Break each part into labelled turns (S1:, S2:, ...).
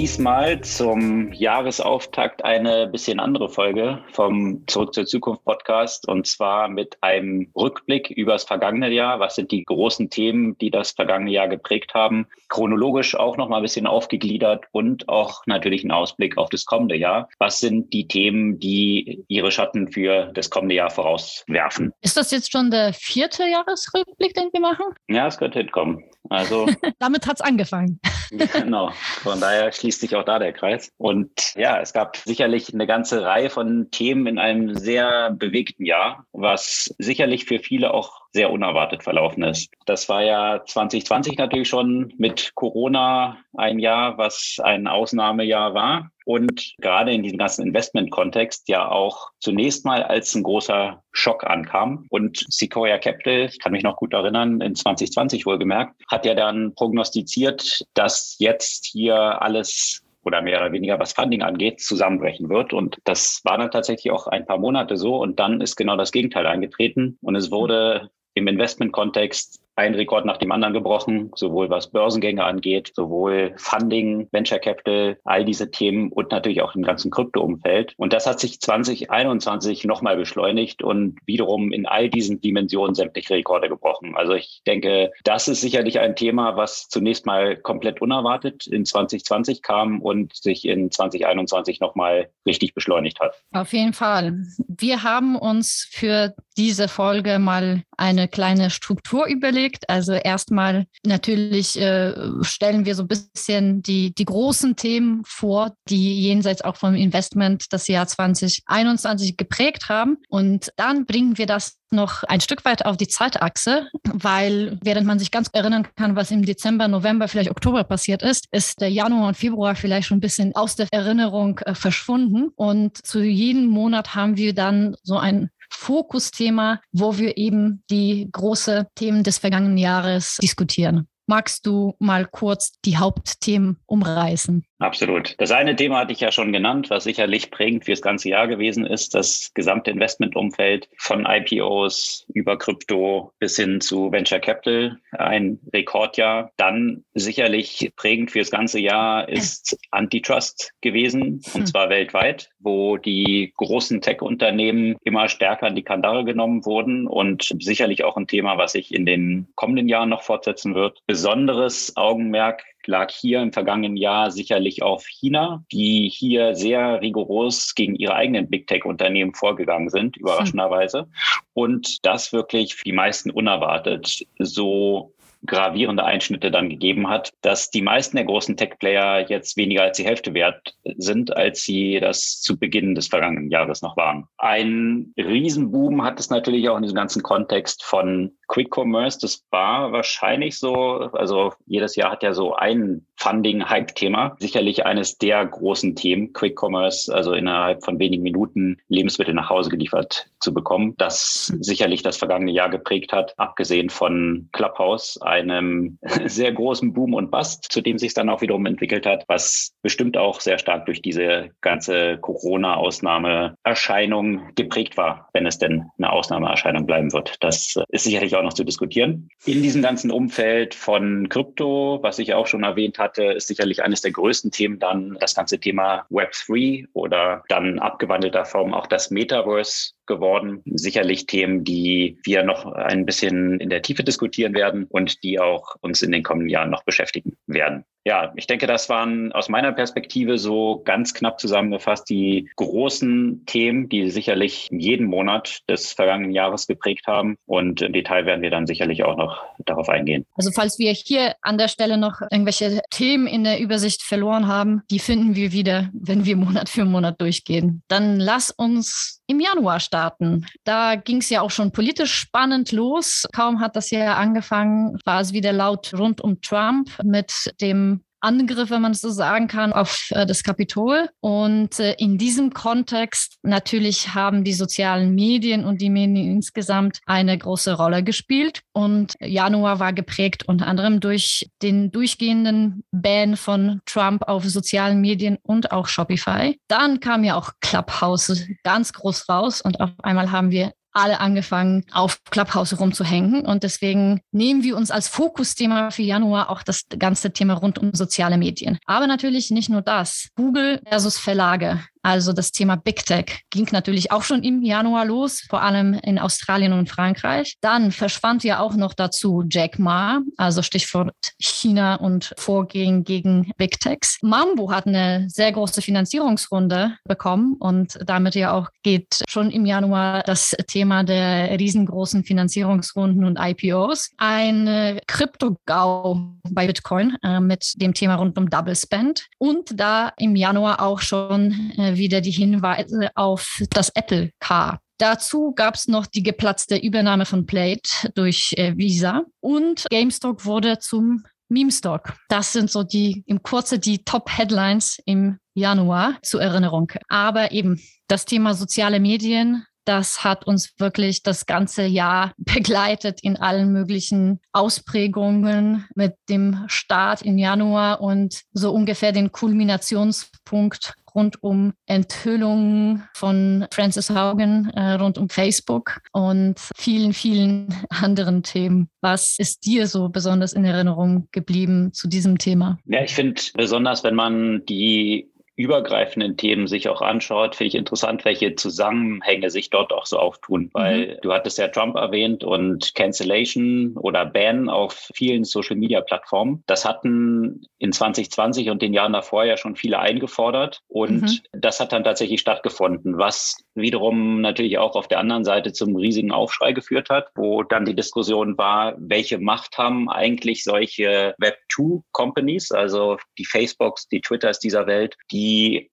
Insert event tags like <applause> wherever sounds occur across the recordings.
S1: Diesmal zum Jahresauftakt eine bisschen andere Folge vom Zurück zur Zukunft Podcast und zwar mit einem Rückblick übers vergangene Jahr. Was sind die großen Themen, die das vergangene Jahr geprägt haben? Chronologisch auch noch mal ein bisschen aufgegliedert und auch natürlich ein Ausblick auf das kommende Jahr. Was sind die Themen, die ihre Schatten für das kommende Jahr vorauswerfen?
S2: Ist das jetzt schon der vierte Jahresrückblick, den wir machen?
S1: Ja, es könnte hinkommen. Also <laughs>
S2: damit hat es angefangen. <laughs>
S1: genau. Von daher schließt sich auch da der Kreis. Und ja, es gab sicherlich eine ganze Reihe von Themen in einem sehr bewegten Jahr, was sicherlich für viele auch sehr unerwartet verlaufen ist. Das war ja 2020 natürlich schon mit Corona ein Jahr, was ein Ausnahmejahr war und gerade in diesem ganzen Investment-Kontext ja auch zunächst mal als ein großer Schock ankam. Und Sequoia Capital, ich kann mich noch gut erinnern, in 2020 wohlgemerkt, hat ja dann prognostiziert, dass jetzt hier alles oder mehr oder weniger was Funding angeht, zusammenbrechen wird. Und das war dann tatsächlich auch ein paar Monate so. Und dann ist genau das Gegenteil eingetreten. Und es wurde im Investment-Kontext ein Rekord nach dem anderen gebrochen, sowohl was Börsengänge angeht, sowohl Funding, Venture Capital, all diese Themen und natürlich auch im ganzen Krypto-Umfeld. Und das hat sich 2021 nochmal beschleunigt und wiederum in all diesen Dimensionen sämtliche Rekorde gebrochen. Also ich denke, das ist sicherlich ein Thema, was zunächst mal komplett unerwartet in 2020 kam und sich in 2021 nochmal richtig beschleunigt hat.
S2: Auf jeden Fall. Wir haben uns für diese Folge mal eine kleine Struktur überlegt gelegt. Also erstmal natürlich äh, stellen wir so ein bisschen die, die großen Themen vor, die jenseits auch vom Investment das Jahr 2021 geprägt haben. Und dann bringen wir das noch ein Stück weit auf die Zeitachse, weil während man sich ganz erinnern kann, was im Dezember, November, vielleicht Oktober passiert ist, ist der Januar und Februar vielleicht schon ein bisschen aus der Erinnerung äh, verschwunden. Und zu jedem Monat haben wir dann so ein Fokusthema, wo wir eben die großen Themen des vergangenen Jahres diskutieren. Magst du mal kurz die Hauptthemen umreißen?
S1: Absolut. Das eine Thema hatte ich ja schon genannt, was sicherlich prägend fürs ganze Jahr gewesen ist, das gesamte Investmentumfeld von IPOs über Krypto bis hin zu Venture Capital, ein Rekordjahr. Dann sicherlich prägend fürs ganze Jahr ist Antitrust gewesen, und hm. zwar weltweit, wo die großen Tech-Unternehmen immer stärker in die Kandare genommen wurden und sicherlich auch ein Thema, was sich in den kommenden Jahren noch fortsetzen wird. Besonderes Augenmerk lag hier im vergangenen Jahr sicherlich auf China, die hier sehr rigoros gegen ihre eigenen Big Tech-Unternehmen vorgegangen sind, überraschenderweise. Und das wirklich für die meisten unerwartet so gravierende Einschnitte dann gegeben hat, dass die meisten der großen Tech-Player jetzt weniger als die Hälfte wert sind, als sie das zu Beginn des vergangenen Jahres noch waren. Ein Riesenboom hat es natürlich auch in diesem ganzen Kontext von Quick Commerce. Das war wahrscheinlich so, also jedes Jahr hat ja so ein Funding-Hype-Thema. Sicherlich eines der großen Themen, Quick Commerce, also innerhalb von wenigen Minuten Lebensmittel nach Hause geliefert zu bekommen, das sicherlich das vergangene Jahr geprägt hat, abgesehen von Clubhouse, einem <laughs> sehr großen Boom und Bust, zu dem sich dann auch wiederum entwickelt hat, was bestimmt auch sehr stark durch diese ganze Corona-Ausnahmeerscheinung geprägt war, wenn es denn eine Ausnahmeerscheinung bleiben wird. Das ist sicherlich auch noch zu diskutieren. In diesem ganzen Umfeld von Krypto, was ich auch schon erwähnt hatte, ist sicherlich eines der größten Themen dann das ganze Thema Web3 oder dann abgewandelter Form auch das Metaverse geworden. Sicherlich Themen, die wir noch ein bisschen in der Tiefe diskutieren werden und die auch uns in den kommenden Jahren noch beschäftigen werden. Ja, ich denke, das waren aus meiner Perspektive so ganz knapp zusammengefasst die großen Themen, die sicherlich jeden Monat des vergangenen Jahres geprägt haben. Und im Detail werden wir dann sicherlich auch noch darauf eingehen.
S2: Also falls wir hier an der Stelle noch irgendwelche Themen in der Übersicht verloren haben, die finden wir wieder, wenn wir Monat für Monat durchgehen. Dann lass uns im Januar starten. Da ging es ja auch schon politisch spannend los. Kaum hat das Jahr angefangen, war es wieder laut rund um Trump mit dem Angriff, wenn man es so sagen kann, auf äh, das Kapitol. Und äh, in diesem Kontext natürlich haben die sozialen Medien und die Medien insgesamt eine große Rolle gespielt. Und Januar war geprägt unter anderem durch den durchgehenden Ban von Trump auf sozialen Medien und auch Shopify. Dann kam ja auch Clubhouse ganz groß raus und auf einmal haben wir alle angefangen, auf Clubhouse rumzuhängen. Und deswegen nehmen wir uns als Fokusthema für Januar auch das ganze Thema rund um soziale Medien. Aber natürlich nicht nur das. Google versus Verlage. Also das Thema Big Tech ging natürlich auch schon im Januar los, vor allem in Australien und Frankreich. Dann verschwand ja auch noch dazu Jack Ma, also Stichwort China und Vorgehen gegen Big Techs. Mambo hat eine sehr große Finanzierungsrunde bekommen und damit ja auch geht schon im Januar das Thema der riesengroßen Finanzierungsrunden und IPOs. Ein Krypto-GAU bei Bitcoin äh, mit dem Thema rund um Double Spend und da im Januar auch schon äh, wieder die Hinweise auf das Apple Car. Dazu gab es noch die geplatzte Übernahme von Plate durch äh, Visa und GameStop wurde zum Meme-Stock. Das sind so die im Kurze die Top-Headlines im Januar zur Erinnerung. Aber eben das Thema soziale Medien, das hat uns wirklich das ganze Jahr <laughs> begleitet in allen möglichen Ausprägungen mit dem Start im Januar und so ungefähr den Kulminationspunkt rund um Enthüllungen von Francis Haugen äh, rund um Facebook und vielen, vielen <laughs> anderen Themen. Was ist dir so besonders in Erinnerung geblieben zu diesem Thema?
S1: Ja, ich finde besonders, wenn man die übergreifenden Themen sich auch anschaut, finde ich interessant, welche Zusammenhänge sich dort auch so auftun. Weil mhm. du hattest ja Trump erwähnt und Cancellation oder Ban auf vielen Social-Media-Plattformen. Das hatten in 2020 und den Jahren davor ja schon viele eingefordert. Und mhm. das hat dann tatsächlich stattgefunden, was wiederum natürlich auch auf der anderen Seite zum riesigen Aufschrei geführt hat, wo dann die Diskussion war, welche Macht haben eigentlich solche Web2-Companies, also die Facebooks, die Twitters dieser Welt, die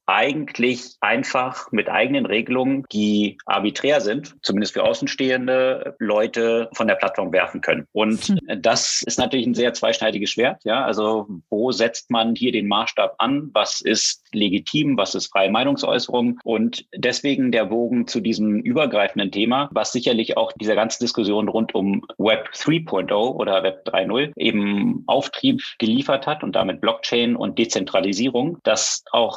S1: eigentlich einfach mit eigenen Regelungen, die arbiträr sind, zumindest für außenstehende Leute von der Plattform werfen können. Und hm. <laughs> das ist natürlich ein sehr zweischneidiges Schwert. Ja, also wo setzt man hier den Maßstab an? Was ist legitim? Was ist freie Meinungsäußerung? Und deswegen der Bogen zu diesem übergreifenden Thema, was sicherlich auch dieser ganzen Diskussion rund um Web 3.0 oder Web 3.0 eben Auftrieb geliefert hat und damit Blockchain und Dezentralisierung, dass auch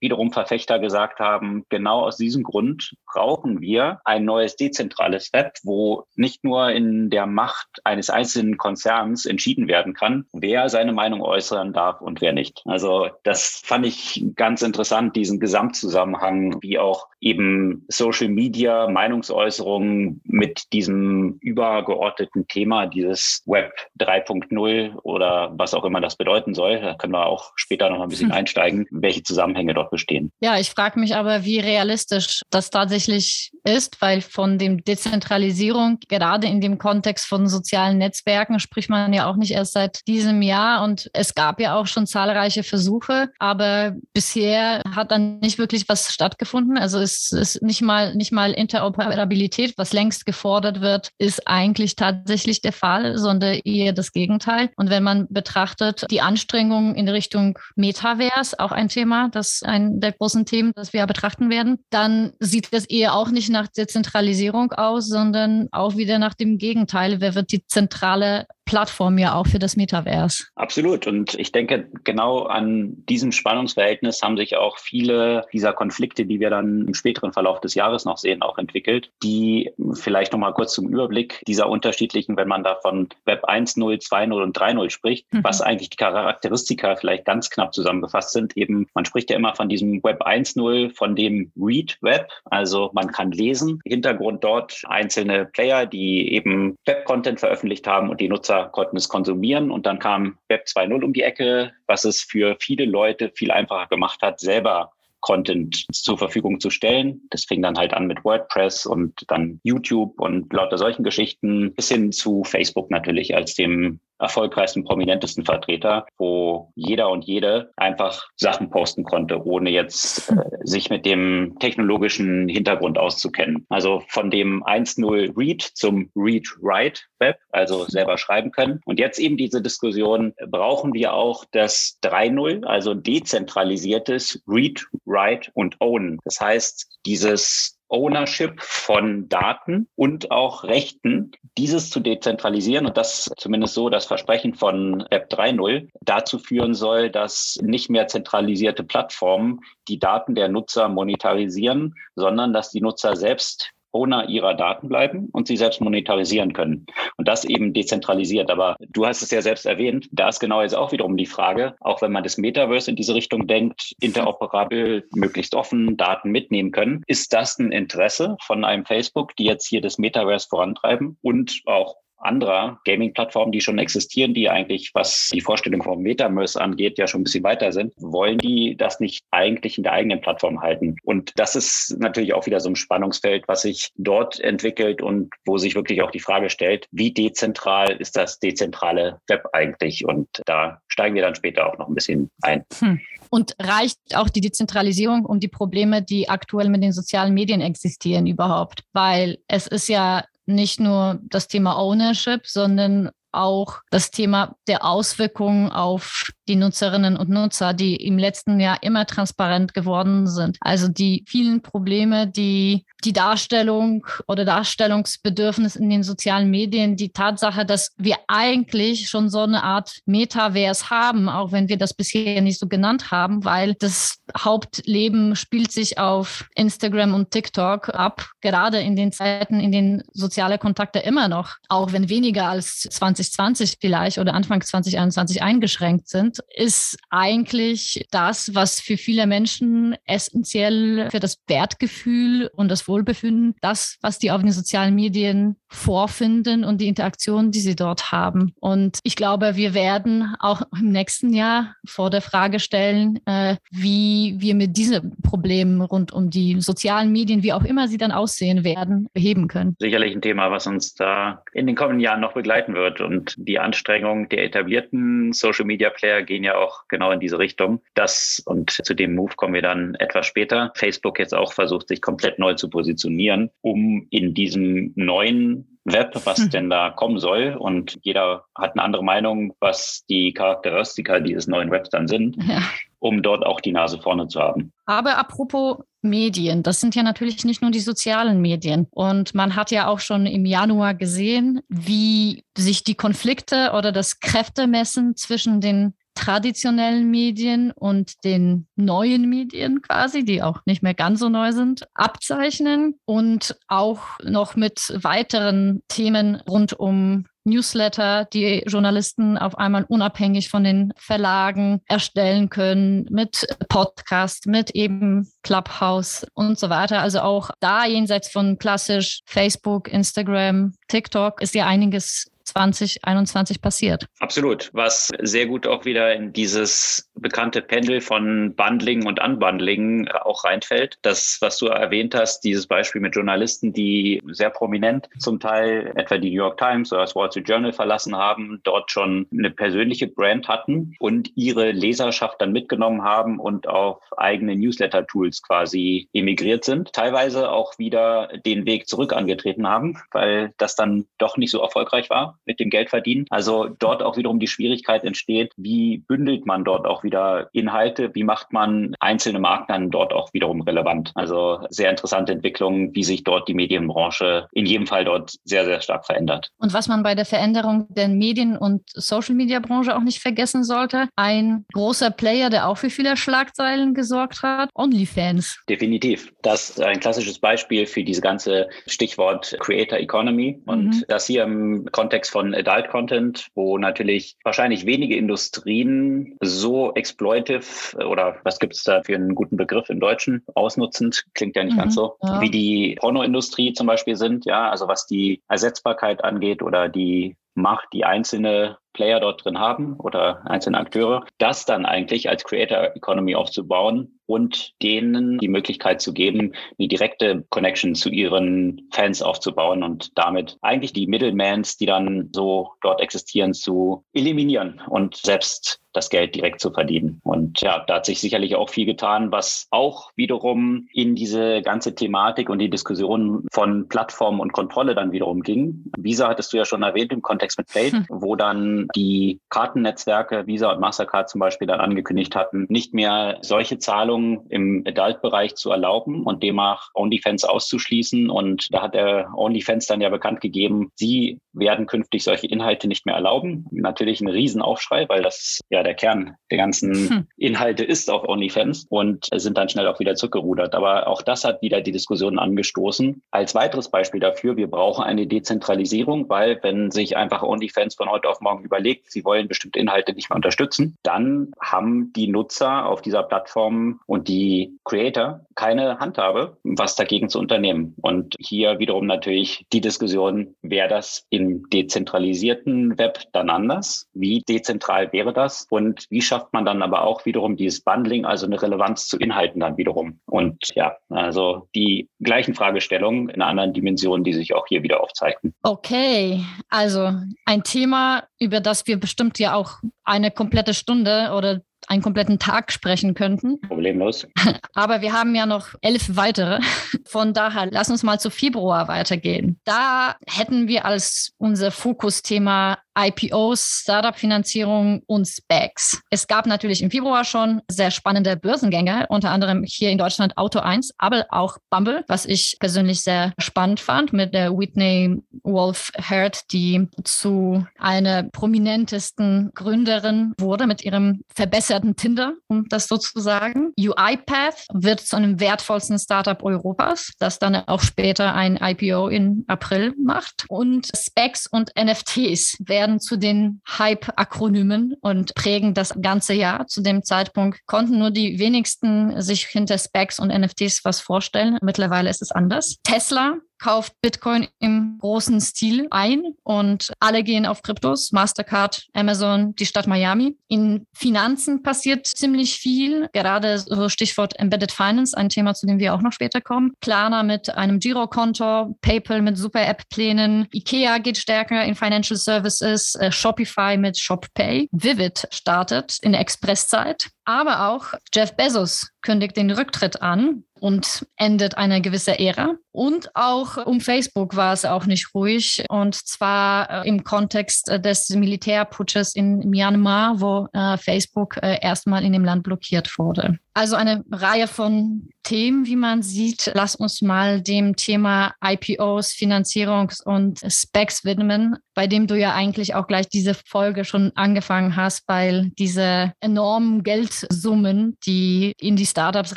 S1: wiederum Verfechter gesagt haben, genau aus diesem Grund brauchen wir ein neues dezentrales Web, wo nicht nur in der Macht eines einzelnen Konzerns entschieden werden kann, wer seine Meinung äußern darf und wer nicht. Also das fand ich ganz interessant, diesen Gesamtzusammenhang, wie auch eben Social Media, Meinungsäußerungen mit diesem übergeordneten Thema, dieses Web 3.0 oder was auch immer das bedeuten soll. Da können wir auch später noch ein bisschen hm. einsteigen, welche Zusammenhänge dort bestehen.
S2: Ja, ich frage mich aber, wie realistisch das tatsächlich ist, weil von dem Dezentralisierung, gerade in dem Kontext von sozialen Netzwerken, spricht man ja auch nicht erst seit diesem Jahr. Und es gab ja auch schon zahlreiche Versuche, aber bisher hat dann nicht wirklich was stattgefunden. Also es ist nicht mal, nicht mal Interoperabilität, was längst gefordert wird, ist eigentlich tatsächlich der Fall, sondern eher das Gegenteil. Und wenn man betrachtet, die Anstrengungen in Richtung Metaverse, auch ein Thema, das ein ein der großen Themen, das wir betrachten werden, dann sieht das eher auch nicht nach Dezentralisierung aus, sondern auch wieder nach dem Gegenteil. Wer wird die zentrale Plattform ja auch für das Metaverse.
S1: Absolut. Und ich denke, genau an diesem Spannungsverhältnis haben sich auch viele dieser Konflikte, die wir dann im späteren Verlauf des Jahres noch sehen, auch entwickelt, die vielleicht nochmal kurz zum Überblick dieser unterschiedlichen, wenn man da von Web 1.0, 2.0 und 3.0 spricht, mhm. was eigentlich die Charakteristika vielleicht ganz knapp zusammengefasst sind. Eben, man spricht ja immer von diesem Web 1.0, von dem Read Web, also man kann lesen. Hintergrund dort einzelne Player, die eben Web-Content veröffentlicht haben und die Nutzer konnten es konsumieren und dann kam Web 2.0 um die Ecke, was es für viele Leute viel einfacher gemacht hat, selber Content zur Verfügung zu stellen. Das fing dann halt an mit WordPress und dann YouTube und lauter solchen Geschichten bis hin zu Facebook natürlich als dem erfolgreichsten, prominentesten Vertreter, wo jeder und jede einfach Sachen posten konnte, ohne jetzt äh, sich mit dem technologischen Hintergrund auszukennen. Also von dem 1.0 Read zum Read-Write Web, also selber schreiben können. Und jetzt eben diese Diskussion, brauchen wir auch das 3.0, also dezentralisiertes Read, Write und Own. Das heißt, dieses Ownership von Daten und auch Rechten, dieses zu dezentralisieren und das zumindest so das Versprechen von Web 3.0 dazu führen soll, dass nicht mehr zentralisierte Plattformen die Daten der Nutzer monetarisieren, sondern dass die Nutzer selbst Owner ihrer Daten bleiben und sie selbst monetarisieren können. Und das eben dezentralisiert. Aber du hast es ja selbst erwähnt, da ist genau jetzt auch wiederum die Frage, auch wenn man das Metaverse in diese Richtung denkt, interoperabel, möglichst offen Daten mitnehmen können, ist das ein Interesse von einem Facebook, die jetzt hier das Metaverse vorantreiben und auch anderer Gaming-Plattformen, die schon existieren, die eigentlich, was die Vorstellung vom Metaverse angeht, ja schon ein bisschen weiter sind, wollen die das nicht eigentlich in der eigenen Plattform halten. Und das ist natürlich auch wieder so ein Spannungsfeld, was sich dort entwickelt und wo sich wirklich auch die Frage stellt, wie dezentral ist das dezentrale Web eigentlich? Und da steigen wir dann später auch noch ein bisschen ein. Hm.
S2: Und reicht auch die Dezentralisierung um die Probleme, die aktuell mit den sozialen Medien existieren überhaupt? Weil es ist ja nicht nur das Thema Ownership, sondern auch das Thema der Auswirkungen auf die Nutzerinnen und Nutzer, die im letzten Jahr immer transparent geworden sind. Also die vielen Probleme, die die Darstellung oder Darstellungsbedürfnis in den sozialen Medien, die Tatsache, dass wir eigentlich schon so eine Art Metaverse haben, auch wenn wir das bisher nicht so genannt haben, weil das Hauptleben spielt sich auf Instagram und TikTok ab, gerade in den Zeiten, in denen soziale Kontakte immer noch, auch wenn weniger als 2020 vielleicht oder Anfang 2021 eingeschränkt sind, ist eigentlich das, was für viele Menschen essentiell für das Wertgefühl und das Wohlbefinden, das, was die auf den sozialen Medien vorfinden und die Interaktion, die sie dort haben. Und ich glaube, wir werden auch im nächsten Jahr vor der Frage stellen, äh, wie wir mit diesen Problemen rund um die sozialen Medien, wie auch immer sie dann aussehen werden, beheben können.
S1: Sicherlich ein Thema, was uns da in den kommenden Jahren noch begleiten wird. Und die Anstrengung der etablierten Social Media Player gehen ja auch genau in diese Richtung. Das und zu dem Move kommen wir dann etwas später. Facebook jetzt auch versucht, sich komplett neu zu positionieren, um in diesem neuen Web, was hm. denn da kommen soll. Und jeder hat eine andere Meinung, was die Charakteristika dieses neuen Webs dann sind, ja. um dort auch die Nase vorne zu haben.
S2: Aber apropos Medien, das sind ja natürlich nicht nur die sozialen Medien. Und man hat ja auch schon im Januar gesehen, wie sich die Konflikte oder das Kräftemessen zwischen den traditionellen Medien und den neuen Medien quasi, die auch nicht mehr ganz so neu sind, abzeichnen und auch noch mit weiteren Themen rund um Newsletter, die Journalisten auf einmal unabhängig von den Verlagen erstellen können, mit Podcast, mit eben Clubhouse und so weiter. Also auch da jenseits von klassisch Facebook, Instagram, TikTok ist ja einiges 2021 passiert.
S1: Absolut, was sehr gut auch wieder in dieses bekannte Pendel von Bundling und Unbundling auch reinfällt. Das, was du erwähnt hast, dieses Beispiel mit Journalisten, die sehr prominent zum Teil etwa die New York Times oder das Wall Street Journal verlassen haben, dort schon eine persönliche Brand hatten und ihre Leserschaft dann mitgenommen haben und auf eigene Newsletter-Tools quasi emigriert sind. Teilweise auch wieder den Weg zurück angetreten haben, weil das dann doch nicht so erfolgreich war mit dem Geld verdienen. Also dort auch wiederum die Schwierigkeit entsteht, wie bündelt man dort auch wieder Inhalte, wie macht man einzelne Marken dann dort auch wiederum relevant. Also sehr interessante Entwicklungen, wie sich dort die Medienbranche in jedem Fall dort sehr, sehr stark verändert.
S2: Und was man bei der Veränderung der Medien- und Social-Media-Branche auch nicht vergessen sollte, ein großer Player, der auch für viele Schlagzeilen gesorgt hat, OnlyFans.
S1: Definitiv. Das ist ein klassisches Beispiel für diese ganze Stichwort Creator Economy und mhm. das hier im Kontext von Adult Content, wo natürlich wahrscheinlich wenige Industrien so exploitive oder was gibt es da für einen guten Begriff im Deutschen? Ausnutzend, klingt ja nicht mhm. ganz so, ja. wie die Pornoindustrie zum Beispiel sind, ja, also was die Ersetzbarkeit angeht oder die Macht, die einzelne Player dort drin haben oder einzelne Akteure, das dann eigentlich als Creator Economy aufzubauen und denen die Möglichkeit zu geben, eine direkte Connection zu ihren Fans aufzubauen und damit eigentlich die Middlemans, die dann so dort existieren, zu eliminieren und selbst das Geld direkt zu verdienen. Und ja, da hat sich sicherlich auch viel getan, was auch wiederum in diese ganze Thematik und die Diskussion von Plattformen und Kontrolle dann wiederum ging. Visa hattest du ja schon erwähnt im Kontext mit Plate, hm. wo dann die Kartennetzwerke Visa und Mastercard zum Beispiel dann angekündigt hatten, nicht mehr solche Zahlungen im Adult-Bereich zu erlauben und demnach OnlyFans auszuschließen. Und da hat der OnlyFans dann ja bekannt gegeben, sie werden künftig solche Inhalte nicht mehr erlauben. Natürlich ein Riesenaufschrei, weil das ja der Kern der ganzen hm. Inhalte ist auf OnlyFans und sind dann schnell auch wieder zurückgerudert. Aber auch das hat wieder die Diskussion angestoßen. Als weiteres Beispiel dafür, wir brauchen eine Dezentralisierung, weil wenn sich einfach OnlyFans von heute auf morgen überlegt, sie wollen bestimmte Inhalte nicht mehr unterstützen, dann haben die Nutzer auf dieser Plattform und die Creator keine Handhabe, was dagegen zu unternehmen. Und hier wiederum natürlich die Diskussion, wäre das im dezentralisierten Web dann anders? Wie dezentral wäre das? Und wie schafft man dann aber auch wiederum dieses Bundling, also eine Relevanz zu Inhalten dann wiederum? Und ja, also die gleichen Fragestellungen in anderen Dimensionen, die sich auch hier wieder aufzeichnen.
S2: Okay, also ein Thema, über das wir bestimmt ja auch eine komplette Stunde oder einen kompletten Tag sprechen könnten.
S1: Problemlos. <laughs>
S2: Aber wir haben ja noch elf weitere. <laughs> Von daher, lass uns mal zu Februar weitergehen. Da hätten wir als unser Fokusthema IPOs, Startup-Finanzierung und Specs. Es gab natürlich im Februar schon sehr spannende Börsengänge, unter anderem hier in Deutschland Auto 1, aber auch Bumble, was ich persönlich sehr spannend fand mit der Whitney Wolf Heard, die zu einer prominentesten Gründerin wurde mit ihrem verbesserten Tinder, um das so zu sagen. UiPath wird zu einem wertvollsten Startup Europas, das dann auch später ein IPO in April macht. Und Specs und NFTs werden werden zu den Hype-Akronymen und prägen das ganze Jahr. Zu dem Zeitpunkt konnten nur die wenigsten sich hinter Specs und NFTs was vorstellen. Mittlerweile ist es anders. Tesla kauft Bitcoin im großen Stil ein und alle gehen auf Kryptos, Mastercard, Amazon, die Stadt Miami. In Finanzen passiert ziemlich viel, gerade so Stichwort Embedded Finance, ein Thema, zu dem wir auch noch später kommen. Klarna mit einem Girokonto, PayPal mit Super-App-Plänen, IKEA geht stärker in Financial Services, äh, Shopify mit ShopPay, Vivid startet in Expresszeit, aber auch Jeff Bezos kündigt den Rücktritt an und endet eine gewisse Ära. Und auch um Facebook war es auch nicht ruhig. Und zwar äh, im Kontext äh, des Militärputsches in Myanmar, wo äh, Facebook erstmal in dem Land blockiert wurde. Also eine Reihe von Themen, wie man sieht. Lass uns mal dem Thema IPOs, Finanzierungs- und Specs widmen, bei dem du ja eigentlich auch gleich diese Folge schon angefangen hast, weil diese enormen Geldsummen, die in die Startups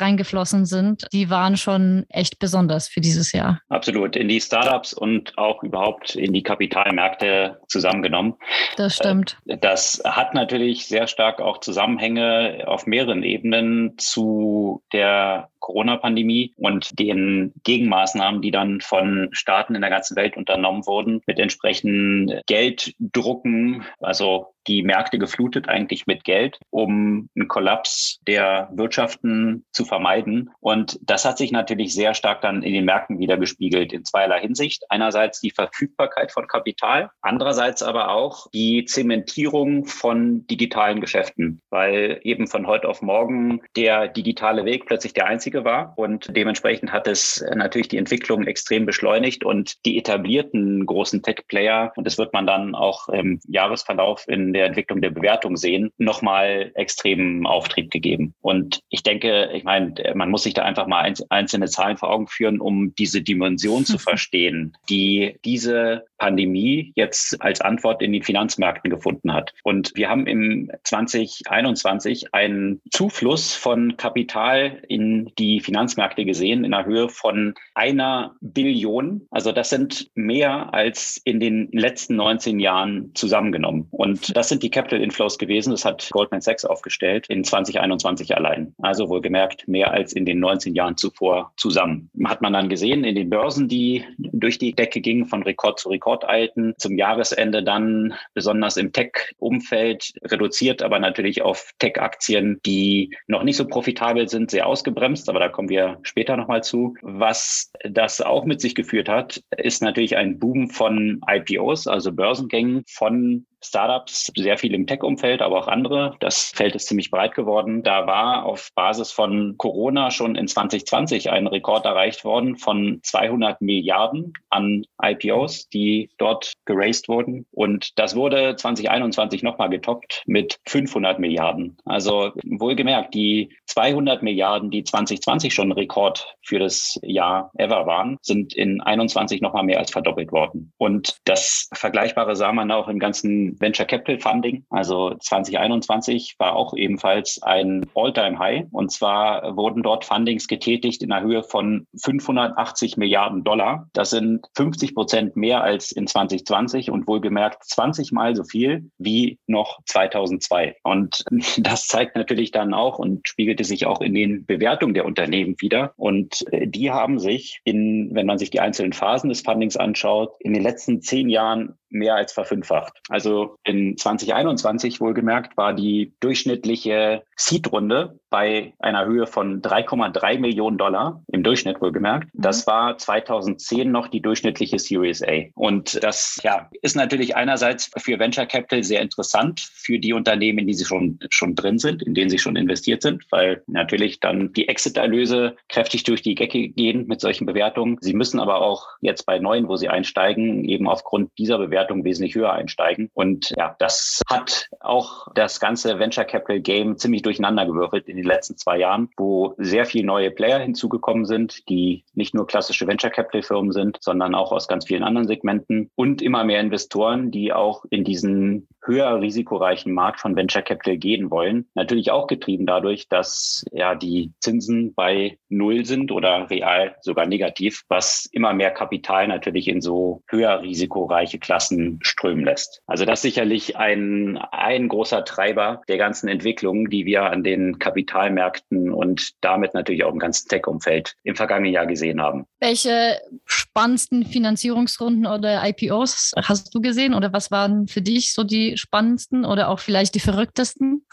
S2: reingeflossen sind, die waren schon echt besonders für dieses Jahr.
S1: Absolut, in die Startups und auch überhaupt in die Kapitalmärkte zusammengenommen.
S2: Das stimmt.
S1: Das hat natürlich sehr stark auch Zusammenhänge auf mehreren Ebenen zu der Corona-Pandemie und den Gegenmaßnahmen, die dann von Staaten in der ganzen Welt unternommen wurden, mit entsprechenden Gelddrucken, also die Märkte geflutet eigentlich mit Geld, um einen Kollaps der Wirtschaften zu vermeiden. Und das hat sich natürlich sehr stark dann in den Märkten wieder gespiegelt in zweierlei Hinsicht. Einerseits die Verfügbarkeit von Kapital, andererseits aber auch die Zementierung von digitalen Geschäften, weil eben von heute auf morgen der digitale Weg plötzlich der einzige einzige war. Und dementsprechend hat es natürlich die Entwicklung extrem beschleunigt und die etablierten großen Tech-Player, und das wird man dann auch im Jahresverlauf in der Entwicklung der Bewertung sehen, nochmal extremen Auftrieb gegeben. Und ich denke, ich meine, man muss sich da einfach mal einzelne Zahlen vor Augen führen, um diese Dimension zu <laughs> verstehen, die diese Pandemie jetzt als Antwort in den Finanzmärkten gefunden hat. Und wir haben im 2021 einen Zufluss von Kapital in die Finanzmärkte gesehen in einer Höhe von einer Billion. Also das sind mehr als in den letzten 19 Jahren zusammengenommen. Und das sind die Capital Inflows gewesen. Das hat Goldman Sachs aufgestellt in 2021 allein. Also wohlgemerkt mehr als in den 19 Jahren zuvor zusammen. Hat man dann gesehen in den Börsen, die durch die Decke gingen, von Rekord zu Rekord eilten. Zum Jahresende dann besonders im Tech-Umfeld reduziert, aber natürlich auf Tech-Aktien, die noch nicht so profitabel sind, sehr ausgebremst. Aber da kommen wir später nochmal zu. Was das auch mit sich geführt hat, ist natürlich ein Boom von IPOs, also Börsengängen von Startups, sehr viel im Tech-Umfeld, aber auch andere. Das Feld ist ziemlich breit geworden. Da war auf Basis von Corona schon in 2020 ein Rekord erreicht worden von 200 Milliarden an IPOs, die dort geraced wurden. Und das wurde 2021 nochmal getoppt mit 500 Milliarden. Also wohlgemerkt, die 200 Milliarden, die 2020 schon Rekord für das Jahr ever waren, sind in 21 nochmal mehr als verdoppelt worden. Und das Vergleichbare sah man auch im ganzen Venture Capital Funding. Also 2021 war auch ebenfalls ein All-Time-High. Und zwar wurden dort Fundings getätigt in der Höhe von 580 Milliarden Dollar. Das sind 50 Prozent mehr als in 2020 und wohlgemerkt 20 Mal so viel wie noch 2002. Und <laughs> das zeigt natürlich dann auch und spiegelte sich auch in den Bewertungen der Unternehmen wieder. Und die haben sich in, wenn man sich die einzelnen Phasen des Fundings anschaut, in den letzten zehn Jahren mehr als verfünffacht. Also in 2021 wohlgemerkt war die durchschnittliche Seed-Runde bei einer Höhe von 3,3 Millionen Dollar im Durchschnitt wohlgemerkt. Mhm. Das war 2010 noch die durchschnittliche Series A. Und das ja, ist natürlich einerseits für Venture Capital sehr interessant für die Unternehmen, in die sie schon, schon drin sind, in denen sie schon investiert sind, weil natürlich dann die Exit-Erlöse kräftig durch die Decke gehen mit solchen Bewertungen. Sie müssen aber auch jetzt bei neuen, wo sie einsteigen, eben aufgrund dieser Bewertung Bewertung wesentlich höher einsteigen. Und ja, das hat auch das ganze Venture Capital Game ziemlich durcheinander gewürfelt in den letzten zwei Jahren, wo sehr viele neue Player hinzugekommen sind, die nicht nur klassische Venture Capital Firmen sind, sondern auch aus ganz vielen anderen Segmenten und immer mehr Investoren, die auch in diesen höher risikoreichen Markt von Venture Capital gehen wollen. Natürlich auch getrieben dadurch, dass ja die Zinsen bei Null sind oder real sogar negativ, was immer mehr Kapital natürlich in so höher risikoreiche Klassen strömen lässt. Also das ist sicherlich ein, ein großer Treiber der ganzen Entwicklungen, die wir an den Kapitalmärkten und damit natürlich auch im ganzen Tech-Umfeld im vergangenen Jahr gesehen haben.
S2: Welche spannendsten Finanzierungsrunden oder IPOs hast du gesehen oder was waren für dich so die spannendsten oder auch vielleicht die verrücktesten?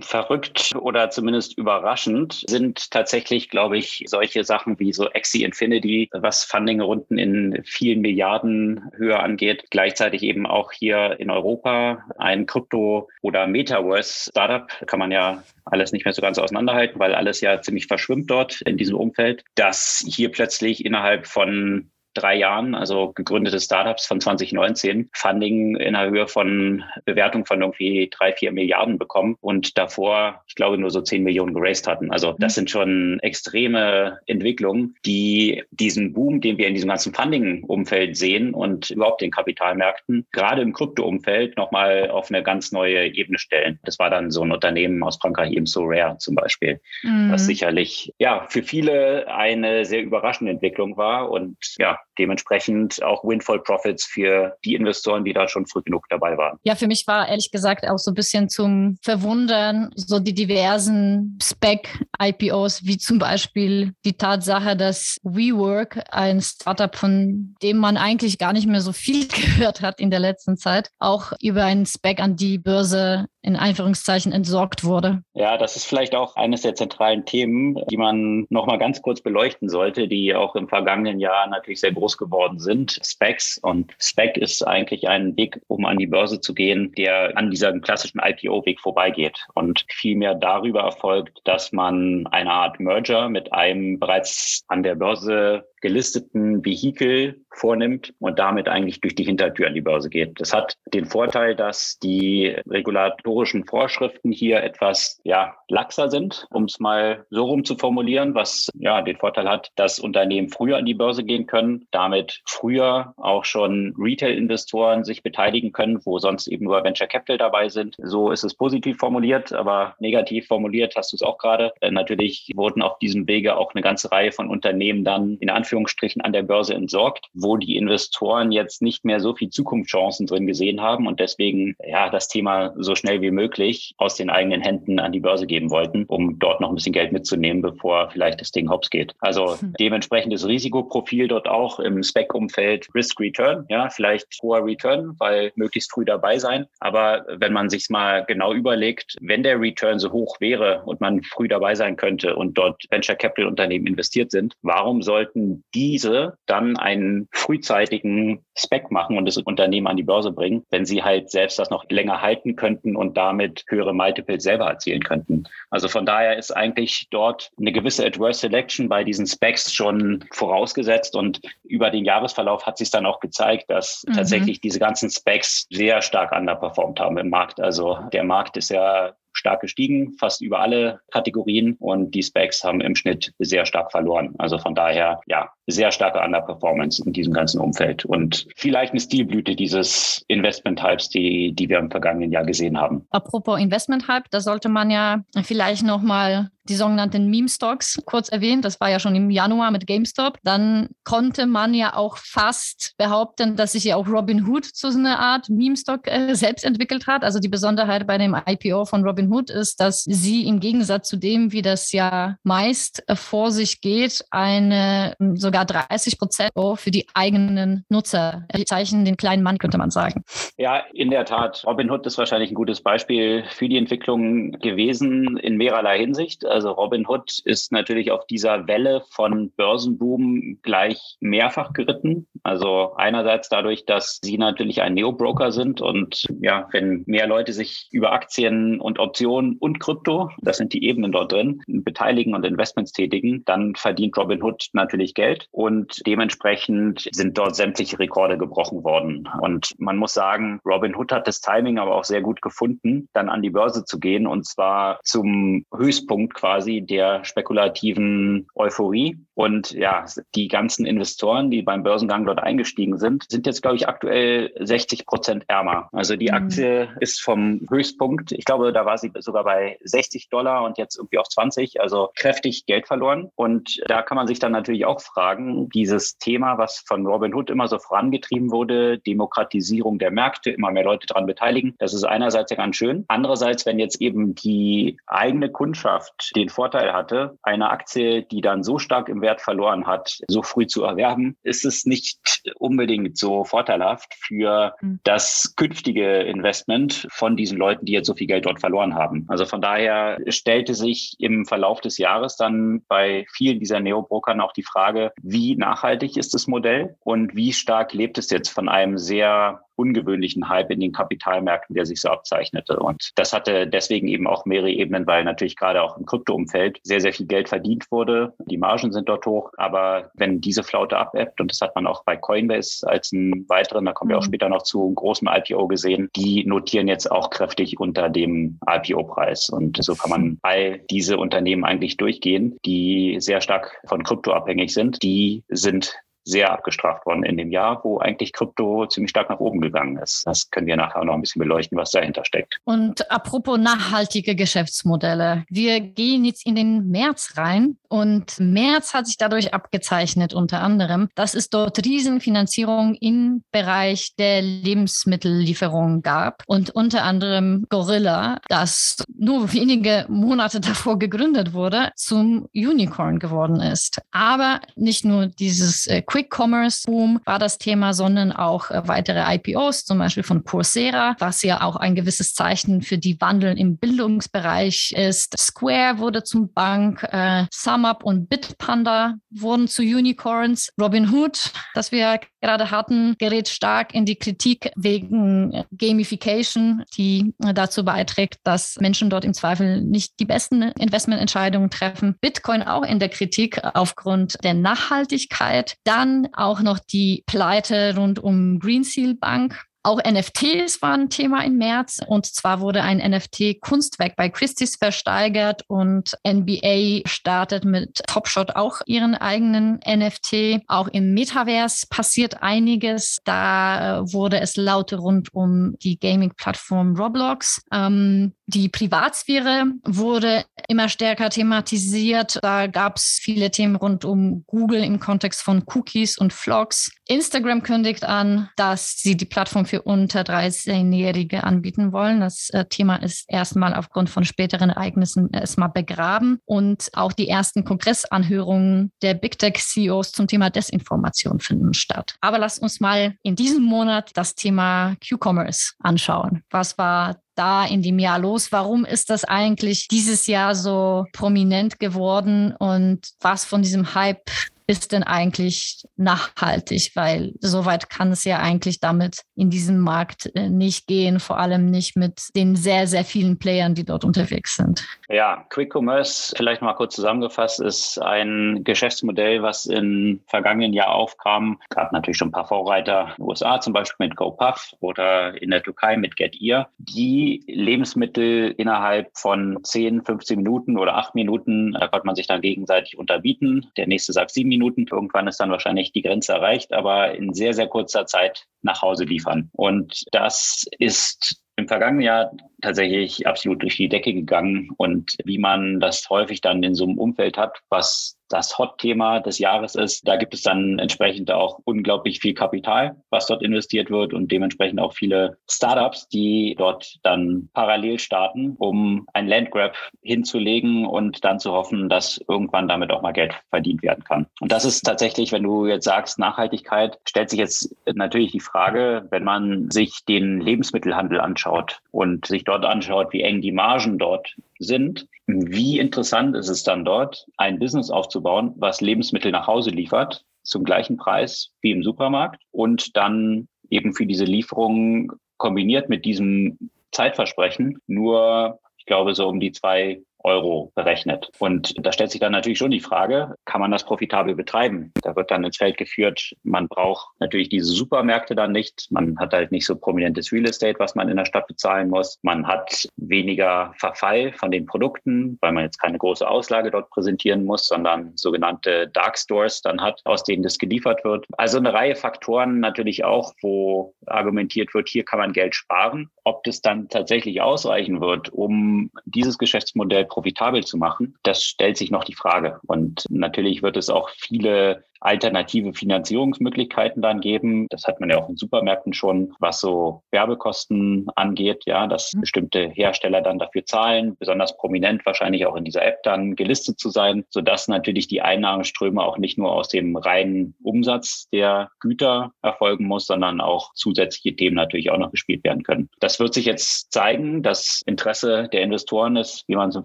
S1: Verrückt oder zumindest überraschend sind tatsächlich, glaube ich, solche Sachen wie so Axie Infinity, was Fundingrunden in vielen Milliarden Höhe angeht. Gleichzeitig eben auch hier in Europa ein Krypto- oder Metaverse-Startup. Kann man ja alles nicht mehr so ganz auseinanderhalten, weil alles ja ziemlich verschwimmt dort in diesem Umfeld, das hier plötzlich innerhalb von drei Jahren, also gegründete Startups von 2019, Funding in der Höhe von Bewertung von irgendwie drei, vier Milliarden bekommen und davor, ich glaube, nur so zehn Millionen geraced hatten. Also das mhm. sind schon extreme Entwicklungen, die diesen Boom, den wir in diesem ganzen Funding-Umfeld sehen und überhaupt den Kapitalmärkten, gerade im Krypto-Umfeld nochmal auf eine ganz neue Ebene stellen. Das war dann so ein Unternehmen aus Frankreich, eben so Rare zum Beispiel, mhm. was sicherlich ja für viele eine sehr überraschende Entwicklung war und ja, dementsprechend auch Windfall Profits für die Investoren, die da schon früh genug dabei waren.
S2: Ja, für mich war ehrlich gesagt auch so ein bisschen zum Verwundern so die diversen Spec-IPOs, wie zum Beispiel die Tatsache, dass WeWork, ein Startup, von dem man eigentlich gar nicht mehr so viel <laughs> gehört hat in der letzten Zeit, auch über einen Spec an die Börse in Einführungszeichen entsorgt wurde.
S1: Ja, das ist vielleicht auch eines der zentralen Themen, die man noch mal ganz kurz beleuchten sollte, die auch im vergangenen Jahr natürlich sehr groß geworden sind. Specs und Spec ist eigentlich ein Weg, um an die Börse zu gehen, der an diesem klassischen IPO-Weg vorbeigeht und vielmehr darüber erfolgt, dass man eine Art Merger mit einem bereits an der Börse gelisteten Vehikel vornimmt und damit eigentlich durch die Hintertür an die Börse geht. Das hat den Vorteil, dass die regulatorischen Vorschriften hier etwas ja, laxer sind, um es mal so rum zu formulieren, was ja den Vorteil hat, dass Unternehmen früher an die Börse gehen können, damit früher auch schon Retail-Investoren sich beteiligen können, wo sonst eben nur Venture Capital dabei sind. So ist es positiv formuliert, aber negativ formuliert hast du es auch gerade. Äh, natürlich wurden auf diesem Wege auch eine ganze Reihe von Unternehmen dann in Anführungsstrichen an der Börse entsorgt, wo die Investoren jetzt nicht mehr so viel Zukunftschancen drin gesehen haben und deswegen ja das Thema so schnell wie möglich aus den eigenen Händen an die Börse geben wollten, um dort noch ein bisschen Geld mitzunehmen, bevor vielleicht das Ding hops geht. Also hm. dementsprechendes Risikoprofil dort auch im Spec-Umfeld Risk Return, ja, vielleicht hoher Return, weil möglichst früh dabei sein. Aber wenn man sich mal genau überlegt, wenn der Return so hoch wäre und man früh dabei sein könnte und dort Venture Capital Unternehmen investiert sind, warum sollten diese dann einen frühzeitigen Spec machen und das Unternehmen an die Börse bringen, wenn sie halt selbst das noch länger halten könnten und damit höhere Multiples selber erzielen könnten? Also von daher ist eigentlich dort eine gewisse Adverse Selection bei diesen Specs schon vorausgesetzt und über den Jahresverlauf hat sich dann auch gezeigt, dass mhm. tatsächlich diese ganzen Specs sehr stark underperformed haben im Markt. Also der Markt ist ja stark gestiegen, fast über alle Kategorien und die Specs haben im Schnitt sehr stark verloren. Also von daher, ja, sehr starke Underperformance in diesem ganzen Umfeld und vielleicht eine Stilblüte dieses Investment-Hypes, die, die wir im vergangenen Jahr gesehen haben.
S2: Apropos Investment-Hype, da sollte man ja vielleicht nochmal die sogenannten Meme-Stocks kurz erwähnt. Das war ja schon im Januar mit GameStop. Dann konnte man ja auch fast behaupten, dass sich ja auch Robinhood zu so einer Art Meme-Stock äh, selbst entwickelt hat. Also die Besonderheit bei dem IPO von Robinhood ist, dass sie im Gegensatz zu dem, wie das ja meist äh, vor sich geht, eine sogar sogar 30 Prozent für die eigenen Nutzer. Die zeichnen den kleinen Mann, könnte man sagen.
S1: Ja, in der Tat. Robinhood ist wahrscheinlich ein gutes Beispiel für die Entwicklung gewesen in mehrerlei Hinsicht. Also Robinhood ist natürlich auf dieser Welle von Börsenboom gleich mehrfach geritten. Also einerseits dadurch, dass sie natürlich ein Neo-Broker sind und ja, wenn mehr Leute sich über Aktien und Optionen und Krypto, das sind die Ebenen dort drin, beteiligen und Investments tätigen, dann verdient Robinhood natürlich Geld und dementsprechend sind dort sämtliche Rekorde gebrochen worden. Und man muss sagen, Robin Hood hat das Timing aber auch sehr gut gefunden, dann an die Börse zu gehen und zwar zum Höchstpunkt quasi der spekulativen Euphorie. Und ja, die ganzen Investoren, die beim Börsengang dort eingestiegen sind, sind jetzt, glaube ich, aktuell 60 Prozent ärmer. Also die mhm. Aktie ist vom Höchstpunkt, ich glaube, da war sie sogar bei 60 Dollar und jetzt irgendwie auf 20, also kräftig Geld verloren. Und da kann man sich dann natürlich auch fragen, dieses Thema, was von Robin Hood immer so vorangetrieben wurde, Demokratisierung der Märkte, immer mehr Leute daran beteiligen, das ist einerseits ja ganz schön. Andererseits, wenn jetzt eben die eigene Kundschaft den Vorteil hatte, eine Aktie, die dann so stark im Wert verloren hat, so früh zu erwerben, ist es nicht unbedingt so vorteilhaft für hm. das künftige Investment von diesen Leuten, die jetzt so viel Geld dort verloren haben. Also von daher stellte sich im Verlauf des Jahres dann bei vielen dieser Neobrokern auch die Frage, wie nachhaltig ist das Modell und wie stark lebt es jetzt von einem sehr ungewöhnlichen Hype in den Kapitalmärkten, der sich so abzeichnete. Und das hatte deswegen eben auch mehrere Ebenen, weil natürlich gerade auch im Kryptoumfeld sehr, sehr viel Geld verdient wurde. Die Margen sind dort hoch. Aber wenn diese Flaute abebbt, und das hat man auch bei Coinbase als einen weiteren, da kommen wir auch mhm. später noch zu, einem großen IPO gesehen, die notieren jetzt auch kräftig unter dem IPO-Preis. Und so kann man all diese Unternehmen eigentlich durchgehen, die sehr stark von Krypto abhängig sind. Die sind sehr abgestraft worden in dem Jahr, wo eigentlich Krypto ziemlich stark nach oben gegangen ist. Das können wir nachher noch ein bisschen beleuchten, was dahinter steckt.
S2: Und apropos nachhaltige Geschäftsmodelle. Wir gehen jetzt in den März rein und März hat sich dadurch abgezeichnet, unter anderem, dass es dort Riesenfinanzierung im Bereich der Lebensmittellieferung gab und unter anderem Gorilla, das nur wenige Monate <laughs> davor gegründet wurde, zum Unicorn geworden ist. Aber nicht nur dieses äh, Quick Commerce Boom war das Thema, sondern auch äh, weitere IPOs, zum Beispiel von Coursera, was ja auch ein gewisses Zeichen für die Wandel im Bildungsbereich ist. Square wurde zum Bank, äh, SumUp und Bitpanda wurden zu Unicorns. Robinhood, das wir gerade hatten, gerät stark in die Kritik wegen Gamification, die dazu beiträgt, dass Menschen dort im Zweifel nicht die besten Investmententscheidungen treffen. Bitcoin auch in der Kritik aufgrund der Nachhaltigkeit. Dann dann auch noch die Pleite rund um Greenseal Bank. Auch NFTs waren ein Thema im März. Und zwar wurde ein NFT-Kunstwerk bei Christie's versteigert und NBA startet mit Topshot auch ihren eigenen NFT. Auch im Metaverse passiert einiges. Da äh, wurde es laut rund um die Gaming-Plattform Roblox. Ähm, die Privatsphäre wurde immer stärker thematisiert. Da gab es viele Themen rund um Google im Kontext von Cookies und Vlogs. Instagram kündigt an, dass sie die Plattform für unter 13-Jährige anbieten wollen. Das äh, Thema ist erstmal aufgrund von späteren Ereignissen erstmal begraben und auch die ersten Kongressanhörungen der Big Tech CEOs zum Thema Desinformation finden statt. Aber lasst uns mal in diesem Monat das Thema Q-Commerce anschauen. Was war da in dem Jahr los? Warum ist das eigentlich dieses Jahr so prominent geworden und was von diesem Hype ist denn eigentlich nachhaltig? Weil soweit kann es ja eigentlich damit in diesem Markt äh, nicht gehen, vor allem nicht mit den sehr, sehr vielen Playern, die dort unterwegs sind.
S1: Ja, Quick Commerce, vielleicht mal kurz zusammengefasst, ist ein Geschäftsmodell, was im vergangenen Jahr aufkam. Gab natürlich schon ein paar Vorreiter in den USA, zum Beispiel mit GoPuff oder in der Türkei mit GetEar, die Lebensmittel innerhalb von 10, 15 Minuten oder 8 Minuten, da konnte man sich dann gegenseitig unterbieten. Der nächste sagt 7 Minuten. Irgendwann ist dann wahrscheinlich die Grenze erreicht, aber in sehr, sehr kurzer Zeit nach Hause liefern. Und das ist im vergangenen Jahr tatsächlich absolut durch die Decke gegangen und wie man das häufig dann in so einem Umfeld hat, was das Hot-Thema des Jahres ist. Da gibt es dann entsprechend auch unglaublich viel Kapital, was dort investiert wird und dementsprechend auch viele Startups, die dort dann parallel starten, um ein Landgrab hinzulegen und dann zu hoffen, dass irgendwann damit auch mal Geld verdient werden kann. Und das ist tatsächlich, wenn du jetzt sagst Nachhaltigkeit, stellt sich jetzt natürlich die Frage, wenn man sich den Lebensmittelhandel anschaut und sich dort anschaut, wie eng die Margen dort sind, wie interessant ist es dann dort, ein Business aufzubauen, was Lebensmittel nach Hause liefert, zum gleichen Preis wie im Supermarkt und dann eben für diese Lieferungen kombiniert mit diesem Zeitversprechen? Nur, ich glaube, so um die zwei Euro berechnet. Und da stellt sich dann natürlich schon die Frage, kann man das profitabel betreiben? Da wird dann ins Feld geführt, man braucht natürlich diese Supermärkte dann nicht. Man hat halt nicht so prominentes Real Estate, was man in der Stadt bezahlen muss. Man hat weniger Verfall von den Produkten, weil man jetzt keine große Auslage dort präsentieren muss, sondern sogenannte Dark Stores dann hat, aus denen das geliefert wird. Also eine Reihe Faktoren natürlich auch, wo argumentiert wird, hier kann man Geld sparen. Ob das dann tatsächlich ausreichen wird, um dieses Geschäftsmodell profitabel zu machen, das stellt sich noch die Frage. Und natürlich wird es auch viele alternative Finanzierungsmöglichkeiten dann geben. Das hat man ja auch in Supermärkten schon, was so Werbekosten angeht, ja, dass mhm. bestimmte Hersteller dann dafür zahlen, besonders prominent wahrscheinlich auch in dieser App dann gelistet zu sein, sodass natürlich die Einnahmeströme auch nicht nur aus dem reinen Umsatz der Güter erfolgen muss, sondern auch zusätzliche Themen natürlich auch noch gespielt werden können. Das wird sich jetzt zeigen. Das Interesse der Investoren ist, wie man es im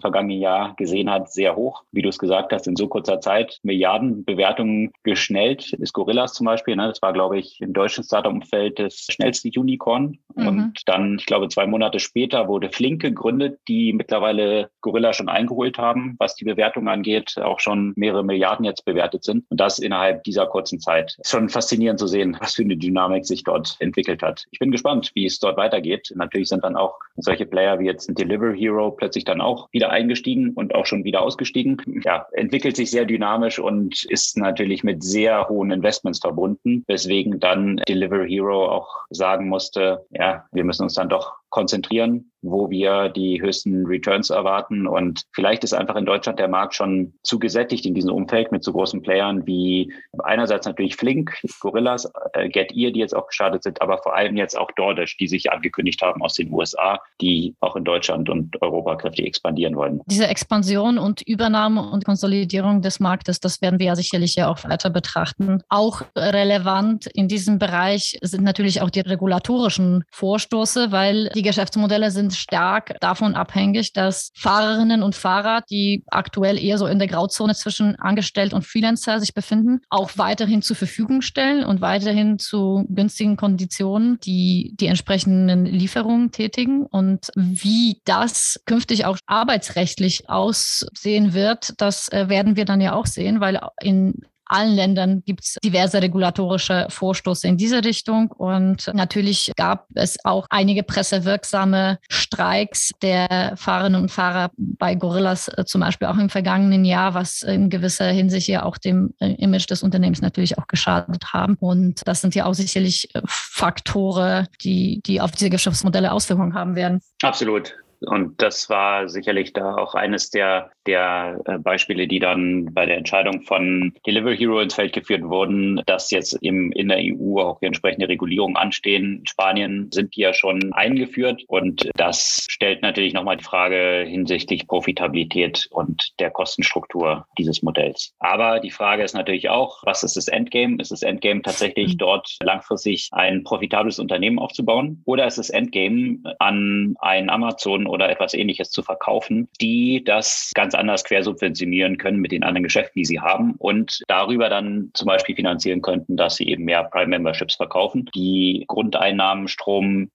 S1: vergangenen Jahr gesehen hat, sehr hoch. Wie du es gesagt hast, in so kurzer Zeit Milliardenbewertungen geschnellt. Ist Gorillas zum Beispiel, ne? das war, glaube ich, im deutschen Startup-Umfeld das schnellste Unicorn. Mhm. Und dann, ich glaube, zwei Monate später wurde Flink gegründet, die mittlerweile Gorilla schon eingeholt haben, was die Bewertung angeht, auch schon mehrere Milliarden jetzt bewertet sind. Und das innerhalb dieser kurzen Zeit. Ist schon faszinierend zu sehen, was für eine Dynamik sich dort entwickelt hat. Ich bin gespannt, wie es dort weitergeht. Natürlich sind dann auch solche Player wie jetzt ein Deliver Hero plötzlich dann auch wieder eingestiegen und auch schon wieder ausgestiegen. Ja, entwickelt sich sehr dynamisch und ist natürlich mit mit sehr hohen Investments verbunden, weswegen dann Delivery Hero auch sagen musste, ja, wir müssen uns dann doch konzentrieren wo wir die höchsten Returns erwarten. Und vielleicht ist einfach in Deutschland der Markt schon zu gesättigt in diesem Umfeld mit so großen Playern wie einerseits natürlich Flink, Gorillas, äh, GetEar, die jetzt auch gestartet sind, aber vor allem jetzt auch DoorDash, die sich angekündigt haben aus den USA, die auch in Deutschland und Europa kräftig expandieren wollen.
S2: Diese Expansion und Übernahme und Konsolidierung des Marktes, das werden wir ja sicherlich ja auch weiter betrachten. Auch relevant in diesem Bereich sind natürlich auch die regulatorischen Vorstoße, weil die Geschäftsmodelle sind stark davon abhängig, dass Fahrerinnen und Fahrer, die aktuell eher so in der Grauzone zwischen Angestellt und Freelancer sich befinden, auch weiterhin zur Verfügung stellen und weiterhin zu günstigen Konditionen die, die entsprechenden Lieferungen tätigen. Und wie das künftig auch arbeitsrechtlich aussehen wird, das äh, werden wir dann ja auch sehen, weil in allen Ländern gibt es diverse regulatorische Vorstoße in diese Richtung. Und natürlich gab es auch einige pressewirksame Streiks der Fahrerinnen und Fahrer bei Gorillas äh, zum Beispiel auch im vergangenen Jahr, was in gewisser Hinsicht ja auch dem äh, Image des Unternehmens natürlich auch geschadet haben. Und das sind ja auch sicherlich äh, Faktoren, die, die auf diese Geschäftsmodelle Auswirkungen haben werden.
S1: Absolut. Und das war sicherlich da auch eines der, der äh, Beispiele, die dann bei der Entscheidung von Delivery Hero ins Feld geführt wurden, dass jetzt im, in der EU auch die entsprechende Regulierung anstehen. In Spanien sind die ja schon eingeführt und das stellt natürlich nochmal die Frage hinsichtlich Profitabilität und der Kostenstruktur dieses Modells. Aber die Frage ist natürlich auch, was ist das Endgame? Ist das Endgame tatsächlich mhm. dort langfristig ein profitables Unternehmen aufzubauen oder ist das Endgame an ein Amazon oder etwas ähnliches zu verkaufen, die das ganz anders quersubventionieren können mit den anderen Geschäften, die sie haben und darüber dann zum Beispiel finanzieren könnten, dass sie eben mehr Prime Memberships verkaufen, die Grundeinnahmen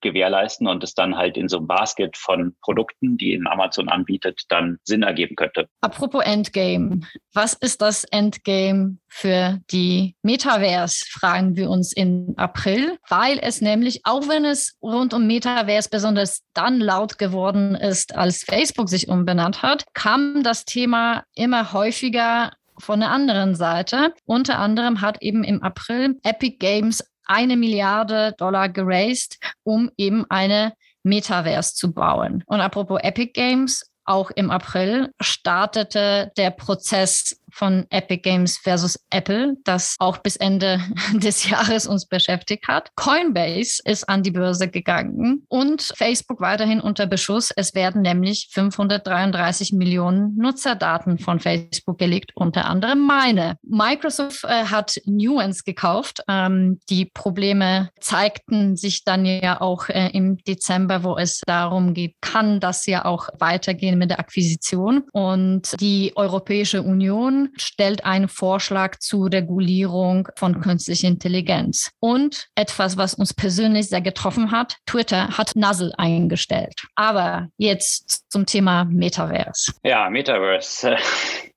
S1: gewährleisten und es dann halt in so einem Basket von Produkten, die in Amazon anbietet, dann Sinn ergeben könnte.
S2: Apropos Endgame. Was ist das Endgame für die Metaverse, fragen wir uns im April, weil es nämlich, auch wenn es rund um Metaverse besonders dann laut geworden ist, als Facebook sich umbenannt hat, kam das Thema immer häufiger von der anderen Seite. Unter anderem hat eben im April Epic Games eine Milliarde Dollar geraced, um eben eine Metaverse zu bauen. Und apropos Epic Games, auch im April startete der Prozess von Epic Games versus Apple, das auch bis Ende <laughs> des Jahres uns beschäftigt hat. Coinbase ist an die Börse gegangen und Facebook weiterhin unter Beschuss. Es werden nämlich 533 Millionen Nutzerdaten von Facebook gelegt, unter anderem meine. Microsoft äh, hat Nuance gekauft. Ähm, die Probleme zeigten sich dann ja auch äh, im Dezember, wo es darum geht, kann das ja auch weitergehen mit der Akquisition. Und die Europäische Union stellt einen Vorschlag zur Regulierung von künstlicher Intelligenz. Und etwas, was uns persönlich sehr getroffen hat, Twitter hat Nuzzle eingestellt. Aber jetzt zum Thema Metaverse.
S1: Ja, Metaverse.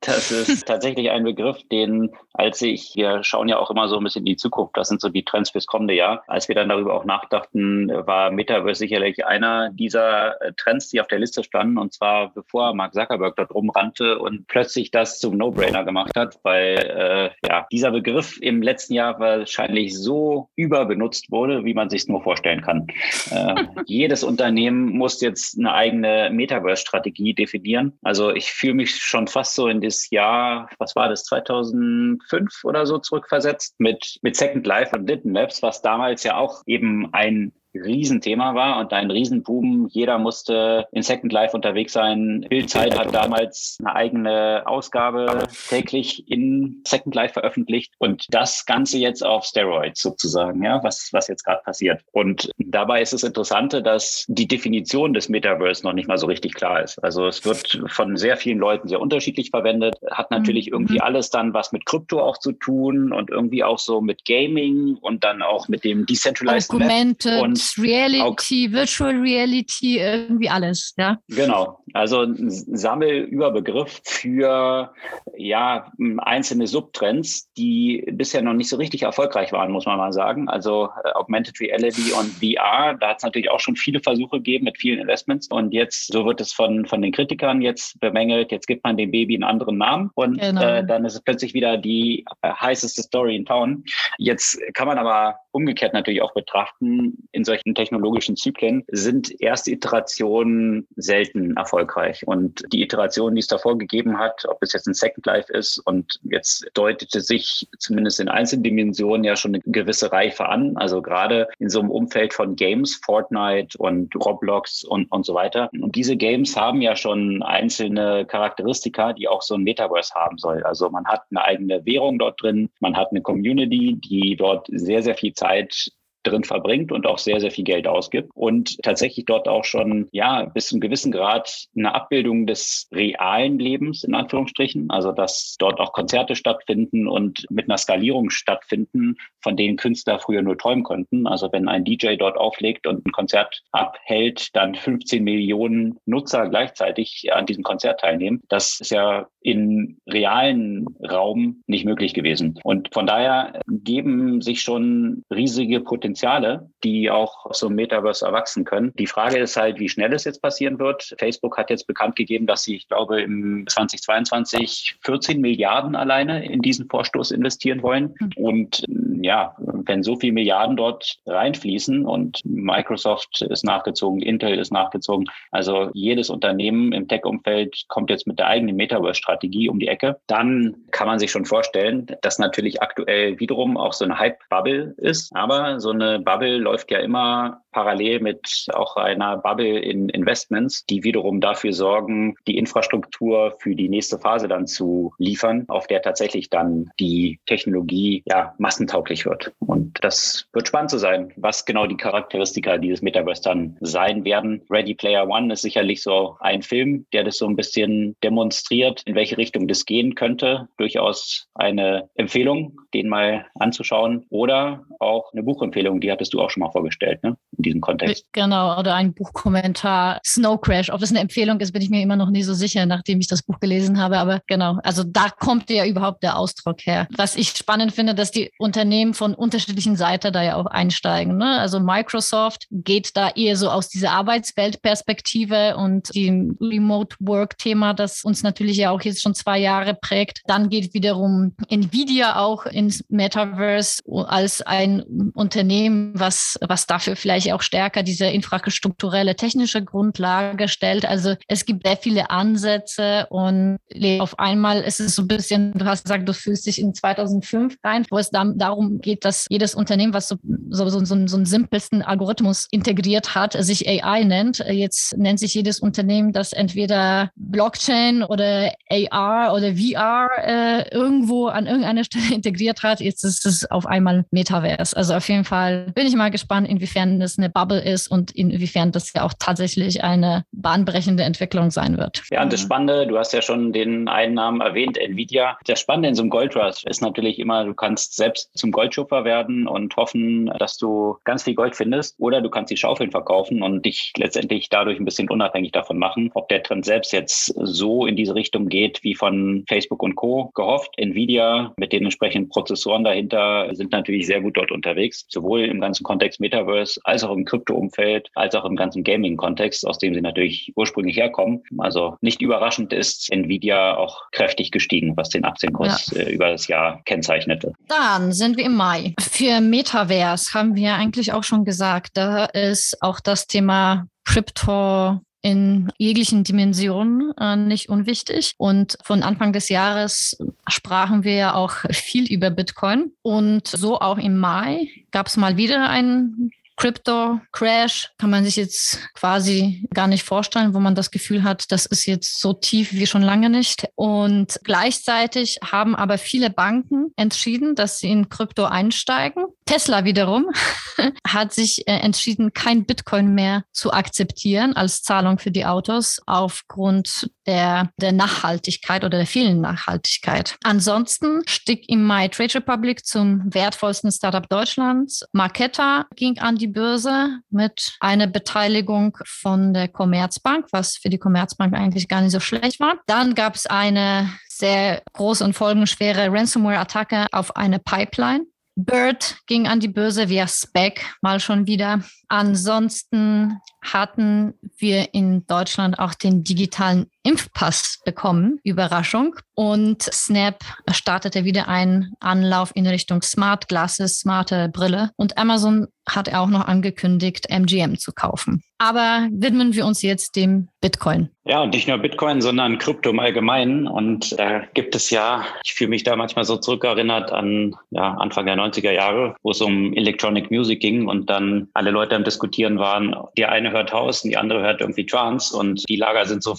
S1: Das ist <laughs> tatsächlich ein Begriff, den, als ich, wir schauen ja auch immer so ein bisschen in die Zukunft, das sind so die Trends fürs kommende Jahr. Als wir dann darüber auch nachdachten, war Metaverse sicherlich einer dieser äh, Trends, die auf der Liste standen. Und zwar bevor Mark Zuckerberg dort rumrannte und plötzlich das zum No-Brainer gemacht hat, weil äh, ja dieser Begriff im letzten Jahr wahrscheinlich so überbenutzt wurde, wie man sich nur vorstellen kann. Äh, <laughs> jedes Unternehmen muss jetzt eine eigene Metaverse-Strategie definieren. Also ich fühle mich schon fast so in das Jahr, was war das, 2005 oder so zurückversetzt mit, mit Second Life und Litton Labs, was damals ja auch eben ein Riesenthema war und ein Riesenboom. Jeder musste in Second Life unterwegs sein. Bildzeit hat damals eine eigene Ausgabe täglich in Second Life veröffentlicht und das Ganze jetzt auf Steroids sozusagen, ja, was, was jetzt gerade passiert. Und dabei ist es Interessante, dass die Definition des Metaverse noch nicht mal so richtig klar ist. Also es wird von sehr vielen Leuten sehr unterschiedlich verwendet, hat natürlich mhm. irgendwie alles dann was mit Krypto auch zu tun und irgendwie auch so mit Gaming und dann auch mit dem Decentralized
S2: Argumente, und Reality, Virtual Reality, irgendwie alles, ja.
S1: Genau. Also ein Sammelüberbegriff für ja einzelne Subtrends, die bisher noch nicht so richtig erfolgreich waren, muss man mal sagen. Also äh, Augmented Reality und VR, da hat es natürlich auch schon viele Versuche gegeben mit vielen Investments. Und jetzt, so wird es von, von den Kritikern jetzt bemängelt, jetzt gibt man dem Baby einen anderen Namen und genau. äh, dann ist es plötzlich wieder die äh, heißeste Story in Town. Jetzt kann man aber umgekehrt natürlich auch betrachten, in solchen technologischen Zyklen sind erste Iterationen selten erfolgreich. Und die Iteration, die es davor gegeben hat, ob es jetzt ein Second Life ist und jetzt deutete sich zumindest in Einzeldimensionen ja schon eine gewisse Reife an. Also gerade in so einem Umfeld von Games, Fortnite und Roblox und, und so weiter. Und diese Games haben ja schon einzelne Charakteristika, die auch so ein Metaverse haben soll. Also man hat eine eigene Währung dort drin, man hat eine Community, die dort sehr, sehr viel Zeit drin verbringt und auch sehr, sehr viel Geld ausgibt und tatsächlich dort auch schon, ja, bis zu einem gewissen Grad eine Abbildung des realen Lebens, in Anführungsstrichen, also dass dort auch Konzerte stattfinden und mit einer Skalierung stattfinden, von denen Künstler früher nur träumen konnten. Also wenn ein DJ dort auflegt und ein Konzert abhält, dann 15 Millionen Nutzer gleichzeitig an diesem Konzert teilnehmen. Das ist ja in realen Raum nicht möglich gewesen. Und von daher geben sich schon riesige Potenziale Potenziale, die auch aus so einem Metaverse erwachsen können. Die Frage ist halt, wie schnell es jetzt passieren wird. Facebook hat jetzt bekannt gegeben, dass sie, ich glaube, im 2022 14 Milliarden alleine in diesen Vorstoß investieren wollen. Mhm. Und ja, wenn so viele Milliarden dort reinfließen und Microsoft ist nachgezogen, Intel ist nachgezogen, also jedes Unternehmen im Tech-Umfeld kommt jetzt mit der eigenen Metaverse-Strategie um die Ecke, dann kann man sich schon vorstellen, dass natürlich aktuell wiederum auch so eine Hype-Bubble ist. Aber so eine Bubble läuft ja immer parallel mit auch einer Bubble in Investments, die wiederum dafür sorgen, die Infrastruktur für die nächste Phase dann zu liefern, auf der tatsächlich dann die Technologie ja massentauglich wird. Und das wird spannend zu sein, was genau die Charakteristika dieses Metaverse dann sein werden. Ready Player One ist sicherlich so ein Film, der das so ein bisschen demonstriert, in welche Richtung das gehen könnte. Durchaus eine Empfehlung, den mal anzuschauen oder auch eine Buchempfehlung, die hattest du auch schon mal vorgestellt. Ne? in diesem Kontext.
S2: Genau, oder ein Buchkommentar, Snow Crash. Ob das eine Empfehlung ist, bin ich mir immer noch nie so sicher, nachdem ich das Buch gelesen habe. Aber genau, also da kommt ja überhaupt der Ausdruck her. Was ich spannend finde, dass die Unternehmen von unterschiedlichen Seiten da ja auch einsteigen. Ne? Also Microsoft geht da eher so aus dieser Arbeitsweltperspektive und die Remote Work-Thema, das uns natürlich ja auch jetzt schon zwei Jahre prägt. Dann geht wiederum Nvidia auch ins Metaverse als ein Unternehmen, was, was dafür vielleicht auch stärker diese infrastrukturelle technische Grundlage stellt. Also es gibt sehr viele Ansätze und auf einmal ist es so ein bisschen, du hast gesagt, du fühlst dich in 2005 rein, wo es dann darum geht, dass jedes Unternehmen, was so, so, so, so, so einen simpelsten Algorithmus integriert hat, sich AI nennt. Jetzt nennt sich jedes Unternehmen, das entweder Blockchain oder AR oder VR äh, irgendwo an irgendeiner Stelle <laughs> integriert hat. Jetzt ist es auf einmal Metaverse. Also auf jeden Fall bin ich mal gespannt, inwiefern es eine Bubble ist und inwiefern das ja auch tatsächlich eine bahnbrechende Entwicklung sein wird.
S1: Ja, und das Spannende, du hast ja schon den einen Namen erwähnt, Nvidia. Das Spannende in so einem Goldrush ist natürlich immer, du kannst selbst zum Goldschupfer werden und hoffen, dass du ganz viel Gold findest oder du kannst die Schaufeln verkaufen und dich letztendlich dadurch ein bisschen unabhängig davon machen, ob der Trend selbst jetzt so in diese Richtung geht, wie von Facebook und Co. gehofft. Nvidia mit den entsprechenden Prozessoren dahinter sind natürlich sehr gut dort unterwegs, sowohl im ganzen Kontext Metaverse als auch im Krypto-Umfeld, als auch im ganzen Gaming-Kontext, aus dem sie natürlich ursprünglich herkommen. Also nicht überraschend ist Nvidia auch kräftig gestiegen, was den Aktienkurs ja. äh, über das Jahr kennzeichnete.
S2: Dann sind wir im Mai. Für Metaverse haben wir eigentlich auch schon gesagt, da ist auch das Thema Crypto in jeglichen Dimensionen äh, nicht unwichtig. Und von Anfang des Jahres sprachen wir ja auch viel über Bitcoin. Und so auch im Mai gab es mal wieder einen Crypto-Crash kann man sich jetzt quasi gar nicht vorstellen, wo man das Gefühl hat, das ist jetzt so tief wie schon lange nicht. Und gleichzeitig haben aber viele Banken entschieden, dass sie in Krypto einsteigen. Tesla wiederum <laughs> hat sich äh, entschieden, kein Bitcoin mehr zu akzeptieren als Zahlung für die Autos aufgrund der, der Nachhaltigkeit oder der vielen Nachhaltigkeit. Ansonsten stieg im Mai Trade Republic zum wertvollsten Startup Deutschlands. Marketa ging an die Börse mit einer Beteiligung von der Commerzbank, was für die Commerzbank eigentlich gar nicht so schlecht war. Dann gab es eine sehr große und folgenschwere Ransomware-Attacke auf eine Pipeline. Bird ging an die Börse via SPEC mal schon wieder. Ansonsten hatten wir in Deutschland auch den digitalen Impfpass bekommen. Überraschung. Und Snap startete wieder einen Anlauf in Richtung Smart Glasses, smarte Brille. Und Amazon hat auch noch angekündigt, MGM zu kaufen. Aber widmen wir uns jetzt dem Bitcoin.
S1: Ja, und nicht nur Bitcoin, sondern Krypto im Allgemeinen. Und da gibt es ja, ich fühle mich da manchmal so zurückerinnert an ja, Anfang der 90er Jahre, wo es um Electronic Music ging und dann alle Leute am Diskutieren waren, die eine hört House und die andere hört irgendwie Trance und die Lager sind so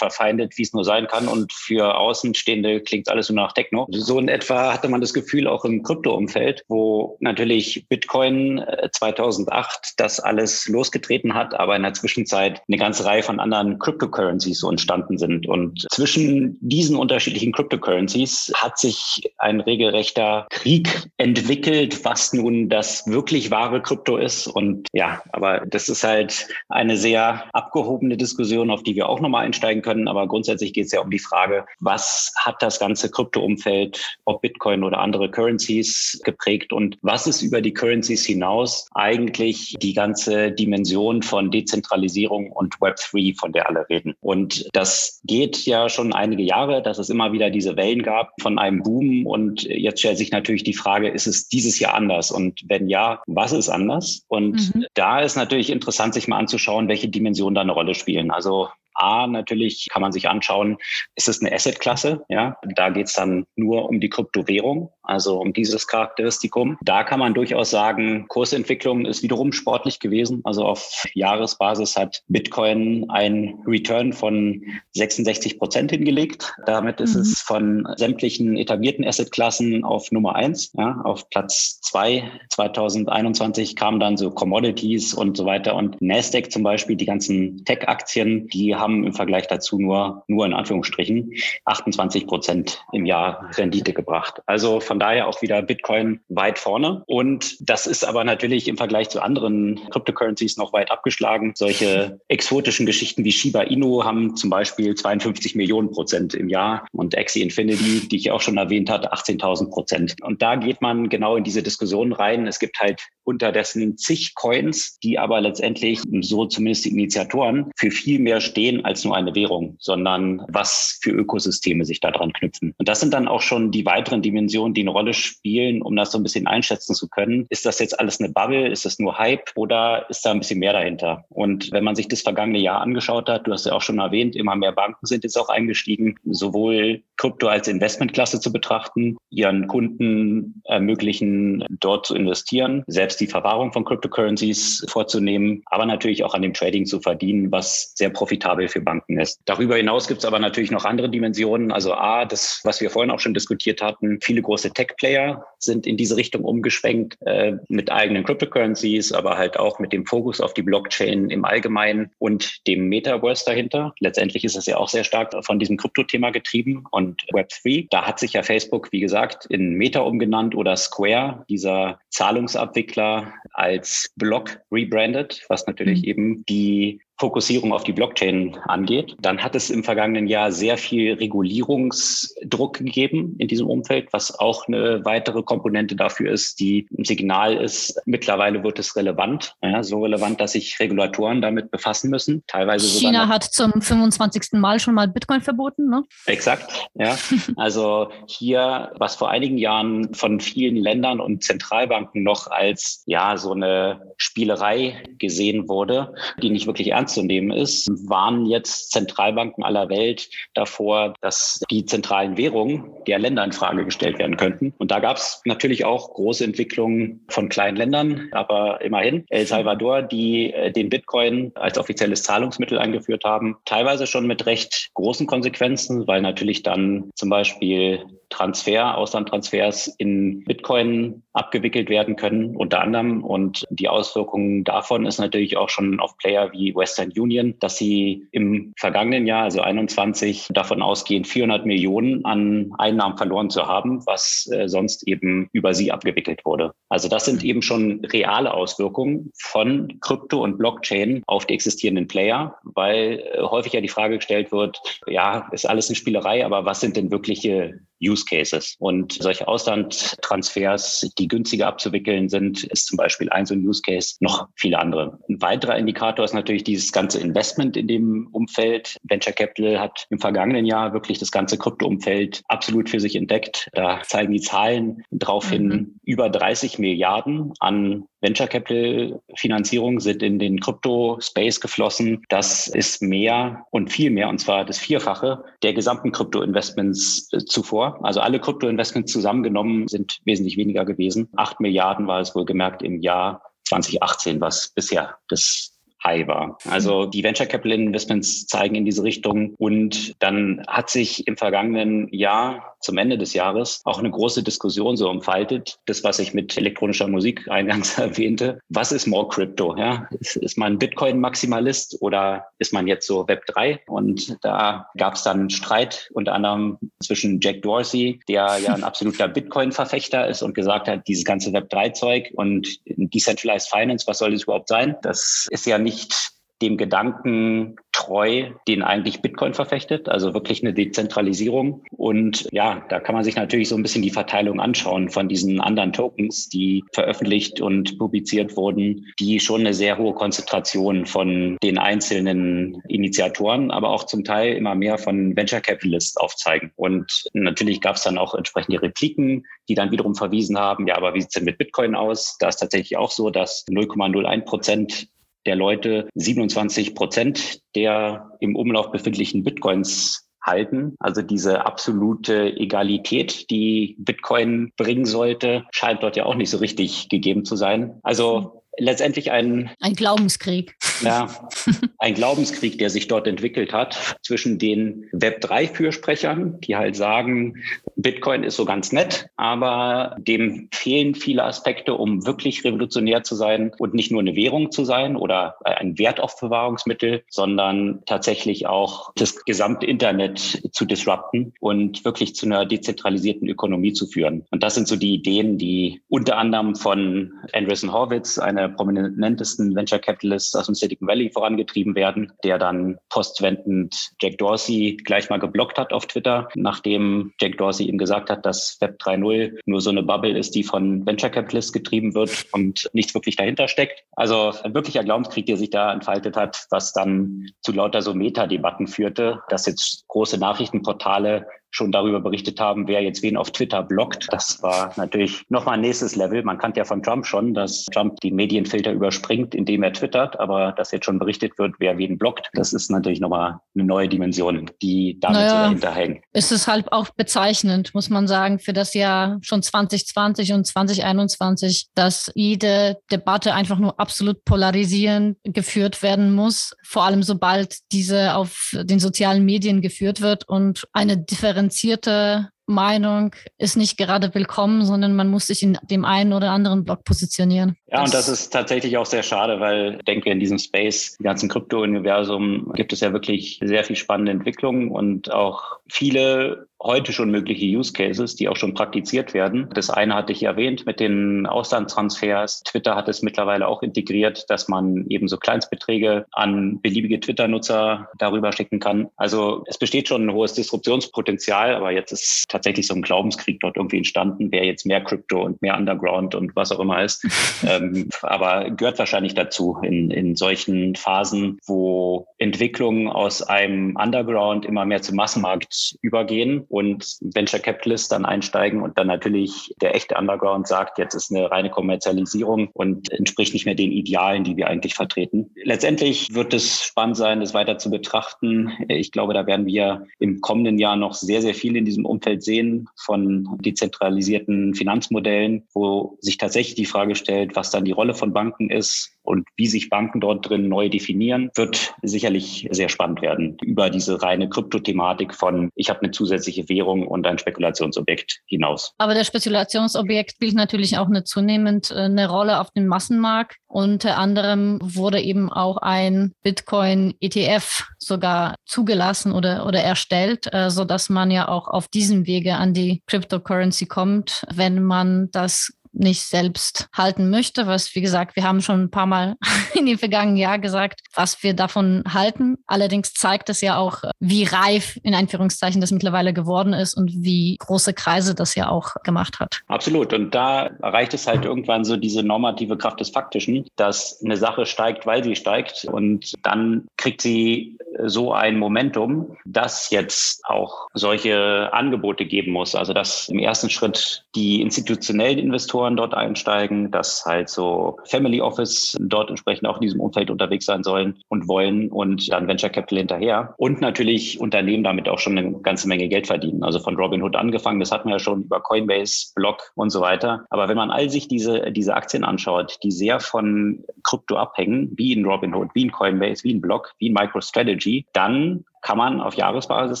S1: verfeindet, wie es nur sein kann und für Außenstehende klingt alles nur nach Techno. So in etwa hatte man das Gefühl auch im Krypto-Umfeld, wo natürlich Bitcoin 2008 äh, das alles losgetreten hat, aber in der Zwischenzeit eine ganze Reihe von anderen Cryptocurrencies so entstanden sind. Und zwischen diesen unterschiedlichen Cryptocurrencies hat sich ein regelrechter Krieg entwickelt, was nun das wirklich wahre Krypto ist. Und ja, aber das ist halt eine sehr abgehobene Diskussion, auf die wir auch nochmal einsteigen können. Aber aber grundsätzlich geht es ja um die Frage, was hat das ganze Krypto-Umfeld, ob Bitcoin oder andere Currencies geprägt und was ist über die Currencies hinaus eigentlich die ganze Dimension von Dezentralisierung und Web3, von der alle reden. Und das geht ja schon einige Jahre, dass es immer wieder diese Wellen gab von einem Boom und jetzt stellt sich natürlich die Frage, ist es dieses Jahr anders? Und wenn ja, was ist anders? Und mhm. da ist natürlich interessant, sich mal anzuschauen, welche Dimensionen da eine Rolle spielen. Also A, natürlich kann man sich anschauen, ist es eine Assetklasse? Ja, da geht es dann nur um die Kryptowährung, also um dieses Charakteristikum. Da kann man durchaus sagen, Kursentwicklung ist wiederum sportlich gewesen. Also auf Jahresbasis hat Bitcoin ein Return von 66 Prozent hingelegt. Damit ist mhm. es von sämtlichen etablierten Assetklassen auf Nummer eins. Ja, auf Platz zwei 2021 kamen dann so Commodities und so weiter und Nasdaq zum Beispiel, die ganzen Tech-Aktien, die haben haben im Vergleich dazu nur, nur in Anführungsstrichen 28 Prozent im Jahr Rendite gebracht. Also von daher auch wieder Bitcoin weit vorne. Und das ist aber natürlich im Vergleich zu anderen Cryptocurrencies noch weit abgeschlagen. Solche exotischen Geschichten wie Shiba Inu haben zum Beispiel 52 Millionen Prozent im Jahr und Axie Infinity, die ich auch schon erwähnt hatte, 18.000 Prozent. Und da geht man genau in diese Diskussion rein. Es gibt halt unterdessen zig Coins, die aber letztendlich, so zumindest die Initiatoren, für viel mehr stehen als nur eine Währung, sondern was für Ökosysteme sich daran knüpfen. Und das sind dann auch schon die weiteren Dimensionen, die eine Rolle spielen, um das so ein bisschen einschätzen zu können. Ist das jetzt alles eine Bubble? Ist das nur Hype oder ist da ein bisschen mehr dahinter? Und wenn man sich das vergangene Jahr angeschaut hat, du hast ja auch schon erwähnt, immer mehr Banken sind jetzt auch eingestiegen, sowohl Krypto als Investmentklasse zu betrachten, ihren Kunden ermöglichen, dort zu investieren, selbst die Verwahrung von Cryptocurrencies vorzunehmen, aber natürlich auch an dem Trading zu verdienen, was sehr profitabel für Banken ist. Darüber hinaus gibt es aber natürlich noch andere Dimensionen. Also A, das, was wir vorhin auch schon diskutiert hatten, viele große Tech-Player sind in diese Richtung umgeschwenkt äh, mit eigenen Cryptocurrencies, aber halt auch mit dem Fokus auf die Blockchain im Allgemeinen und dem Metaverse dahinter. Letztendlich ist es ja auch sehr stark von diesem Kryptothema getrieben und Web3. Da hat sich ja Facebook, wie gesagt, in Meta umgenannt oder Square, dieser Zahlungsabwickler, als Block rebrandet, was natürlich mhm. eben die Fokussierung auf die Blockchain angeht. Dann hat es im vergangenen Jahr sehr viel Regulierungsdruck gegeben in diesem Umfeld, was auch eine weitere Komponente dafür ist, die ein Signal ist, mittlerweile wird es relevant, ja, so relevant, dass sich Regulatoren damit befassen müssen. Teilweise
S2: sogar China hat zum 25. Mal schon mal Bitcoin verboten, ne?
S1: Exakt, ja. <laughs> Also hier, was vor einigen Jahren von vielen Ländern und Zentralbanken noch als ja so eine Spielerei gesehen wurde, die nicht wirklich ernst ernst zu nehmen ist, warnen jetzt Zentralbanken aller Welt davor, dass die zentralen Währungen der Länder in Frage gestellt werden könnten. Und da gab es natürlich auch große Entwicklungen von kleinen Ländern, aber immerhin El Salvador, die äh, den Bitcoin als offizielles Zahlungsmittel eingeführt haben, teilweise schon mit recht großen Konsequenzen, weil natürlich dann zum Beispiel Transfer, Auslandtransfers in Bitcoin abgewickelt werden können, unter anderem. Und die Auswirkungen davon ist natürlich auch schon auf Player wie Western Union, dass sie im vergangenen Jahr, also 21, davon ausgehen, 400 Millionen an Einnahmen verloren zu haben, was äh, sonst eben über sie abgewickelt wurde. Also das sind eben schon reale Auswirkungen von Krypto und Blockchain auf die existierenden Player, weil äh, häufig ja die Frage gestellt wird, ja, ist alles eine Spielerei, aber was sind denn wirkliche Use Cases. Und solche Auslandtransfers, die günstiger abzuwickeln sind, ist zum Beispiel ein so ein Use Case, noch viele andere. Ein weiterer Indikator ist natürlich dieses ganze Investment in dem Umfeld. Venture Capital hat im vergangenen Jahr wirklich das ganze Krypto-Umfeld absolut für sich entdeckt. Da zeigen die Zahlen daraufhin mhm. über 30 Milliarden an Venture Capital Finanzierung sind in den Krypto-Space geflossen. Das ist mehr und viel mehr, und zwar das Vierfache der gesamten Krypto-Investments äh, zuvor. Also alle Krypto-Investments zusammengenommen sind wesentlich weniger gewesen. Acht Milliarden war es wohlgemerkt im Jahr 2018, was bisher das High war. Also die Venture Capital Investments zeigen in diese Richtung. Und dann hat sich im vergangenen Jahr zum Ende des Jahres auch eine große Diskussion so umfaltet. Das, was ich mit elektronischer Musik <laughs> eingangs erwähnte. Was ist more Crypto? Ja? Ist, ist man Bitcoin-Maximalist oder ist man jetzt so Web 3? Und da gab es dann Streit unter anderem zwischen Jack Dorsey, der ja ein <laughs> absoluter Bitcoin-Verfechter ist und gesagt hat, dieses ganze Web 3-Zeug und Decentralized Finance, was soll das überhaupt sein? Das ist ja nicht dem Gedanken treu, den eigentlich Bitcoin verfechtet, also wirklich eine Dezentralisierung. Und ja, da kann man sich natürlich so ein bisschen die Verteilung anschauen von diesen anderen Tokens, die veröffentlicht und publiziert wurden, die schon eine sehr hohe Konzentration von den einzelnen Initiatoren, aber auch zum Teil immer mehr von Venture Capitalists aufzeigen. Und natürlich gab es dann auch entsprechende Repliken, die dann wiederum verwiesen haben, ja, aber wie sieht es denn mit Bitcoin aus? Da ist tatsächlich auch so, dass 0,01 Prozent der Leute 27 Prozent der im Umlauf befindlichen Bitcoins halten. Also diese absolute Egalität, die Bitcoin bringen sollte, scheint dort ja auch nicht so richtig gegeben zu sein. Also letztendlich ein...
S2: Ein Glaubenskrieg.
S1: Ja, <laughs> ein Glaubenskrieg, der sich dort entwickelt hat zwischen den Web3-Fürsprechern, die halt sagen, Bitcoin ist so ganz nett, aber dem fehlen viele Aspekte, um wirklich revolutionär zu sein und nicht nur eine Währung zu sein oder ein Wertaufbewahrungsmittel, sondern tatsächlich auch das gesamte Internet zu disrupten und wirklich zu einer dezentralisierten Ökonomie zu führen. Und das sind so die Ideen, die unter anderem von Andreessen Horwitz, einer prominentesten Venture Capitalists aus dem Silicon Valley vorangetrieben werden, der dann postwendend Jack Dorsey gleich mal geblockt hat auf Twitter, nachdem Jack Dorsey ihm gesagt hat, dass Web 3.0 nur so eine Bubble ist, die von Venture Capitalists getrieben wird und nichts wirklich dahinter steckt. Also ein wirklicher Glaubenskrieg, der sich da entfaltet hat, was dann zu lauter so Metadebatten führte, dass jetzt große Nachrichtenportale schon darüber berichtet haben, wer jetzt wen auf Twitter blockt. Das war natürlich nochmal ein nächstes Level. Man kannte ja von Trump schon, dass Trump die Medienfilter überspringt, indem er twittert, aber dass jetzt schon berichtet wird, wer wen blockt, das ist natürlich nochmal eine neue Dimension, die damit naja, so dahinter hängt.
S2: Ist es halt auch bezeichnend, muss man sagen, für das Jahr schon 2020 und 2021, dass jede Debatte einfach nur absolut polarisierend geführt werden muss, vor allem sobald diese auf den sozialen Medien geführt wird und eine Differenz differenzierte Meinung ist nicht gerade willkommen, sondern man muss sich in dem einen oder anderen Block positionieren.
S1: Ja, das und das ist tatsächlich auch sehr schade, weil ich denke, in diesem Space, im ganzen Krypto-Universum, gibt es ja wirklich sehr viel spannende Entwicklungen und auch viele heute schon mögliche Use Cases, die auch schon praktiziert werden. Das eine hatte ich erwähnt mit den Auslandstransfers. Twitter hat es mittlerweile auch integriert, dass man eben so Kleinstbeträge an beliebige Twitter-Nutzer darüber schicken kann. Also es besteht schon ein hohes Disruptionspotenzial, aber jetzt ist tatsächlich so ein Glaubenskrieg dort irgendwie entstanden, wer jetzt mehr Crypto und mehr Underground und was auch immer ist. <laughs> ähm, aber gehört wahrscheinlich dazu in, in solchen Phasen, wo Entwicklungen aus einem Underground immer mehr zum Massenmarkt übergehen und Venture Capitalists dann einsteigen und dann natürlich der echte Underground sagt, jetzt ist eine reine Kommerzialisierung und entspricht nicht mehr den Idealen, die wir eigentlich vertreten. Letztendlich wird es spannend sein, das weiter zu betrachten. Ich glaube, da werden wir im kommenden Jahr noch sehr, sehr viel in diesem Umfeld sehen von dezentralisierten Finanzmodellen, wo sich tatsächlich die Frage stellt, was dann die Rolle von Banken ist, und wie sich Banken dort drin neu definieren, wird sicherlich sehr spannend werden über diese reine Kryptothematik von ich habe eine zusätzliche Währung und ein Spekulationsobjekt hinaus.
S2: Aber der Spekulationsobjekt spielt natürlich auch eine zunehmend äh, eine Rolle auf dem Massenmarkt. Unter anderem wurde eben auch ein Bitcoin-ETF sogar zugelassen oder, oder erstellt, äh, so dass man ja auch auf diesem Wege an die Cryptocurrency kommt, wenn man das nicht selbst halten möchte, was, wie gesagt, wir haben schon ein paar Mal <laughs> in den vergangenen Jahren gesagt, was wir davon halten. Allerdings zeigt es ja auch, wie reif in Einführungszeichen das mittlerweile geworden ist und wie große Kreise das ja auch gemacht hat.
S1: Absolut. Und da erreicht es halt irgendwann so diese normative Kraft des Faktischen, dass eine Sache steigt, weil sie steigt und dann kriegt sie so ein Momentum, dass jetzt auch solche Angebote geben muss. Also dass im ersten Schritt die institutionellen Investoren dort einsteigen, dass halt so Family Office dort entsprechend auch in diesem Umfeld unterwegs sein sollen und wollen und dann Venture Capital hinterher. Und natürlich Unternehmen damit auch schon eine ganze Menge Geld verdienen. Also von Robinhood angefangen, das hatten wir ja schon über Coinbase, Block und so weiter. Aber wenn man all sich diese, diese Aktien anschaut, die sehr von Krypto abhängen, wie in Robinhood, wie in Coinbase, wie in Block, wie in MicroStrategy, dann kann man auf Jahresbasis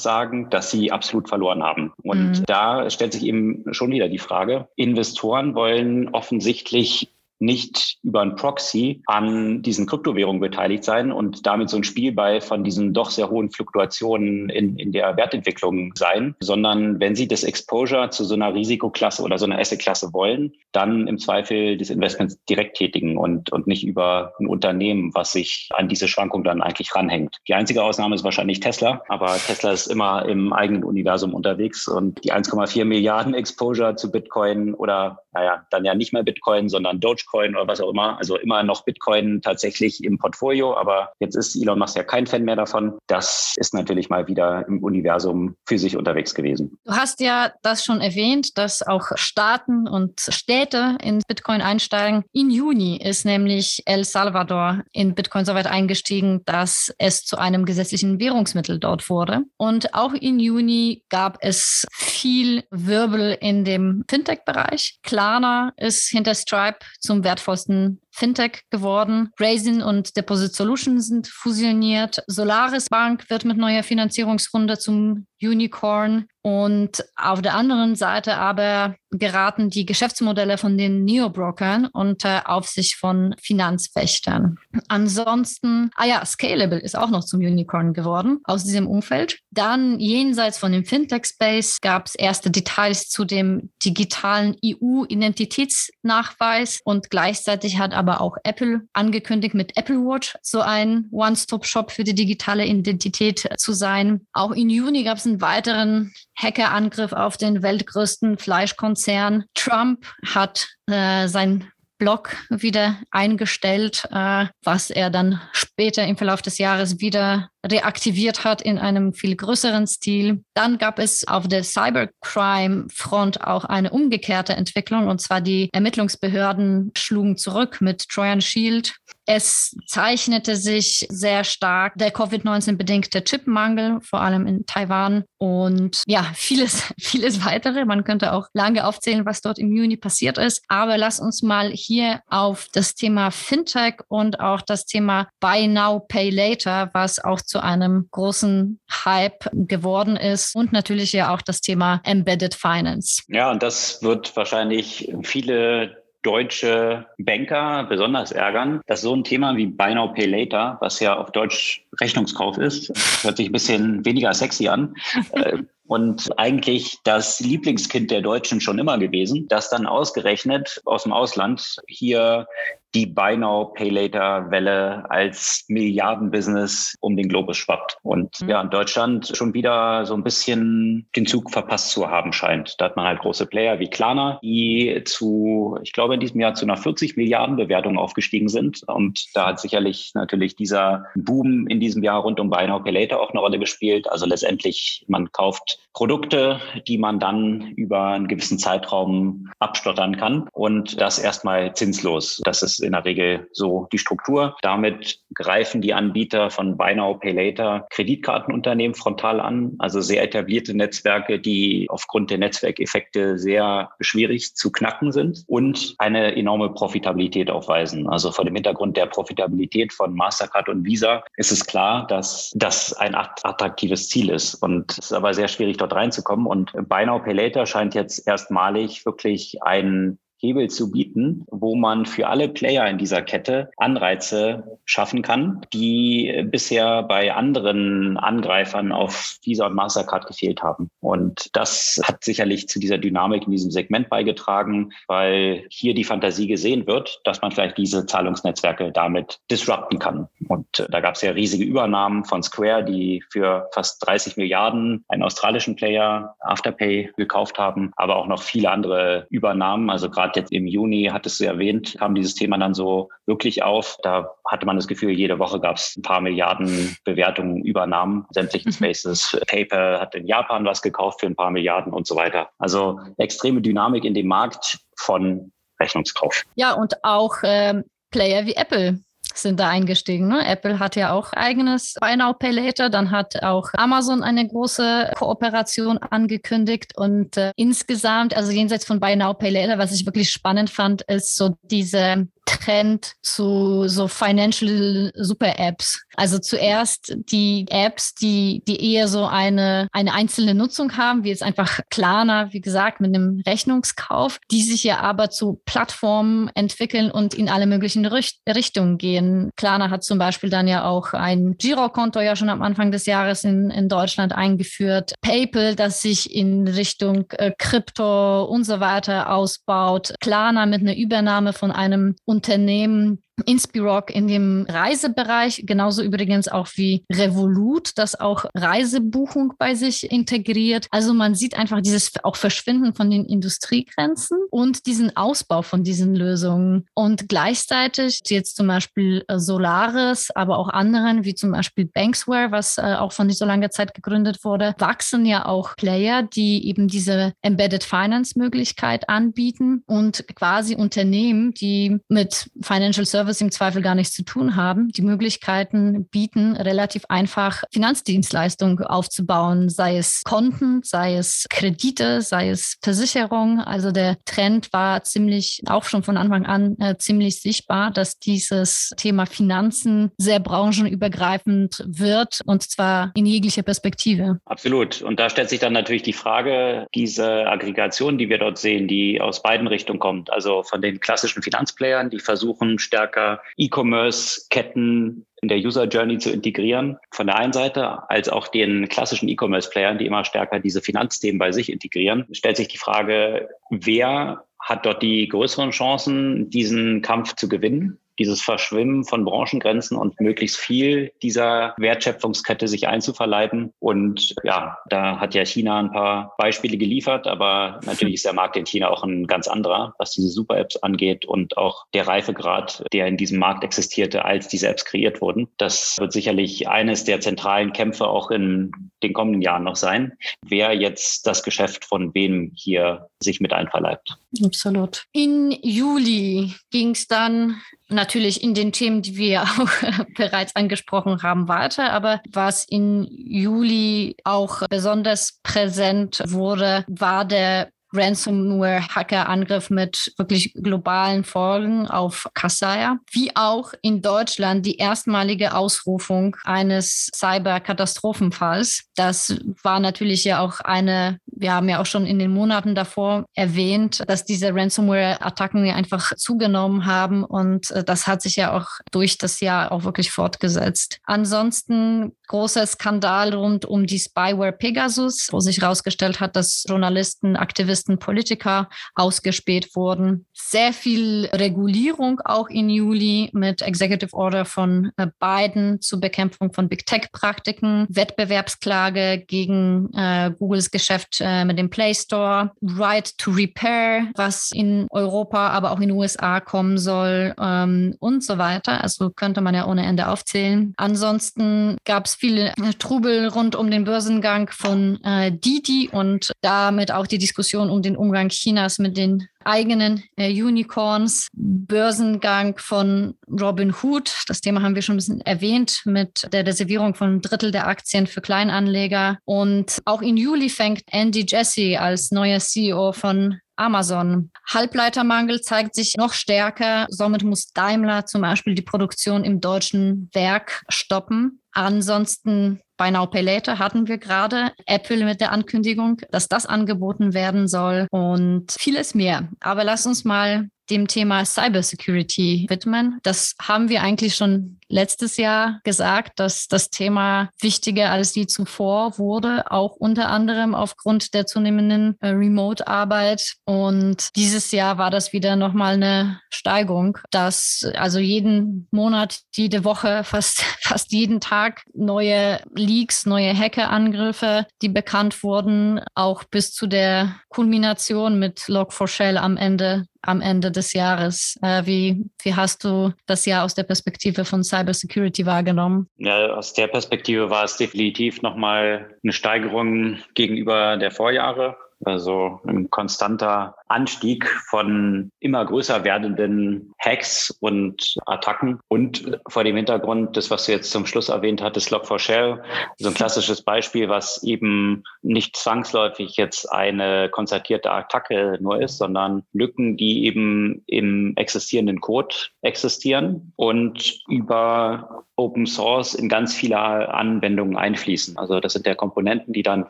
S1: sagen, dass sie absolut verloren haben. Und mhm. da stellt sich eben schon wieder die Frage, Investoren wollen offensichtlich nicht über ein Proxy an diesen Kryptowährungen beteiligt sein und damit so ein Spielball von diesen doch sehr hohen Fluktuationen in, in der Wertentwicklung sein, sondern wenn Sie das Exposure zu so einer Risikoklasse oder so einer Assetklasse wollen, dann im Zweifel des Investments direkt tätigen und, und nicht über ein Unternehmen, was sich an diese Schwankung dann eigentlich ranhängt. Die einzige Ausnahme ist wahrscheinlich Tesla, aber Tesla ist immer im eigenen Universum unterwegs und die 1,4 Milliarden Exposure zu Bitcoin oder naja, dann ja nicht mehr Bitcoin, sondern Dogecoin oder was auch immer. Also immer noch Bitcoin tatsächlich im Portfolio, aber jetzt ist Elon Musk ja kein Fan mehr davon. Das ist natürlich mal wieder im Universum für sich unterwegs gewesen.
S2: Du hast ja das schon erwähnt, dass auch Staaten und Städte in Bitcoin einsteigen. In Juni ist nämlich El Salvador in Bitcoin so weit eingestiegen, dass es zu einem gesetzlichen Währungsmittel dort wurde. Und auch in Juni gab es viel Wirbel in dem Fintech-Bereich. Klarna ist hinter Stripe zum wertvollsten Fintech geworden. Raisin und Deposit Solution sind fusioniert. Solaris Bank wird mit neuer Finanzierungsrunde zum Unicorn. Und auf der anderen Seite aber geraten die Geschäftsmodelle von den Neobrokern unter Aufsicht von Finanzwächtern. Ansonsten, ah ja, Scalable ist auch noch zum Unicorn geworden aus diesem Umfeld. Dann jenseits von dem Fintech-Space gab es erste Details zu dem digitalen EU-Identitätsnachweis und gleichzeitig hat aber auch Apple angekündigt, mit Apple Watch so ein One-Stop-Shop für die digitale Identität zu sein. Auch in Juni gab es einen weiteren Hackerangriff auf den weltgrößten Fleischkonzern. Trump hat äh, sein Blog wieder eingestellt, äh, was er dann später im Verlauf des Jahres wieder reaktiviert hat in einem viel größeren Stil. Dann gab es auf der Cybercrime-Front auch eine umgekehrte Entwicklung, und zwar die Ermittlungsbehörden schlugen zurück mit Trojan Shield. Es zeichnete sich sehr stark der Covid-19-bedingte Chipmangel, vor allem in Taiwan und ja, <laughs> vieles, vieles weitere. Man könnte auch lange aufzählen, was dort im Juni passiert ist. Aber lass uns mal hier auf das Thema Fintech und auch das Thema Buy Now, Pay Later, was auch zu einem großen Hype geworden ist und natürlich ja auch das Thema Embedded Finance.
S1: Ja, und das wird wahrscheinlich viele deutsche Banker besonders ärgern, dass so ein Thema wie Buy Now Pay Later, was ja auf Deutsch Rechnungskauf ist, hört sich ein bisschen weniger sexy an, <laughs> äh, und eigentlich das Lieblingskind der Deutschen schon immer gewesen, das dann ausgerechnet aus dem Ausland hier die Buy Now, Pay Later Welle als Milliardenbusiness um den Globus schwappt. Und mhm. ja, in Deutschland schon wieder so ein bisschen den Zug verpasst zu haben scheint. Da hat man halt große Player wie Klarna, die zu, ich glaube, in diesem Jahr zu einer 40 Milliarden Bewertung aufgestiegen sind. Und da hat sicherlich natürlich dieser Boom in diesem Jahr rund um Buy Now, Pay Later auch eine Rolle gespielt. Also letztendlich, man kauft Produkte, die man dann über einen gewissen Zeitraum abstottern kann und das erstmal zinslos. Das ist in der Regel so die Struktur. Damit greifen die Anbieter von Buy Now, Pay Later Kreditkartenunternehmen frontal an, also sehr etablierte Netzwerke, die aufgrund der Netzwerkeffekte sehr schwierig zu knacken sind und eine enorme Profitabilität aufweisen. Also vor dem Hintergrund der Profitabilität von Mastercard und Visa ist es klar, dass das ein attraktives Ziel ist und es ist aber sehr schwierig dort reinzukommen und Buy Now, Pay Later scheint jetzt erstmalig wirklich ein Hebel zu bieten, wo man für alle Player in dieser Kette Anreize schaffen kann, die bisher bei anderen Angreifern auf Visa und Mastercard gefehlt haben. Und das hat sicherlich zu dieser Dynamik in diesem Segment beigetragen, weil hier die Fantasie gesehen wird, dass man vielleicht diese Zahlungsnetzwerke damit disrupten kann. Und da gab es ja riesige Übernahmen von Square, die für fast 30 Milliarden einen australischen Player Afterpay gekauft haben, aber auch noch viele andere Übernahmen. Also gerade gerade jetzt im Juni, hattest du erwähnt, kam dieses Thema dann so wirklich auf. Da hatte man das Gefühl, jede Woche gab es ein paar Milliarden Bewertungen, Übernahmen, sämtlichen mhm. Spaces. PayPal hat in Japan was gekauft für ein paar Milliarden und so weiter. Also extreme Dynamik in dem Markt von Rechnungskauf.
S2: Ja, und auch ähm, Player wie Apple sind da eingestiegen. Ne? Apple hat ja auch eigenes Buy Now Pay Later. Dann hat auch Amazon eine große Kooperation angekündigt. Und äh, insgesamt, also jenseits von Buy Now Pay Later, was ich wirklich spannend fand, ist so diese Trend zu so Financial Super Apps. Also zuerst die Apps, die, die eher so eine, eine einzelne Nutzung haben, wie jetzt einfach Klarna, wie gesagt, mit einem Rechnungskauf, die sich ja aber zu Plattformen entwickeln und in alle möglichen Richt Richtungen gehen. Klarna hat zum Beispiel dann ja auch ein Girokonto ja schon am Anfang des Jahres in, in Deutschland eingeführt. PayPal, das sich in Richtung äh, Krypto und so weiter ausbaut. Klarna mit einer Übernahme von einem Unternehmen, Inspirock in dem Reisebereich, genauso übrigens auch wie Revolut, das auch Reisebuchung bei sich integriert. Also man sieht einfach dieses auch Verschwinden von den Industriegrenzen und diesen Ausbau von diesen Lösungen. Und gleichzeitig jetzt zum Beispiel äh, Solaris, aber auch anderen, wie zum Beispiel Banksware, was äh, auch von nicht so langer Zeit gegründet wurde, wachsen ja auch Player, die eben diese Embedded Finance Möglichkeit anbieten und quasi Unternehmen, die mit Financial Services Service im Zweifel gar nichts zu tun haben, die Möglichkeiten bieten, relativ einfach Finanzdienstleistungen aufzubauen, sei es Konten, sei es Kredite, sei es Versicherung. Also der Trend war ziemlich, auch schon von Anfang an äh, ziemlich sichtbar, dass dieses Thema Finanzen sehr branchenübergreifend wird und zwar in jeglicher Perspektive.
S1: Absolut. Und da stellt sich dann natürlich die Frage, diese Aggregation, die wir dort sehen, die aus beiden Richtungen kommt, also von den klassischen Finanzplayern, die versuchen stärker stärker E-Commerce-Ketten in der User Journey zu integrieren, von der einen Seite, als auch den klassischen E-Commerce-Playern, die immer stärker diese Finanzthemen bei sich integrieren, stellt sich die Frage, wer hat dort die größeren Chancen, diesen Kampf zu gewinnen? Dieses Verschwimmen von Branchengrenzen und möglichst viel dieser Wertschöpfungskette sich einzuverleiben. Und ja, da hat ja China ein paar Beispiele geliefert, aber natürlich ist der Markt in China auch ein ganz anderer, was diese Super-Apps angeht und auch der Reifegrad, der in diesem Markt existierte, als diese Apps kreiert wurden. Das wird sicherlich eines der zentralen Kämpfe auch in den kommenden Jahren noch sein, wer jetzt das Geschäft von wem hier sich mit einverleibt.
S2: Absolut. In Juli ging es dann natürlich in den Themen, die wir <laughs> auch bereits angesprochen haben, weiter. Aber was in Juli auch besonders präsent wurde, war der Ransomware-Hacker-Angriff mit wirklich globalen Folgen auf Kassaya, wie auch in Deutschland die erstmalige Ausrufung eines Cyber-Katastrophenfalls. Das war natürlich ja auch eine, wir haben ja auch schon in den Monaten davor erwähnt, dass diese Ransomware-Attacken ja einfach zugenommen haben und äh, das hat sich ja auch durch das Jahr auch wirklich fortgesetzt. Ansonsten großer Skandal rund um die Spyware Pegasus, wo sich herausgestellt hat, dass Journalisten, Aktivisten, Politiker ausgespäht wurden. Sehr viel Regulierung auch in Juli mit Executive Order von äh, Biden zur Bekämpfung von Big Tech Praktiken, Wettbewerbsklage gegen äh, Googles Geschäft äh, mit dem Play Store, Right to Repair, was in Europa, aber auch in den USA kommen soll ähm, und so weiter. Also könnte man ja ohne Ende aufzählen. Ansonsten gab es viel äh, Trubel rund um den Börsengang von äh, Didi und damit auch die Diskussion um den Umgang Chinas mit den eigenen äh, Unicorns, Börsengang von Robin Hood. Das Thema haben wir schon ein bisschen erwähnt mit der Reservierung von einem Drittel der Aktien für Kleinanleger. Und auch in Juli fängt Andy Jassy als neuer CEO von Amazon. Halbleitermangel zeigt sich noch stärker. Somit muss Daimler zum Beispiel die Produktion im deutschen Werk stoppen. Ansonsten bei Now Pay Later hatten wir gerade Apple mit der Ankündigung, dass das angeboten werden soll und vieles mehr. Aber lass uns mal dem Thema Cybersecurity widmen. Das haben wir eigentlich schon letztes Jahr gesagt, dass das Thema wichtiger als je zuvor wurde, auch unter anderem aufgrund der zunehmenden äh, Remote-Arbeit. Und dieses Jahr war das wieder nochmal eine Steigerung, dass also jeden Monat, jede Woche, <laughs> fast, fast jeden Tag neue Leaks, neue Hackerangriffe, die bekannt wurden, auch bis zu der Kulmination mit Log4Shell am Ende am Ende des Jahres. Äh, wie, wie hast du das Jahr aus der Perspektive von Cybersecurity wahrgenommen?
S1: Ja, aus der Perspektive war es definitiv nochmal eine Steigerung gegenüber der Vorjahre. Also ein konstanter Anstieg von immer größer werdenden Hacks und Attacken und vor dem Hintergrund das, was du jetzt zum Schluss erwähnt hattest, Log4Shell, so ein klassisches Beispiel, was eben nicht zwangsläufig jetzt eine konzertierte Attacke nur ist, sondern Lücken, die eben im existierenden Code existieren und über Open Source in ganz viele Anwendungen einfließen. Also das sind ja Komponenten, die dann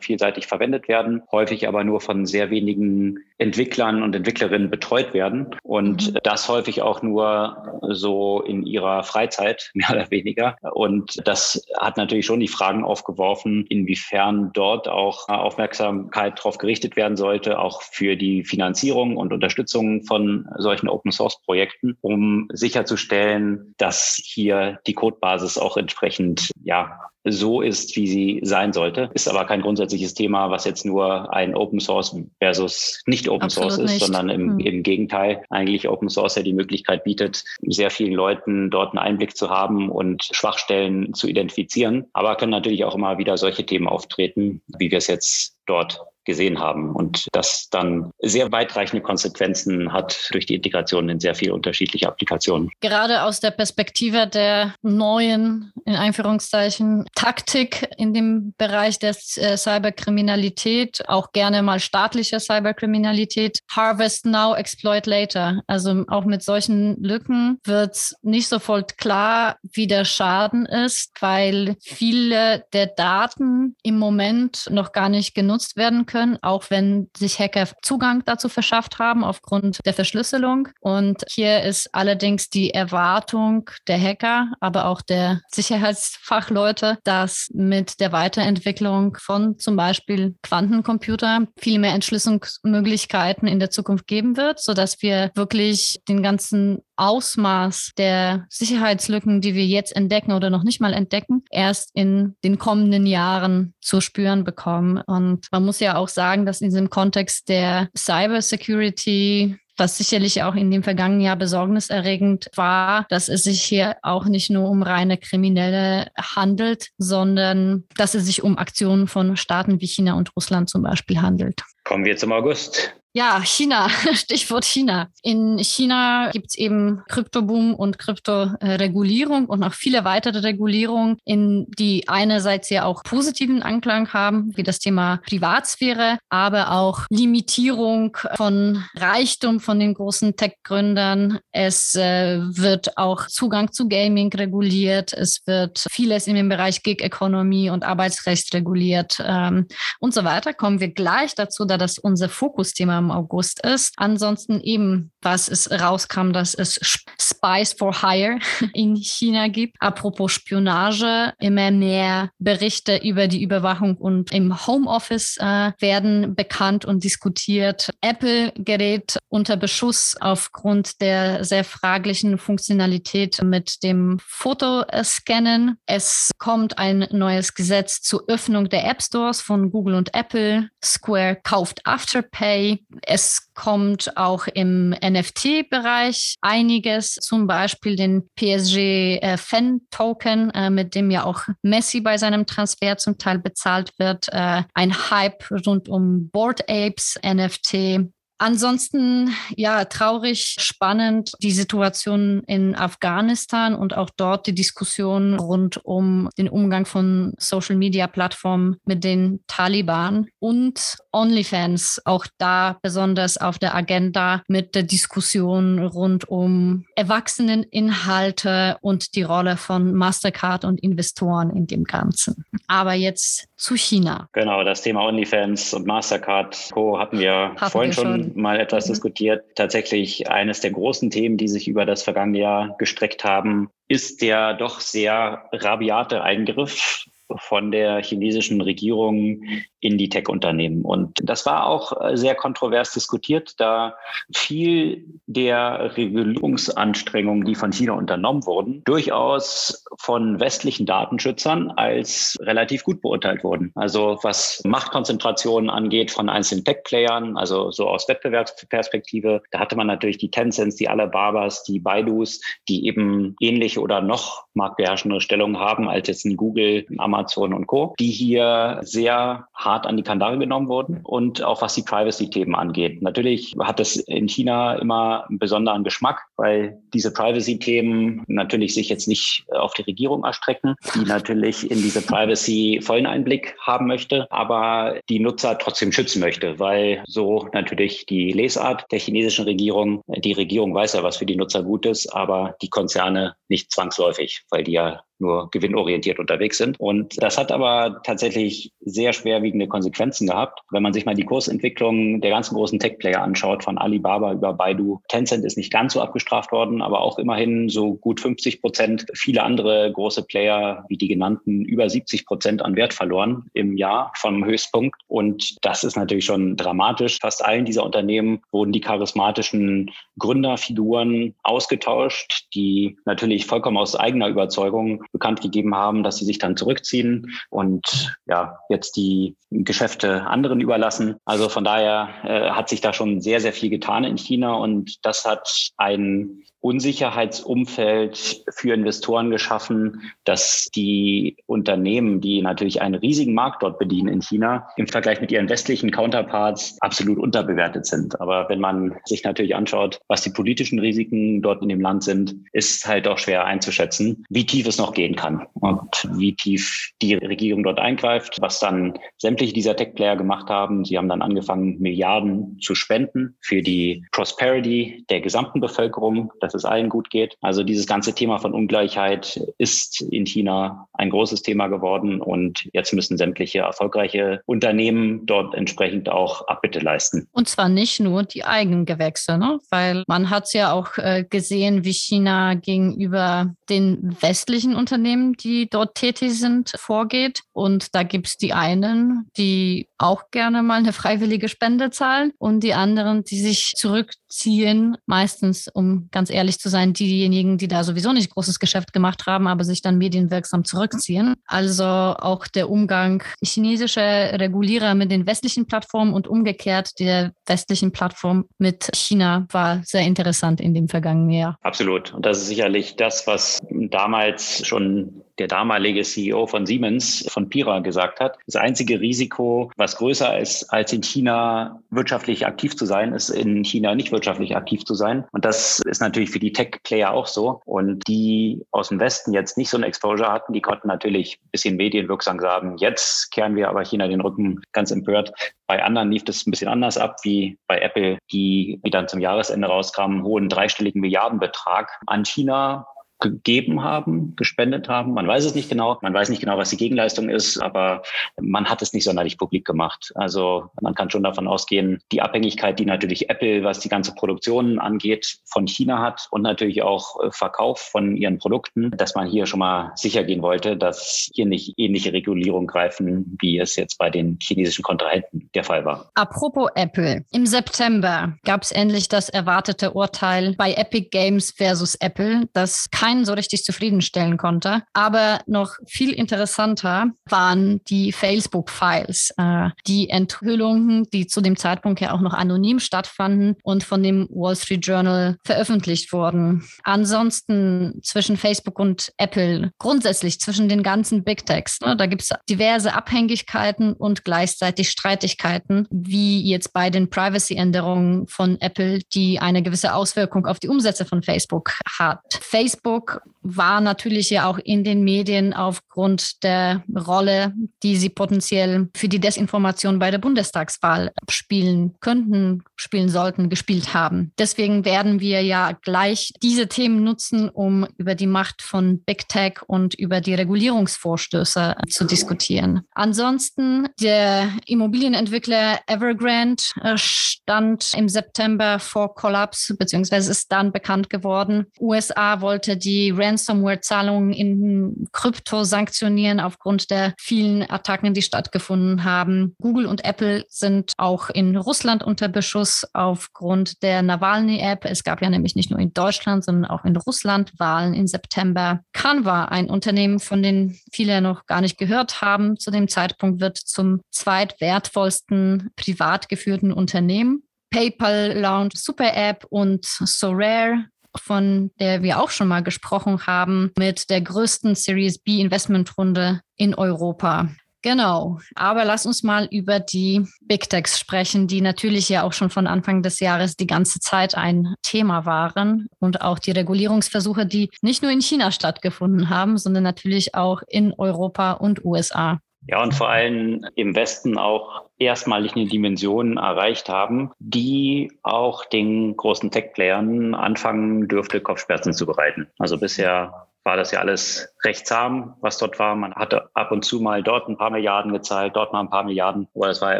S1: vielseitig verwendet werden, häufig aber nur von sehr wenigen Entwicklern und Entwicklerinnen betreut werden und mhm. das häufig auch nur so in ihrer Freizeit, <laughs> mehr oder weniger. Und das hat natürlich schon die Fragen aufgeworfen, inwiefern dort auch Aufmerksamkeit darauf gerichtet werden sollte, auch für die Finanzierung und Unterstützung von solchen Open Source Projekten, um sicherzustellen, dass hier die Codebasis Basis auch entsprechend ja so ist, wie sie sein sollte. Ist aber kein grundsätzliches Thema, was jetzt nur ein Open Source versus nicht Open Absolut Source ist, nicht. sondern im, hm. im Gegenteil eigentlich Open Source ja die Möglichkeit bietet, sehr vielen Leuten dort einen Einblick zu haben und Schwachstellen zu identifizieren. Aber können natürlich auch immer wieder solche Themen auftreten, wie wir es jetzt dort gesehen haben und das dann sehr weitreichende Konsequenzen hat durch die Integration in sehr viele unterschiedliche Applikationen.
S2: Gerade aus der Perspektive der neuen, in Einführungszeichen, Taktik in dem Bereich der äh, Cyberkriminalität, auch gerne mal staatliche Cyberkriminalität, Harvest Now, Exploit Later. Also auch mit solchen Lücken wird nicht sofort klar, wie der Schaden ist, weil viele der Daten im Moment noch gar nicht genutzt werden können können, auch wenn sich Hacker Zugang dazu verschafft haben aufgrund der Verschlüsselung. Und hier ist allerdings die Erwartung der Hacker, aber auch der Sicherheitsfachleute, dass mit der Weiterentwicklung von zum Beispiel Quantencomputer viel mehr Entschlüsselungsmöglichkeiten in der Zukunft geben wird, sodass wir wirklich den ganzen Ausmaß der Sicherheitslücken, die wir jetzt entdecken oder noch nicht mal entdecken, erst in den kommenden Jahren zu spüren bekommen. Und man muss ja auch sagen, dass in diesem Kontext der Cybersecurity was sicherlich auch in dem vergangenen Jahr besorgniserregend war, dass es sich hier auch nicht nur um reine Kriminelle handelt, sondern dass es sich um Aktionen von Staaten wie China und Russland zum Beispiel handelt.
S1: Kommen wir zum August.
S2: Ja, China, <laughs> Stichwort China. In China gibt es eben Kryptoboom und Kryptoregulierung und noch viele weitere Regulierungen, in die einerseits ja auch positiven Anklang haben, wie das Thema Privatsphäre, aber auch Limitierung von Reichtum von den großen Tech-Gründern. Es äh, wird auch Zugang zu Gaming reguliert. Es wird vieles in dem Bereich Gig-Economy und Arbeitsrecht reguliert ähm, und so weiter. Kommen wir gleich dazu, da das unser Fokusthema im August ist. Ansonsten eben, was es rauskam, dass es Spies for Hire <laughs> in China gibt. Apropos Spionage, immer mehr Berichte über die Überwachung und im Homeoffice äh, werden bekannt und diskutiert. Apple gerät unter Beschuss aufgrund der sehr fraglichen Funktionalität mit dem Fotoscannen. Es kommt ein neues Gesetz zur Öffnung der App Stores von Google und Apple. Square kauft Afterpay. Es kommt auch im NFT-Bereich einiges, zum Beispiel den PSG-Fan-Token, äh, äh, mit dem ja auch Messi bei seinem Transfer zum Teil bezahlt wird. Äh, ein Hype rund um Board Apes, NFT. Ansonsten, ja, traurig, spannend die Situation in Afghanistan und auch dort die Diskussion rund um den Umgang von Social-Media-Plattformen mit den Taliban und OnlyFans, auch da besonders auf der Agenda mit der Diskussion rund um Erwachseneninhalte und die Rolle von Mastercard und Investoren in dem Ganzen. Aber jetzt zu China.
S1: Genau, das Thema OnlyFans und Mastercard Co. hatten wir hatten vorhin wir schon, schon mal etwas mhm. diskutiert. Tatsächlich eines der großen Themen, die sich über das vergangene Jahr gestreckt haben, ist der doch sehr rabiate Eingriff von der chinesischen Regierung in die Tech-Unternehmen. Und das war auch äh, sehr kontrovers diskutiert, da viel der Regulierungsanstrengungen, die von China unternommen wurden, durchaus von westlichen Datenschützern als relativ gut beurteilt wurden. Also was Machtkonzentrationen angeht von einzelnen Tech-Playern, also so aus Wettbewerbsperspektive, da hatte man natürlich die Tencents, die Alibabas, die Baidus, die eben ähnliche oder noch marktbeherrschende Stellungen haben als jetzt ein Google, Amazon und Co., die hier sehr hart an die Kandare genommen wurden und auch was die Privacy-Themen angeht. Natürlich hat es in China immer einen besonderen Geschmack, weil diese Privacy-Themen natürlich sich jetzt nicht auf die Regierung erstrecken, die natürlich in diese Privacy vollen Einblick haben möchte, aber die Nutzer trotzdem schützen möchte, weil so natürlich die Lesart der chinesischen Regierung, die Regierung weiß ja, was für die Nutzer gut ist, aber die Konzerne nicht zwangsläufig, weil die ja nur gewinnorientiert unterwegs sind. Und das hat aber tatsächlich sehr schwerwiegende Konsequenzen gehabt. Wenn man sich mal die Kursentwicklung der ganzen großen Tech-Player anschaut, von Alibaba über Baidu, Tencent ist nicht ganz so abgestraft worden, aber auch immerhin so gut 50 Prozent. Viele andere große Player, wie die genannten, über 70 Prozent an Wert verloren im Jahr vom Höchstpunkt. Und das ist natürlich schon dramatisch. Fast allen dieser Unternehmen wurden die charismatischen Gründerfiguren ausgetauscht, die natürlich vollkommen aus eigener Überzeugung bekannt gegeben haben, dass sie sich dann zurückziehen und ja, jetzt die Geschäfte anderen überlassen. Also von daher äh, hat sich da schon sehr, sehr viel getan in China und das hat ein Unsicherheitsumfeld für Investoren geschaffen, dass die Unternehmen, die natürlich einen riesigen Markt dort bedienen in China, im Vergleich mit ihren westlichen Counterparts absolut unterbewertet sind. Aber wenn man sich natürlich anschaut, was die politischen Risiken dort in dem Land sind, ist halt auch schwer einzuschätzen, wie tief es noch gehen kann und wie tief die Regierung dort eingreift, was dann sämtliche dieser Tech-Player gemacht haben. Sie haben dann angefangen, Milliarden zu spenden für die Prosperity der gesamten Bevölkerung dass es allen gut geht. Also dieses ganze Thema von Ungleichheit ist in China ein großes Thema geworden und jetzt müssen sämtliche erfolgreiche Unternehmen dort entsprechend auch Abbitte leisten.
S2: Und zwar nicht nur die eigenen Gewächse, ne? weil man hat es ja auch äh, gesehen, wie China gegenüber den westlichen Unternehmen, die dort tätig sind, vorgeht. Und da gibt es die einen, die auch gerne mal eine freiwillige Spende zahlen und die anderen, die sich zurückziehen, meistens, um ganz ehrlich zu sein, diejenigen, die da sowieso nicht großes Geschäft gemacht haben, aber sich dann medienwirksam zurückziehen. Also auch der Umgang chinesischer Regulierer mit den westlichen Plattformen und umgekehrt der westlichen Plattform mit China war sehr interessant in dem vergangenen Jahr.
S1: Absolut. Und das ist sicherlich das, was damals schon der damalige CEO von Siemens, von Pira, gesagt hat. Das einzige Risiko, was größer ist, als in China wirtschaftlich aktiv zu sein, ist in China nicht wirtschaftlich aktiv zu sein. Und das ist natürlich für die Tech-Player auch so. Und die aus dem Westen jetzt nicht so ein Exposure hatten, die konnten natürlich ein bisschen medienwirksam sagen, jetzt kehren wir aber China den Rücken ganz empört. Bei anderen lief das ein bisschen anders ab, wie bei Apple, die, die dann zum Jahresende rauskamen, hohen dreistelligen Milliardenbetrag an China gegeben haben, gespendet haben. Man weiß es nicht genau. Man weiß nicht genau, was die Gegenleistung ist, aber man hat es nicht sonderlich publik gemacht. Also man kann schon davon ausgehen, die Abhängigkeit, die natürlich Apple, was die ganze Produktion angeht, von China hat und natürlich auch äh, Verkauf von ihren Produkten, dass man hier schon mal sicher gehen wollte, dass hier nicht ähnliche Regulierungen greifen, wie es jetzt bei den chinesischen Kontrahenten der Fall war.
S2: Apropos Apple. Im September gab es endlich das erwartete Urteil bei Epic Games versus Apple, das kein keinen so richtig zufriedenstellen konnte. Aber noch viel interessanter waren die Facebook-Files, äh, die Enthüllungen, die zu dem Zeitpunkt ja auch noch anonym stattfanden und von dem Wall Street Journal veröffentlicht wurden. Ansonsten zwischen Facebook und Apple, grundsätzlich zwischen den ganzen Big Techs, ne, da gibt es diverse Abhängigkeiten und gleichzeitig Streitigkeiten, wie jetzt bei den Privacy-Änderungen von Apple, die eine gewisse Auswirkung auf die Umsätze von Facebook hat. Facebook Facebook war natürlich ja auch in den Medien aufgrund der Rolle, die sie potenziell für die Desinformation bei der Bundestagswahl spielen könnten, spielen sollten, gespielt haben. Deswegen werden wir ja gleich diese Themen nutzen, um über die Macht von Big Tech und über die Regulierungsvorstöße zu diskutieren. Ansonsten der Immobilienentwickler Evergrande äh, stand im September vor Kollaps, beziehungsweise ist dann bekannt geworden. USA wollte die die Ransomware-Zahlungen in Krypto sanktionieren aufgrund der vielen Attacken, die stattgefunden haben. Google und Apple sind auch in Russland unter Beschuss aufgrund der Nawalny-App. Es gab ja nämlich nicht nur in Deutschland, sondern auch in Russland Wahlen im September. Canva, ein Unternehmen, von dem viele noch gar nicht gehört haben, zu dem Zeitpunkt wird zum zweitwertvollsten privat geführten Unternehmen. PayPal launcht Super App und Sorare von der wir auch schon mal gesprochen haben, mit der größten Series B Investmentrunde in Europa. Genau, aber lass uns mal über die Big Techs sprechen, die natürlich ja auch schon von Anfang des Jahres die ganze Zeit ein Thema waren und auch die Regulierungsversuche, die nicht nur in China stattgefunden haben, sondern natürlich auch in Europa und USA.
S1: Ja, und vor allem im Westen auch erstmalig eine Dimension erreicht haben, die auch den großen Tech-Playern anfangen dürfte, Kopfschmerzen zu bereiten. Also bisher war das ja alles recht zahm, was dort war. Man hatte ab und zu mal dort ein paar Milliarden gezahlt, dort mal ein paar Milliarden, aber das war ja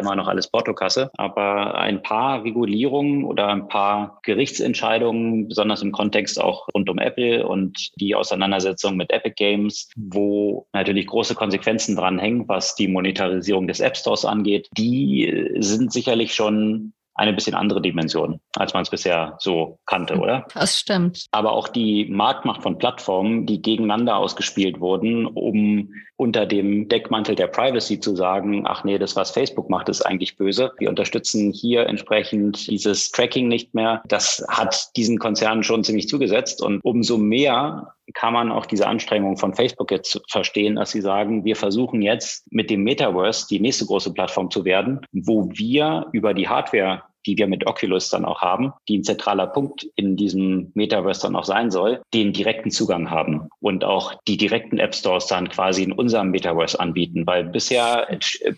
S1: immer noch alles Portokasse. Aber ein paar Regulierungen oder ein paar Gerichtsentscheidungen, besonders im Kontext auch rund um Apple und die Auseinandersetzung mit Epic Games, wo natürlich große Konsequenzen dranhängen, was die Monetarisierung des App Stores angeht, die sind sicherlich schon eine bisschen andere Dimension, als man es bisher so kannte, oder?
S2: Das stimmt.
S1: Aber auch die Marktmacht von Plattformen, die gegeneinander ausgespielt wurden, um unter dem Deckmantel der Privacy zu sagen, ach nee, das, was Facebook macht, ist eigentlich böse. Wir unterstützen hier entsprechend dieses Tracking nicht mehr. Das hat diesen Konzernen schon ziemlich zugesetzt. Und umso mehr kann man auch diese Anstrengung von Facebook jetzt verstehen, dass sie sagen, wir versuchen jetzt mit dem Metaverse die nächste große Plattform zu werden, wo wir über die Hardware die wir mit Oculus dann auch haben, die ein zentraler Punkt in diesem Metaverse dann auch sein soll, den direkten Zugang haben und auch die direkten App Stores dann quasi in unserem Metaverse anbieten, weil bisher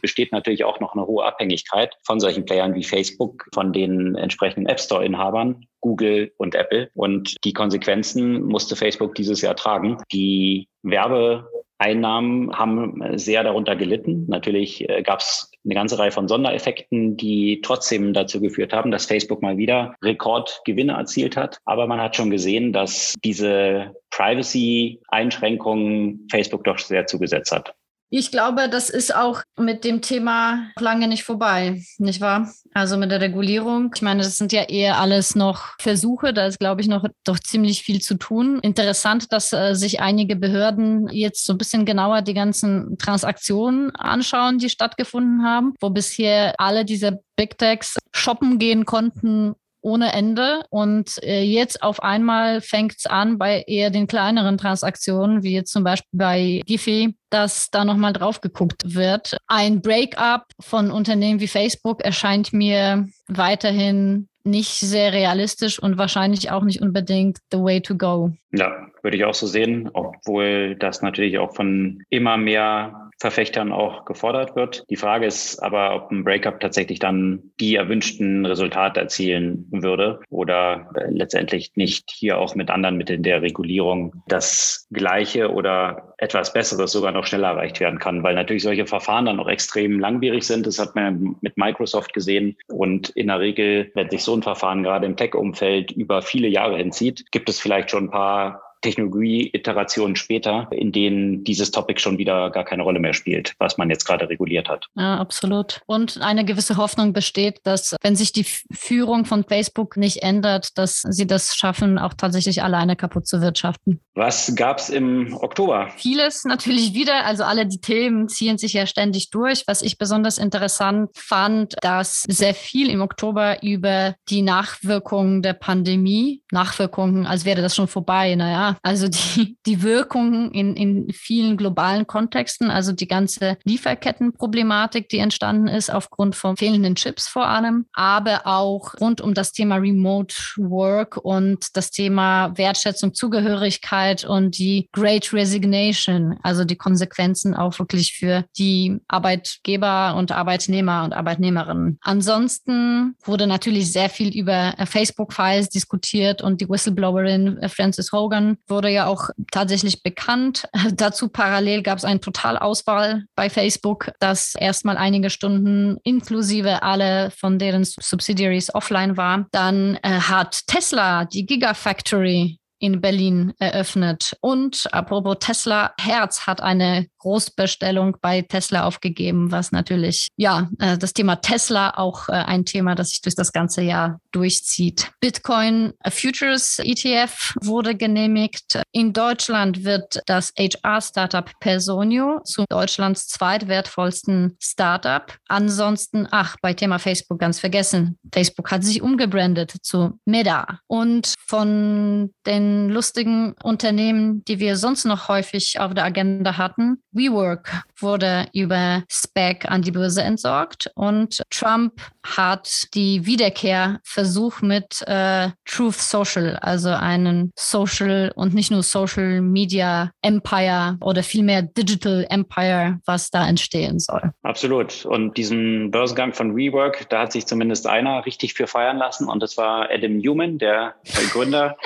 S1: besteht natürlich auch noch eine hohe Abhängigkeit von solchen Playern wie Facebook, von den entsprechenden App Store Inhabern Google und Apple. Und die Konsequenzen musste Facebook dieses Jahr tragen. Die Werbeeinnahmen haben sehr darunter gelitten. Natürlich äh, gab es eine ganze Reihe von Sondereffekten, die trotzdem dazu geführt haben, dass Facebook mal wieder Rekordgewinne erzielt hat. Aber man hat schon gesehen, dass diese Privacy-Einschränkungen Facebook doch sehr zugesetzt hat.
S2: Ich glaube, das ist auch mit dem Thema lange nicht vorbei, nicht wahr? Also mit der Regulierung. Ich meine, das sind ja eher alles noch Versuche. Da ist, glaube ich, noch doch ziemlich viel zu tun. Interessant, dass äh, sich einige Behörden jetzt so ein bisschen genauer die ganzen Transaktionen anschauen, die stattgefunden haben, wo bisher alle diese Big Techs shoppen gehen konnten ohne Ende. Und äh, jetzt auf einmal fängt es an bei eher den kleineren Transaktionen, wie jetzt zum Beispiel bei Giphy, dass da nochmal drauf geguckt wird. Ein Breakup von Unternehmen wie Facebook erscheint mir weiterhin nicht sehr realistisch und wahrscheinlich auch nicht unbedingt the way to go.
S1: Ja, würde ich auch so sehen, obwohl das natürlich auch von immer mehr Verfechtern auch gefordert wird. Die Frage ist aber, ob ein Breakup tatsächlich dann die erwünschten Resultate erzielen würde oder äh, letztendlich nicht hier auch mit anderen Mitteln der Regulierung das Gleiche oder etwas Besseres sogar noch schneller erreicht werden kann, weil natürlich solche Verfahren dann auch extrem langwierig sind. Das hat man mit Microsoft gesehen. Und in der Regel, wenn sich so ein Verfahren gerade im Tech-Umfeld über viele Jahre hinzieht, gibt es vielleicht schon ein paar Technologie-Iterationen später, in denen dieses Topic schon wieder gar keine Rolle mehr spielt, was man jetzt gerade reguliert hat.
S2: Ja, absolut. Und eine gewisse Hoffnung besteht, dass wenn sich die Führung von Facebook nicht ändert, dass sie das schaffen, auch tatsächlich alleine kaputt zu wirtschaften.
S1: Was gab es im Oktober?
S2: Vieles natürlich wieder. Also alle die Themen ziehen sich ja ständig durch. Was ich besonders interessant fand, dass sehr viel im Oktober über die Nachwirkungen der Pandemie, Nachwirkungen, als wäre das schon vorbei, naja, also die, <laughs> die Wirkungen in, in vielen globalen Kontexten, also die ganze Lieferkettenproblematik, die entstanden ist aufgrund von fehlenden Chips vor allem, aber auch rund um das Thema Remote Work und das Thema Wertschätzung, Zugehörigkeit und die Great Resignation, also die Konsequenzen auch wirklich für die Arbeitgeber und Arbeitnehmer und Arbeitnehmerinnen. Ansonsten wurde natürlich sehr viel über Facebook-Files diskutiert und die Whistleblowerin Frances Hogan wurde ja auch tatsächlich bekannt. <laughs> Dazu parallel gab es eine Totalauswahl bei Facebook, das erstmal einige Stunden inklusive alle von deren Subsidiaries offline war. Dann äh, hat Tesla die Gigafactory in Berlin eröffnet. Und apropos Tesla, Herz hat eine Großbestellung bei Tesla aufgegeben, was natürlich, ja, äh, das Thema Tesla auch äh, ein Thema, das sich durch das ganze Jahr durchzieht. Bitcoin Futures ETF wurde genehmigt. In Deutschland wird das HR-Startup Personio zu Deutschlands zweitwertvollsten Startup. Ansonsten, ach, bei Thema Facebook ganz vergessen. Facebook hat sich umgebrandet zu Meta. Und von den lustigen Unternehmen, die wir sonst noch häufig auf der Agenda hatten, WeWork wurde über SPAC an die Börse entsorgt und Trump hat die Wiederkehrversuch mit äh, Truth Social, also einen Social und nicht nur Social Media Empire oder vielmehr Digital Empire, was da entstehen soll.
S1: Absolut. Und diesen Börsengang von WeWork, da hat sich zumindest einer richtig für feiern lassen und das war Adam Newman, der Gründer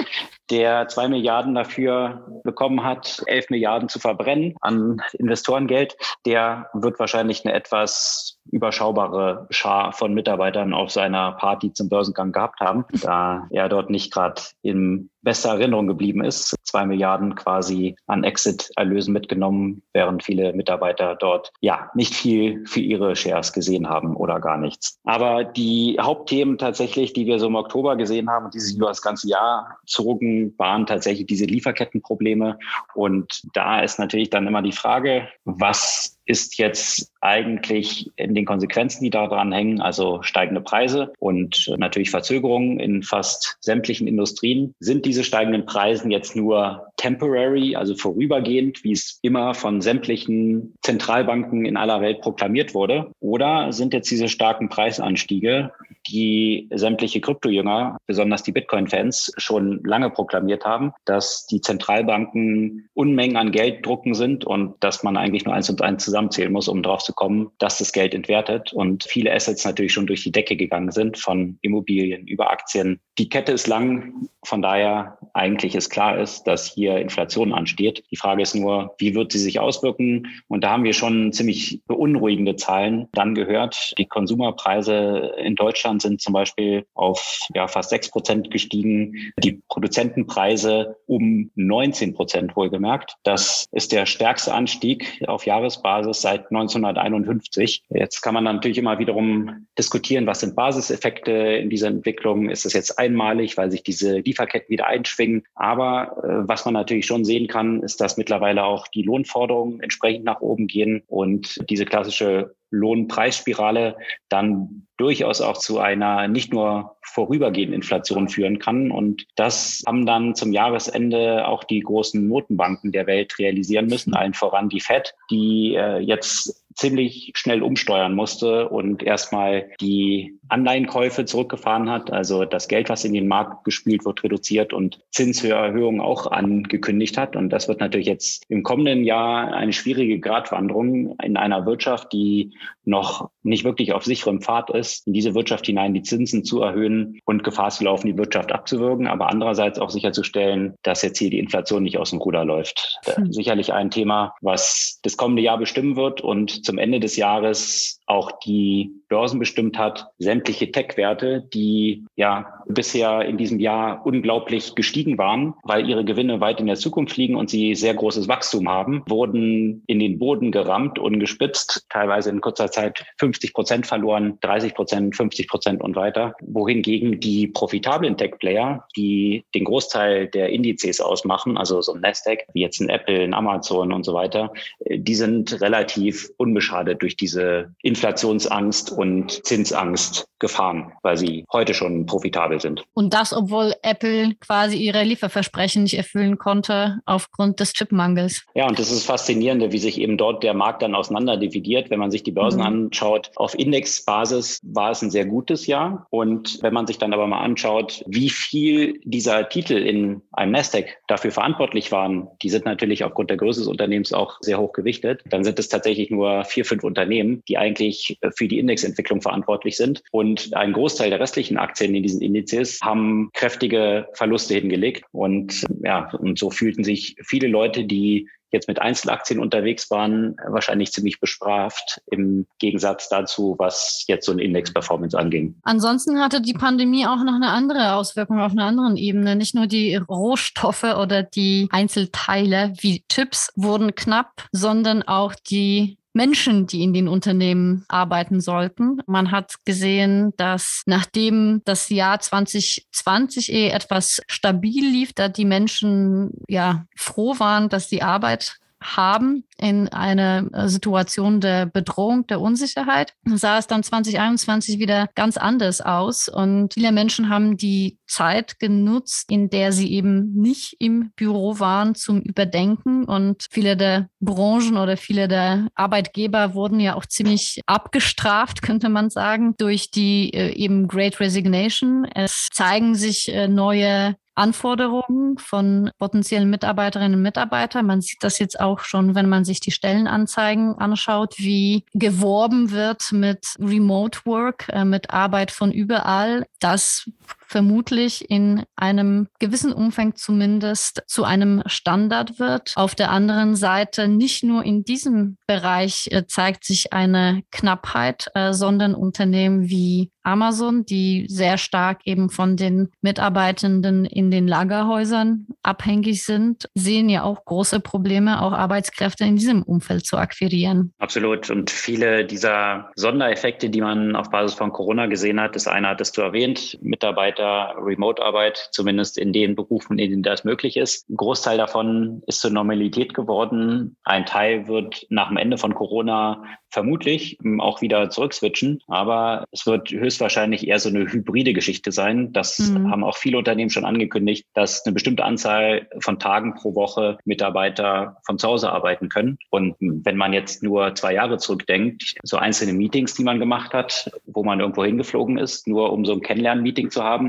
S1: der zwei Milliarden dafür bekommen hat, elf Milliarden zu verbrennen an Investorengeld, der wird wahrscheinlich eine etwas überschaubare Schar von Mitarbeitern auf seiner Party zum Börsengang gehabt haben, da er dort nicht gerade in bester Erinnerung geblieben ist. Zwei Milliarden quasi an Exit-Erlösen mitgenommen, während viele Mitarbeiter dort ja nicht viel für ihre Shares gesehen haben oder gar nichts. Aber die Hauptthemen tatsächlich, die wir so im Oktober gesehen haben und die sich über das ganze Jahr zogen, waren tatsächlich diese Lieferkettenprobleme. Und da ist natürlich dann immer die Frage, was ist jetzt eigentlich in den Konsequenzen, die daran hängen, also steigende Preise und natürlich Verzögerungen in fast sämtlichen Industrien. Sind diese steigenden Preise jetzt nur temporary, also vorübergehend, wie es immer von sämtlichen Zentralbanken in aller Welt proklamiert wurde? Oder sind jetzt diese starken Preisanstiege, die sämtliche Kryptojünger, besonders die Bitcoin-Fans, schon lange proklamiert haben, dass die Zentralbanken Unmengen an Geld drucken sind und dass man eigentlich nur eins und eins zusammenzählen muss, um drauf zu kommen, dass das Geld entwertet und viele Assets natürlich schon durch die Decke gegangen sind, von Immobilien über Aktien. Die Kette ist lang, von daher eigentlich ist klar ist, dass hier Inflation ansteht. Die Frage ist nur, wie wird sie sich auswirken? Und da haben wir schon ziemlich beunruhigende Zahlen dann gehört. Die Konsumerpreise in Deutschland sind zum Beispiel auf ja, fast sechs Prozent gestiegen. Die Produzentenpreise um 19 Prozent wohlgemerkt. Das ist der stärkste Anstieg auf Jahresbasis seit 1951. Jetzt kann man natürlich immer wiederum diskutieren, was sind Basiseffekte in dieser Entwicklung? Ist es jetzt einmalig, weil sich diese Lieferketten wieder einschwingen? Aber äh, was man natürlich schon sehen kann, ist, dass mittlerweile auch die Lohnforderungen entsprechend nach oben gehen und diese klassische Lohnpreisspirale dann durchaus auch zu einer nicht nur vorübergehenden Inflation führen kann. Und das haben dann zum Jahresende auch die großen Notenbanken der Welt realisieren müssen, allen voran die Fed, die äh, jetzt ziemlich schnell umsteuern musste und erstmal die Anleihenkäufe zurückgefahren hat, also das Geld, was in den Markt gespielt wird, reduziert und Zinserhöhungen auch angekündigt hat. Und das wird natürlich jetzt im kommenden Jahr eine schwierige Gratwanderung in einer Wirtschaft, die noch nicht wirklich auf sicherem Pfad ist, in diese Wirtschaft hinein die Zinsen zu erhöhen und Gefahr zu laufen, die Wirtschaft abzuwürgen, aber andererseits auch sicherzustellen, dass jetzt hier die Inflation nicht aus dem Ruder läuft. Hm. Sicherlich ein Thema, was das kommende Jahr bestimmen wird und zum Ende des Jahres auch die Börsen bestimmt hat, sämtliche Tech-Werte, die ja bisher in diesem Jahr unglaublich gestiegen waren, weil ihre Gewinne weit in der Zukunft liegen und sie sehr großes Wachstum haben, wurden in den Boden gerammt und gespitzt, teilweise in kurzer Zeit 50 Prozent verloren, 30 Prozent, 50 Prozent und weiter. Wohingegen die profitablen Tech-Player, die den Großteil der Indizes ausmachen, also so ein Nasdaq, wie jetzt ein Apple, ein Amazon und so weiter, die sind relativ unbeschadet durch diese Inflationsangst und Zinsangst gefahren, weil sie heute schon profitabel sind.
S2: Und das, obwohl Apple quasi ihre Lieferversprechen nicht erfüllen konnte aufgrund des Chipmangels.
S1: Ja, und das ist faszinierende, wie sich eben dort der Markt dann auseinander dividiert. Wenn man sich die Börsen mhm. anschaut, auf Indexbasis war es ein sehr gutes Jahr. Und wenn man sich dann aber mal anschaut, wie viel dieser Titel in einem Nasdaq dafür verantwortlich waren, die sind natürlich aufgrund der Größe des Unternehmens auch sehr hoch gewichtet, dann sind es tatsächlich nur vier, fünf Unternehmen, die eigentlich für die Indexentwicklung verantwortlich sind. Und ein Großteil der restlichen Aktien in diesen Indizes haben kräftige Verluste hingelegt. Und ja, und so fühlten sich viele Leute, die jetzt mit Einzelaktien unterwegs waren, wahrscheinlich ziemlich bestraft im Gegensatz dazu, was jetzt so eine Index-Performance anging.
S2: Ansonsten hatte die Pandemie auch noch eine andere Auswirkung auf einer anderen Ebene. Nicht nur die Rohstoffe oder die Einzelteile wie Chips wurden knapp, sondern auch die Menschen, die in den Unternehmen arbeiten sollten. Man hat gesehen, dass nachdem das Jahr 2020 eh etwas stabil lief, da die Menschen ja froh waren, dass die Arbeit haben in einer äh, Situation der Bedrohung, der Unsicherheit, sah es dann 2021 wieder ganz anders aus. Und viele Menschen haben die Zeit genutzt, in der sie eben nicht im Büro waren, zum Überdenken. Und viele der Branchen oder viele der Arbeitgeber wurden ja auch ziemlich abgestraft, <laughs> könnte man sagen, durch die äh, eben Great Resignation. Es zeigen sich äh, neue Anforderungen von potenziellen Mitarbeiterinnen und Mitarbeitern. Man sieht das jetzt auch schon, wenn man sich die Stellenanzeigen anschaut, wie geworben wird mit Remote Work, äh, mit Arbeit von überall. Das vermutlich in einem gewissen Umfang zumindest zu einem Standard wird. Auf der anderen Seite nicht nur in diesem Bereich äh, zeigt sich eine Knappheit, äh, sondern Unternehmen wie Amazon, die sehr stark eben von den Mitarbeitenden in den Lagerhäusern abhängig sind, sehen ja auch große Probleme, auch Arbeitskräfte in diesem Umfeld zu akquirieren.
S1: Absolut. Und viele dieser Sondereffekte, die man auf Basis von Corona gesehen hat, das eine hattest du erwähnt, Mitarbeiter, Remote-Arbeit, zumindest in den Berufen, in denen das möglich ist. Ein Großteil davon ist zur Normalität geworden. Ein Teil wird nach dem Ende von Corona vermutlich auch wieder zurückswitchen, aber es wird höchstwahrscheinlich eher so eine hybride Geschichte sein. Das mhm. haben auch viele Unternehmen schon angekündigt, dass eine bestimmte Anzahl von Tagen pro Woche Mitarbeiter von zu Hause arbeiten können. Und wenn man jetzt nur zwei Jahre zurückdenkt, so einzelne Meetings, die man gemacht hat, wo man irgendwo hingeflogen ist, nur um so ein Kennenlernen-Meeting zu haben,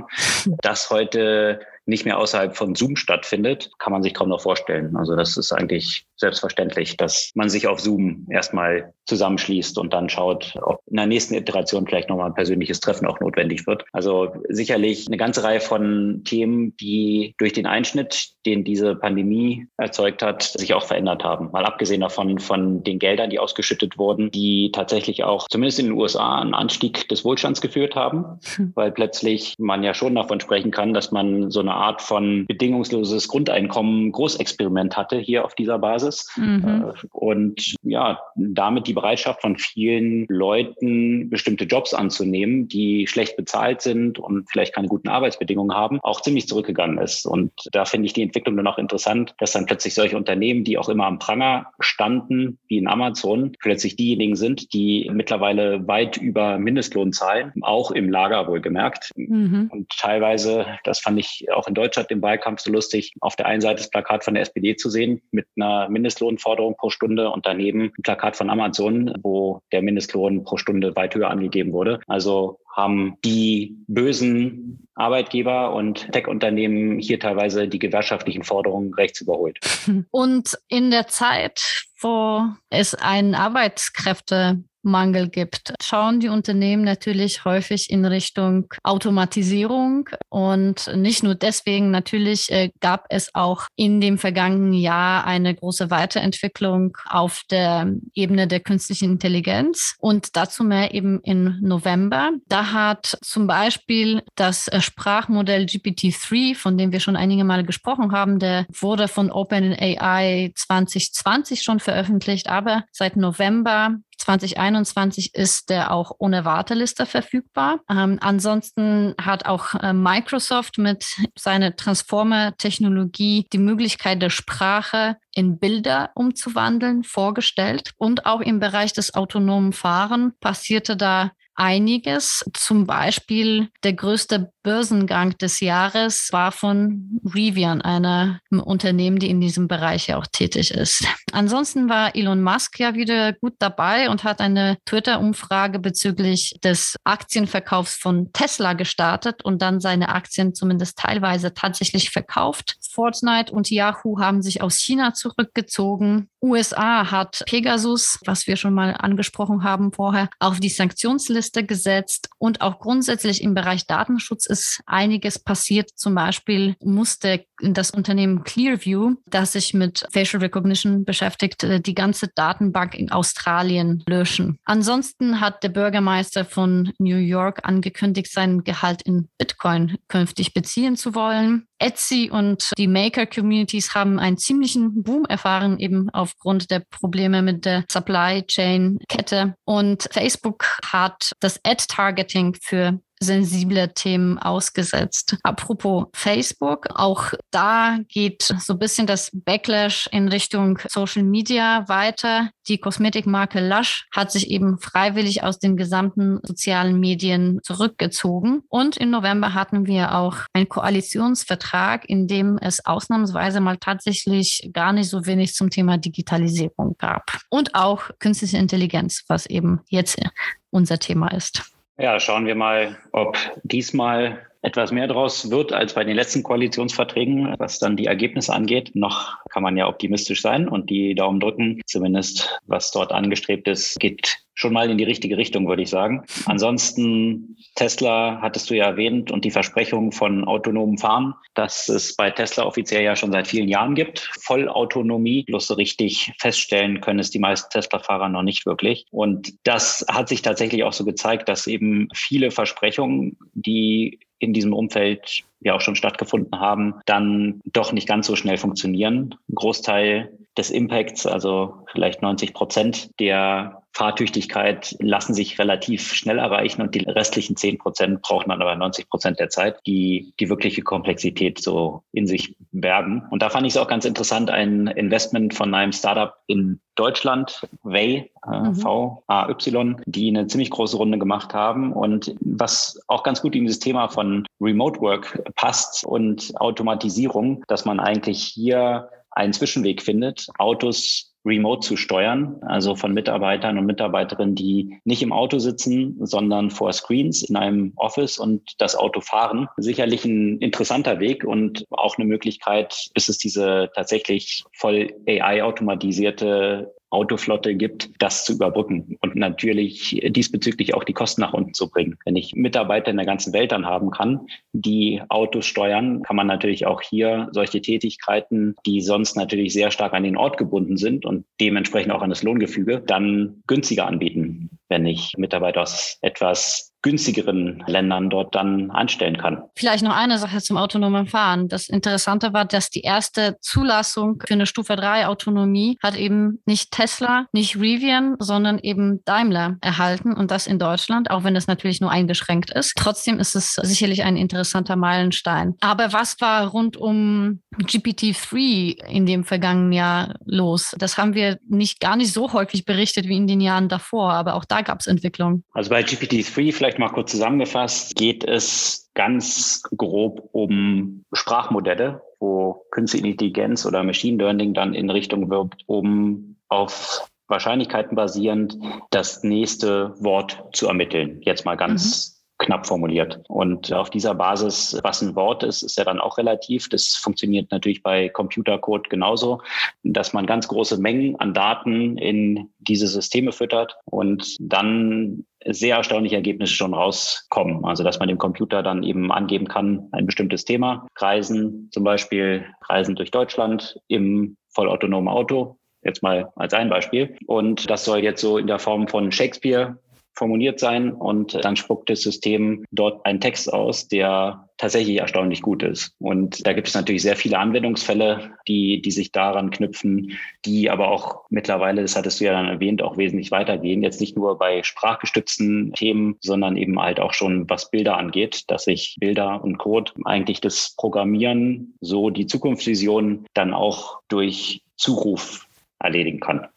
S1: das heute nicht mehr außerhalb von Zoom stattfindet, kann man sich kaum noch vorstellen. Also das ist eigentlich selbstverständlich, dass man sich auf Zoom erstmal zusammenschließt und dann schaut, ob in der nächsten Iteration vielleicht nochmal ein persönliches Treffen auch notwendig wird. Also sicherlich eine ganze Reihe von Themen, die durch den Einschnitt, den diese Pandemie erzeugt hat, sich auch verändert haben. Mal abgesehen davon von den Geldern, die ausgeschüttet wurden, die tatsächlich auch zumindest in den USA einen Anstieg des Wohlstands geführt haben, hm. weil plötzlich man ja schon davon sprechen kann, dass man so eine Art von bedingungsloses Grundeinkommen Großexperiment hatte hier auf dieser Basis. Mhm. Äh, und ja, damit die Bereitschaft von vielen Leuten, bestimmte Jobs anzunehmen, die schlecht bezahlt sind und vielleicht keine guten Arbeitsbedingungen haben, auch ziemlich zurückgegangen ist. Und da finde ich die Entwicklung dann auch interessant, dass dann plötzlich solche Unternehmen, die auch immer am Pranger standen, wie in Amazon, plötzlich diejenigen sind, die mittlerweile weit über Mindestlohn zahlen, auch im Lager wohlgemerkt. Mhm. Und teilweise, das fand ich auch in Deutschland im Wahlkampf so lustig, auf der einen Seite das Plakat von der SPD zu sehen mit einer Mindestlohnforderung pro Stunde und daneben ein Plakat von Amazon, wo der Mindestlohn pro Stunde weit höher angegeben wurde. Also haben die bösen Arbeitgeber und Tech-Unternehmen hier teilweise die gewerkschaftlichen Forderungen rechts überholt.
S2: Und in der Zeit, wo es einen Arbeitskräfte Mangel gibt, schauen die Unternehmen natürlich häufig in Richtung Automatisierung. Und nicht nur deswegen, natürlich äh, gab es auch in dem vergangenen Jahr eine große Weiterentwicklung auf der Ebene der künstlichen Intelligenz. Und dazu mehr eben im November. Da hat zum Beispiel das Sprachmodell GPT-3, von dem wir schon einige Male gesprochen haben, der wurde von OpenAI 2020 schon veröffentlicht, aber seit November 2021 ist der auch ohne Warteliste verfügbar. Ähm, ansonsten hat auch äh, Microsoft mit seiner Transformer-Technologie die Möglichkeit der Sprache in Bilder umzuwandeln vorgestellt. Und auch im Bereich des autonomen Fahren passierte da einiges. Zum Beispiel der größte Börsengang des Jahres war von Rivian, einem Unternehmen, die in diesem Bereich ja auch tätig ist. Ansonsten war Elon Musk ja wieder gut dabei und hat eine Twitter-Umfrage bezüglich des Aktienverkaufs von Tesla gestartet und dann seine Aktien zumindest teilweise tatsächlich verkauft. Fortnite und Yahoo haben sich aus China zurückgezogen. USA hat Pegasus, was wir schon mal angesprochen haben vorher, auf die Sanktionsliste gesetzt und auch grundsätzlich im Bereich Datenschutz ist einiges passiert. Zum Beispiel musste das Unternehmen Clearview, das sich mit Facial Recognition beschäftigt, äh, die ganze Datenbank in Australien löschen. Ansonsten hat der Bürgermeister von New York angekündigt, sein Gehalt in Bitcoin künftig beziehen zu wollen. Etsy und die Maker-Communities haben einen ziemlichen Boom erfahren, eben aufgrund der Probleme mit der Supply Chain-Kette. Und Facebook hat das Ad-Targeting für sensible Themen ausgesetzt. Apropos Facebook, auch da geht so ein bisschen das Backlash in Richtung Social Media weiter. Die Kosmetikmarke Lush hat sich eben freiwillig aus den gesamten sozialen Medien zurückgezogen. Und im November hatten wir auch einen Koalitionsvertrag, in dem es ausnahmsweise mal tatsächlich gar nicht so wenig zum Thema Digitalisierung gab. Und auch künstliche Intelligenz, was eben jetzt unser Thema ist.
S1: Ja, schauen wir mal, ob diesmal etwas mehr draus wird als bei den letzten Koalitionsverträgen, was dann die Ergebnisse angeht. Noch kann man ja optimistisch sein und die Daumen drücken. Zumindest was dort angestrebt ist, geht schon mal in die richtige Richtung, würde ich sagen. Ansonsten, Tesla hattest du ja erwähnt und die Versprechung von autonomem Fahren, dass es bei Tesla offiziell ja schon seit vielen Jahren gibt. Vollautonomie, bloß so richtig feststellen können es die meisten Tesla-Fahrer noch nicht wirklich. Und das hat sich tatsächlich auch so gezeigt, dass eben viele Versprechungen, die in diesem Umfeld ja auch schon stattgefunden haben, dann doch nicht ganz so schnell funktionieren. Ein Großteil des Impacts, also vielleicht 90 Prozent der Fahrtüchtigkeit lassen sich relativ schnell erreichen und die restlichen 10 Prozent braucht man aber 90 Prozent der Zeit, die die wirkliche Komplexität so in sich bergen. Und da fand ich es auch ganz interessant, ein Investment von einem Startup in Deutschland, Way, äh, mhm. V-A-Y, die eine ziemlich große Runde gemacht haben und was auch ganz gut in dieses Thema von Remote Work passt und Automatisierung, dass man eigentlich hier einen Zwischenweg findet, Autos remote zu steuern, also von Mitarbeitern und Mitarbeiterinnen, die nicht im Auto sitzen, sondern vor Screens in einem Office und das Auto fahren. Sicherlich ein interessanter Weg und auch eine Möglichkeit, bis es diese tatsächlich voll AI automatisierte Autoflotte gibt, das zu überbrücken und natürlich diesbezüglich auch die Kosten nach unten zu bringen. Wenn ich Mitarbeiter in der ganzen Welt dann haben kann, die Autos steuern, kann man natürlich auch hier solche Tätigkeiten, die sonst natürlich sehr stark an den Ort gebunden sind und dementsprechend auch an das Lohngefüge, dann günstiger anbieten, wenn ich Mitarbeiter aus etwas günstigeren Ländern dort dann anstellen kann.
S2: Vielleicht noch eine Sache zum autonomen Fahren. Das Interessante war, dass die erste Zulassung für eine Stufe 3 Autonomie hat eben nicht Tesla, nicht Rivian, sondern eben Daimler erhalten und das in Deutschland, auch wenn es natürlich nur eingeschränkt ist. Trotzdem ist es sicherlich ein interessanter Meilenstein. Aber was war rund um GPT-3 in dem vergangenen Jahr los? Das haben wir nicht gar nicht so häufig berichtet wie in den Jahren davor, aber auch da gab es Entwicklungen.
S1: Also bei GPT-3 vielleicht vielleicht mal kurz zusammengefasst, geht es ganz grob um Sprachmodelle, wo Künstliche Intelligenz oder Machine Learning dann in Richtung wirbt, um auf Wahrscheinlichkeiten basierend das nächste Wort zu ermitteln. Jetzt mal ganz mhm knapp formuliert. Und auf dieser Basis, was ein Wort ist, ist ja dann auch relativ. Das funktioniert natürlich bei Computercode genauso, dass man ganz große Mengen an Daten in diese Systeme füttert und dann sehr erstaunliche Ergebnisse schon rauskommen. Also dass man dem Computer dann eben angeben kann, ein bestimmtes Thema, Reisen zum Beispiel, Reisen durch Deutschland im vollautonomen Auto, jetzt mal als ein Beispiel. Und das soll jetzt so in der Form von Shakespeare formuliert sein und dann spuckt das System dort einen Text aus, der tatsächlich erstaunlich gut ist. Und da gibt es natürlich sehr viele Anwendungsfälle, die, die sich daran knüpfen, die aber auch mittlerweile, das hattest du ja dann erwähnt, auch wesentlich weitergehen. Jetzt nicht nur bei sprachgestützten Themen, sondern eben halt auch schon, was Bilder angeht, dass ich Bilder und Code eigentlich das Programmieren, so die Zukunftsvision dann auch durch Zuruf erledigen kann.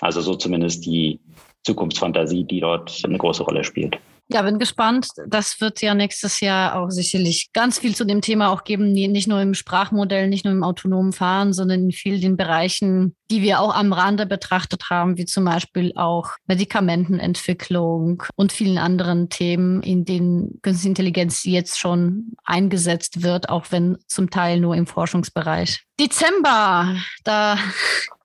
S1: Also so zumindest die, Zukunftsfantasie, die dort eine große Rolle spielt.
S2: Ja, bin gespannt. Das wird ja nächstes Jahr auch sicherlich ganz viel zu dem Thema auch geben, nicht nur im Sprachmodell, nicht nur im autonomen Fahren, sondern in vielen Bereichen, die wir auch am Rande betrachtet haben, wie zum Beispiel auch Medikamentenentwicklung und vielen anderen Themen, in denen Künstliche Intelligenz jetzt schon eingesetzt wird, auch wenn zum Teil nur im Forschungsbereich. Dezember, da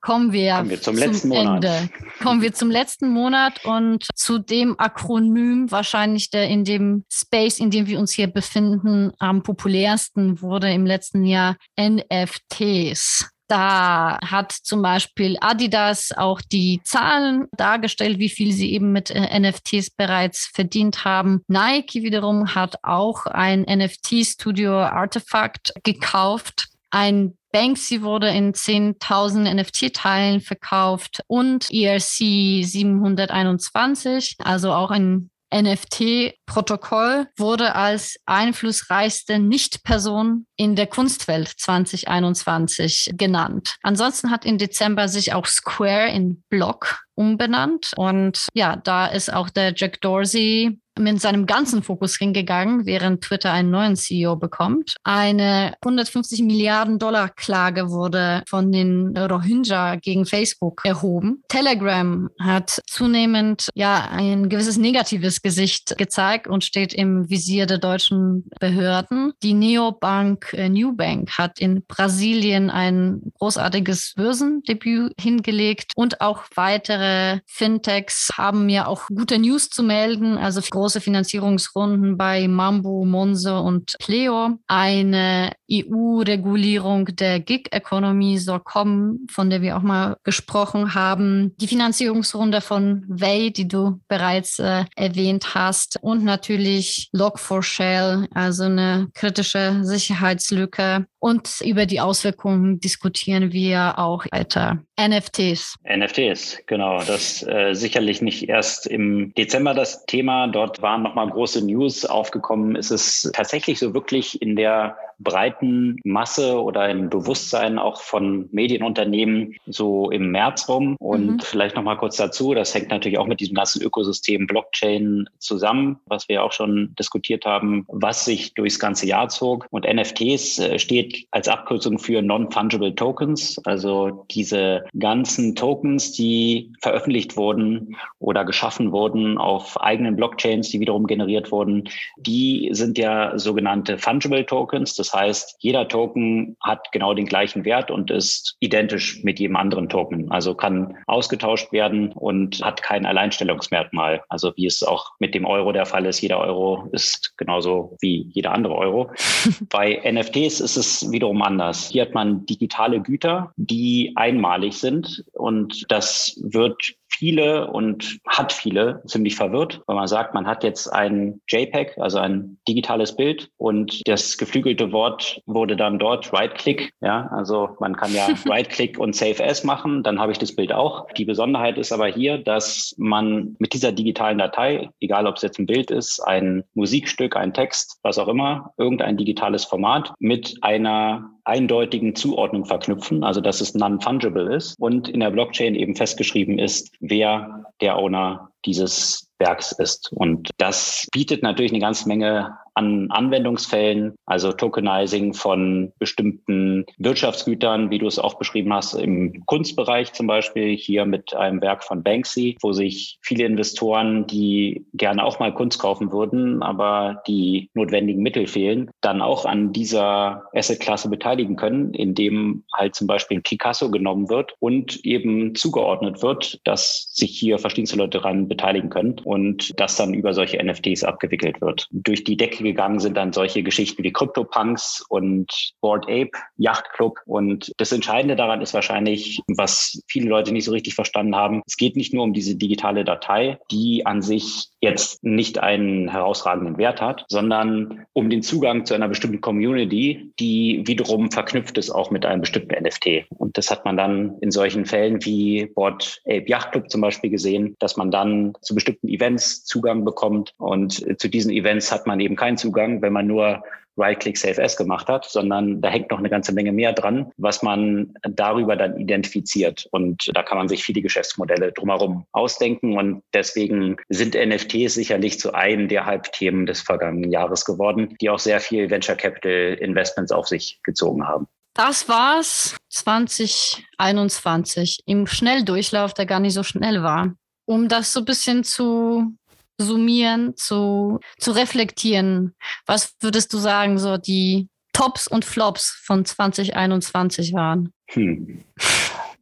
S2: kommen wir,
S1: kommen wir zum, zum letzten Ende. Monat.
S2: Kommen wir zum letzten Monat und zu dem Akronym wahrscheinlich der in dem Space, in dem wir uns hier befinden, am populärsten wurde im letzten Jahr NFTs. Da hat zum Beispiel Adidas auch die Zahlen dargestellt, wie viel sie eben mit äh, NFTs bereits verdient haben. Nike wiederum hat auch ein NFT-Studio Artifact gekauft. Ein Banksy wurde in 10.000 NFT-Teilen verkauft und ERC 721, also auch ein NFT-Protokoll wurde als einflussreichste Nicht-Person in der Kunstwelt 2021 genannt. Ansonsten hat im Dezember sich auch Square in Block umbenannt. Und ja, da ist auch der Jack Dorsey mit seinem ganzen Fokus hingegangen, während Twitter einen neuen CEO bekommt. Eine 150 Milliarden Dollar Klage wurde von den Rohingya gegen Facebook erhoben. Telegram hat zunehmend ja ein gewisses negatives Gesicht gezeigt und steht im Visier der deutschen Behörden. Die Neobank äh, Newbank hat in Brasilien ein großartiges Börsendebüt hingelegt und auch weitere Fintechs haben mir auch gute News zu melden. Also große Finanzierungsrunden bei Mambo, Monzo und Pleo. Eine EU-Regulierung der Gig-Economy soll kommen, von der wir auch mal gesprochen haben. Die Finanzierungsrunde von Way, die du bereits äh, erwähnt hast. Und natürlich Log4Shell, also eine kritische Sicherheitslücke. Und über die Auswirkungen diskutieren wir auch weiter. NFTs.
S1: NFTs, genau. Das äh, sicherlich nicht erst im Dezember das Thema. Dort waren nochmal große News aufgekommen. Ist es tatsächlich so wirklich in der breiten Masse oder im Bewusstsein auch von Medienunternehmen so im März rum. Und mhm. vielleicht noch mal kurz dazu, das hängt natürlich auch mit diesem ganzen Ökosystem Blockchain zusammen, was wir auch schon diskutiert haben, was sich durchs ganze Jahr zog. Und NFTs äh, steht als Abkürzung für Non-Fungible Tokens, also diese ganzen Tokens, die veröffentlicht wurden oder geschaffen wurden auf eigenen Blockchains, die wiederum generiert wurden, die sind ja sogenannte Fungible Tokens. Das das heißt, jeder Token hat genau den gleichen Wert und ist identisch mit jedem anderen Token. Also kann ausgetauscht werden und hat kein Alleinstellungsmerkmal. Also wie es auch mit dem Euro der Fall ist. Jeder Euro ist genauso wie jeder andere Euro. <laughs> Bei NFTs ist es wiederum anders. Hier hat man digitale Güter, die einmalig sind und das wird viele und hat viele ziemlich verwirrt, weil man sagt, man hat jetzt ein JPEG, also ein digitales Bild und das geflügelte Wort wurde dann dort Right-Click. Ja, also man kann ja <laughs> Right-Click und Save As machen, dann habe ich das Bild auch. Die Besonderheit ist aber hier, dass man mit dieser digitalen Datei, egal ob es jetzt ein Bild ist, ein Musikstück, ein Text, was auch immer, irgendein digitales Format mit einer eindeutigen Zuordnung verknüpfen, also dass es non-fungible ist und in der Blockchain eben festgeschrieben ist, wer der Owner dieses Werks ist. Und das bietet natürlich eine ganze Menge an Anwendungsfällen, also Tokenizing von bestimmten Wirtschaftsgütern, wie du es auch beschrieben hast, im Kunstbereich zum Beispiel, hier mit einem Werk von Banksy, wo sich viele Investoren, die gerne auch mal Kunst kaufen würden, aber die notwendigen Mittel fehlen, dann auch an dieser Assetklasse beteiligen können, indem halt zum Beispiel Picasso genommen wird und eben zugeordnet wird, dass sich hier verschiedenste Leute daran beteiligen können und das dann über solche NFTs abgewickelt wird. Durch die Decke gegangen sind dann solche Geschichten wie CryptoPunks und Board Ape, Yacht Club. Und das Entscheidende daran ist wahrscheinlich, was viele Leute nicht so richtig verstanden haben, es geht nicht nur um diese digitale Datei, die an sich jetzt nicht einen herausragenden Wert hat, sondern um den Zugang zu einer bestimmten Community, die wiederum verknüpft ist auch mit einem bestimmten NFT. Und das hat man dann in solchen Fällen wie Board Ape Yacht Club zum Beispiel gesehen, dass man dann zu bestimmten Events Zugang bekommt. Und zu diesen Events hat man eben keinen Zugang, wenn man nur Right-Click Save As gemacht hat, sondern da hängt noch eine ganze Menge mehr dran, was man darüber dann identifiziert. Und da kann man sich viele Geschäftsmodelle drumherum ausdenken. Und deswegen sind NFTs sicherlich zu einem der Halbthemen des vergangenen Jahres geworden, die auch sehr viel Venture Capital Investments auf sich gezogen haben.
S2: Das war's 2021 im Schnelldurchlauf, der gar nicht so schnell war. Um das so ein bisschen zu summieren, zu, zu reflektieren. Was würdest du sagen, so die Tops und Flops von 2021 waren? Hm.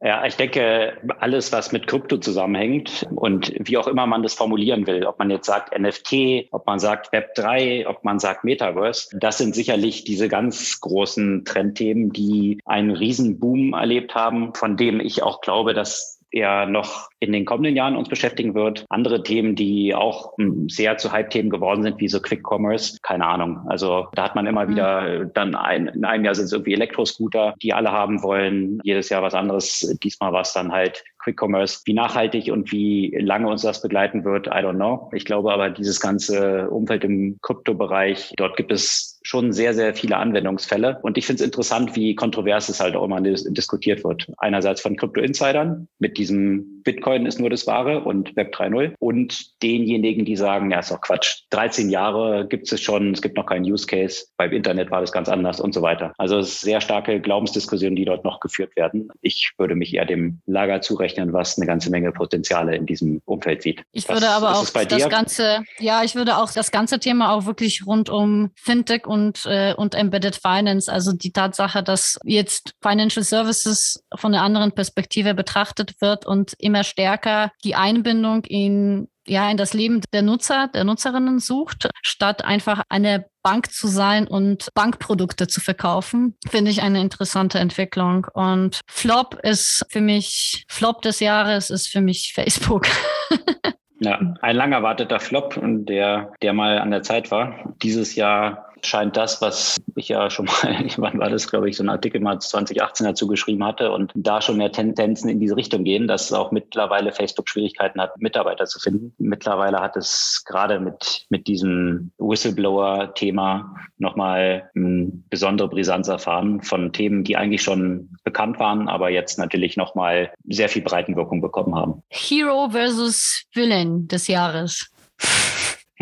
S1: Ja, ich denke, alles, was mit Krypto zusammenhängt und wie auch immer man das formulieren will, ob man jetzt sagt NFT, ob man sagt Web 3, ob man sagt Metaverse, das sind sicherlich diese ganz großen Trendthemen, die einen riesen Boom erlebt haben, von dem ich auch glaube, dass er noch in den kommenden Jahren uns beschäftigen wird. Andere Themen, die auch hm, sehr zu Hype-Themen geworden sind, wie so Quick Commerce, keine Ahnung. Also da hat man immer mhm. wieder äh, dann ein, in einem Jahr sind es irgendwie Elektroscooter, die alle haben wollen. Jedes Jahr was anderes. Diesmal war es dann halt Quick Commerce. Wie nachhaltig und wie lange uns das begleiten wird, I don't know. Ich glaube aber, dieses ganze Umfeld im Kryptobereich, dort gibt es schon sehr, sehr viele Anwendungsfälle. Und ich finde es interessant, wie kontrovers es halt auch immer diskutiert wird. Einerseits von Krypto-Insidern mit diesem Bitcoin ist nur das Wahre und Web 3.0 und denjenigen, die sagen, ja, ist doch Quatsch. 13 Jahre gibt es schon, es gibt noch keinen Use Case. Beim Internet war das ganz anders und so weiter. Also es ist sehr starke Glaubensdiskussionen, die dort noch geführt werden. Ich würde mich eher dem Lager zurechnen, was eine ganze Menge Potenziale in diesem Umfeld sieht.
S2: Ich was würde aber auch das ganze, ja, ich würde auch das ganze Thema auch wirklich rund um Fintech und, äh, und Embedded Finance, also die Tatsache, dass jetzt Financial Services von einer anderen Perspektive betrachtet wird und im immer stärker die Einbindung in ja, in das Leben der Nutzer, der Nutzerinnen sucht, statt einfach eine Bank zu sein und Bankprodukte zu verkaufen, finde ich eine interessante Entwicklung. Und Flop ist für mich, Flop des Jahres ist für mich Facebook. <laughs>
S1: ja, ein lang erwarteter Flop, der, der mal an der Zeit war. Dieses Jahr scheint das, was ich ja schon mal, <laughs> wann war das, glaube ich, so ein Artikel mal 2018 dazu geschrieben hatte und da schon mehr Tendenzen in diese Richtung gehen, dass auch mittlerweile Facebook Schwierigkeiten hat, Mitarbeiter zu finden. Mittlerweile hat es gerade mit, mit diesem Whistleblower-Thema nochmal eine besondere Brisanz erfahren von Themen, die eigentlich schon bekannt waren, aber jetzt natürlich nochmal sehr viel Breitenwirkung bekommen haben.
S2: Hero versus Villain des Jahres.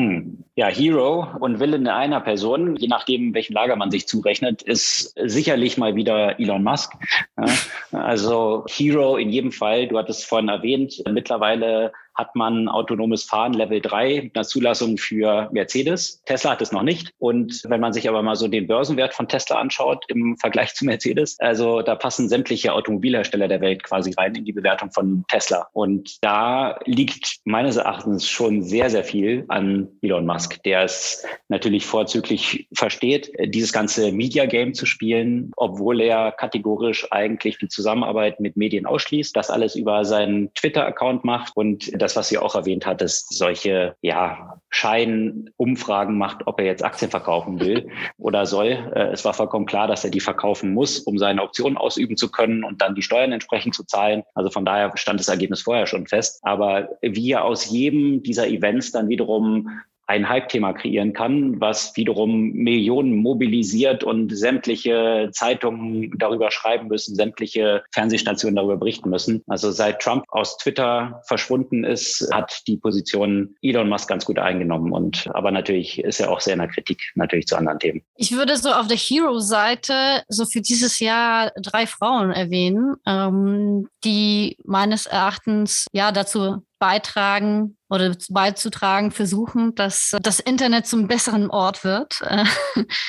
S1: Hm. Ja, Hero und Villain in einer Person, je nachdem, welchem Lager man sich zurechnet, ist sicherlich mal wieder Elon Musk. Also Hero in jedem Fall, du hattest vorhin erwähnt, mittlerweile hat man autonomes Fahren Level 3 mit einer Zulassung für Mercedes. Tesla hat es noch nicht. Und wenn man sich aber mal so den Börsenwert von Tesla anschaut im Vergleich zu Mercedes, also da passen sämtliche Automobilhersteller der Welt quasi rein in die Bewertung von Tesla. Und da liegt meines Erachtens schon sehr, sehr viel an Elon Musk, der es natürlich vorzüglich versteht, dieses ganze Media Game zu spielen, obwohl er kategorisch eigentlich die Zusammenarbeit mit Medien ausschließt, das alles über seinen Twitter-Account macht und das, was sie auch erwähnt hat, dass solche ja, Scheinumfragen macht, ob er jetzt Aktien verkaufen will <laughs> oder soll. Äh, es war vollkommen klar, dass er die verkaufen muss, um seine Optionen ausüben zu können und dann die Steuern entsprechend zu zahlen. Also von daher stand das Ergebnis vorher schon fest. Aber wie er aus jedem dieser Events dann wiederum ein Hype-Thema kreieren kann, was wiederum Millionen mobilisiert und sämtliche Zeitungen darüber schreiben müssen, sämtliche Fernsehstationen darüber berichten müssen. Also seit Trump aus Twitter verschwunden ist, hat die Position Elon Musk ganz gut eingenommen. Und aber natürlich ist er auch sehr in der Kritik natürlich zu anderen Themen.
S2: Ich würde so auf der Hero-Seite so für dieses Jahr drei Frauen erwähnen, ähm, die meines Erachtens ja dazu beitragen oder beizutragen versuchen, dass das Internet zum besseren Ort wird.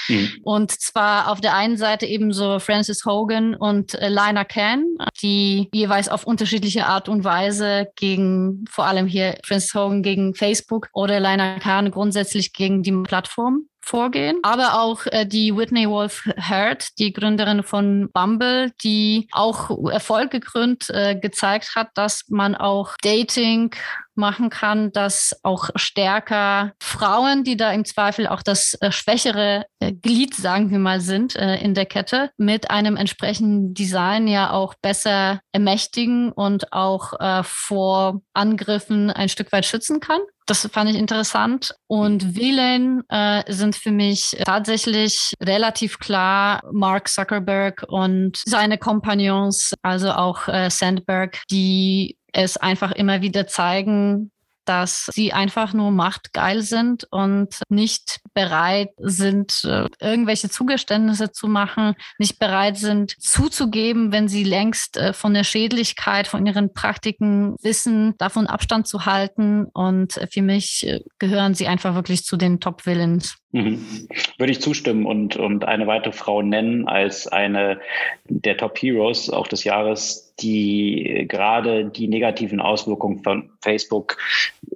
S2: Mhm. Und zwar auf der einen Seite eben so Francis Hogan und äh, Lina Khan, die jeweils auf unterschiedliche Art und Weise gegen, vor allem hier Francis Hogan gegen Facebook oder Lina Khan grundsätzlich gegen die Plattform vorgehen. Aber auch äh, die Whitney Wolf Hurt, die Gründerin von Bumble, die auch Erfolg gekrönt äh, gezeigt hat, dass man auch Dating machen kann, dass auch stärker Frauen, die da im Zweifel auch das äh, schwächere äh, Glied, sagen wir mal, sind äh, in der Kette, mit einem entsprechenden Design ja auch besser ermächtigen und auch vor Angriffen ein Stück weit schützen kann. Das fand ich interessant. Und Villain äh, sind für mich tatsächlich relativ klar Mark Zuckerberg und seine Kompagnons, also auch äh, Sandberg, die es einfach immer wieder zeigen, dass sie einfach nur machtgeil sind und nicht bereit sind, äh, irgendwelche Zugeständnisse zu machen, nicht bereit sind zuzugeben, wenn sie längst äh, von der Schädlichkeit, von ihren Praktiken wissen, davon Abstand zu halten. Und für mich äh, gehören sie einfach wirklich zu den Top-Villains.
S1: Mhm. Würde ich zustimmen und, und eine weitere Frau nennen als eine der Top Heroes auch des Jahres, die gerade die negativen Auswirkungen von Facebook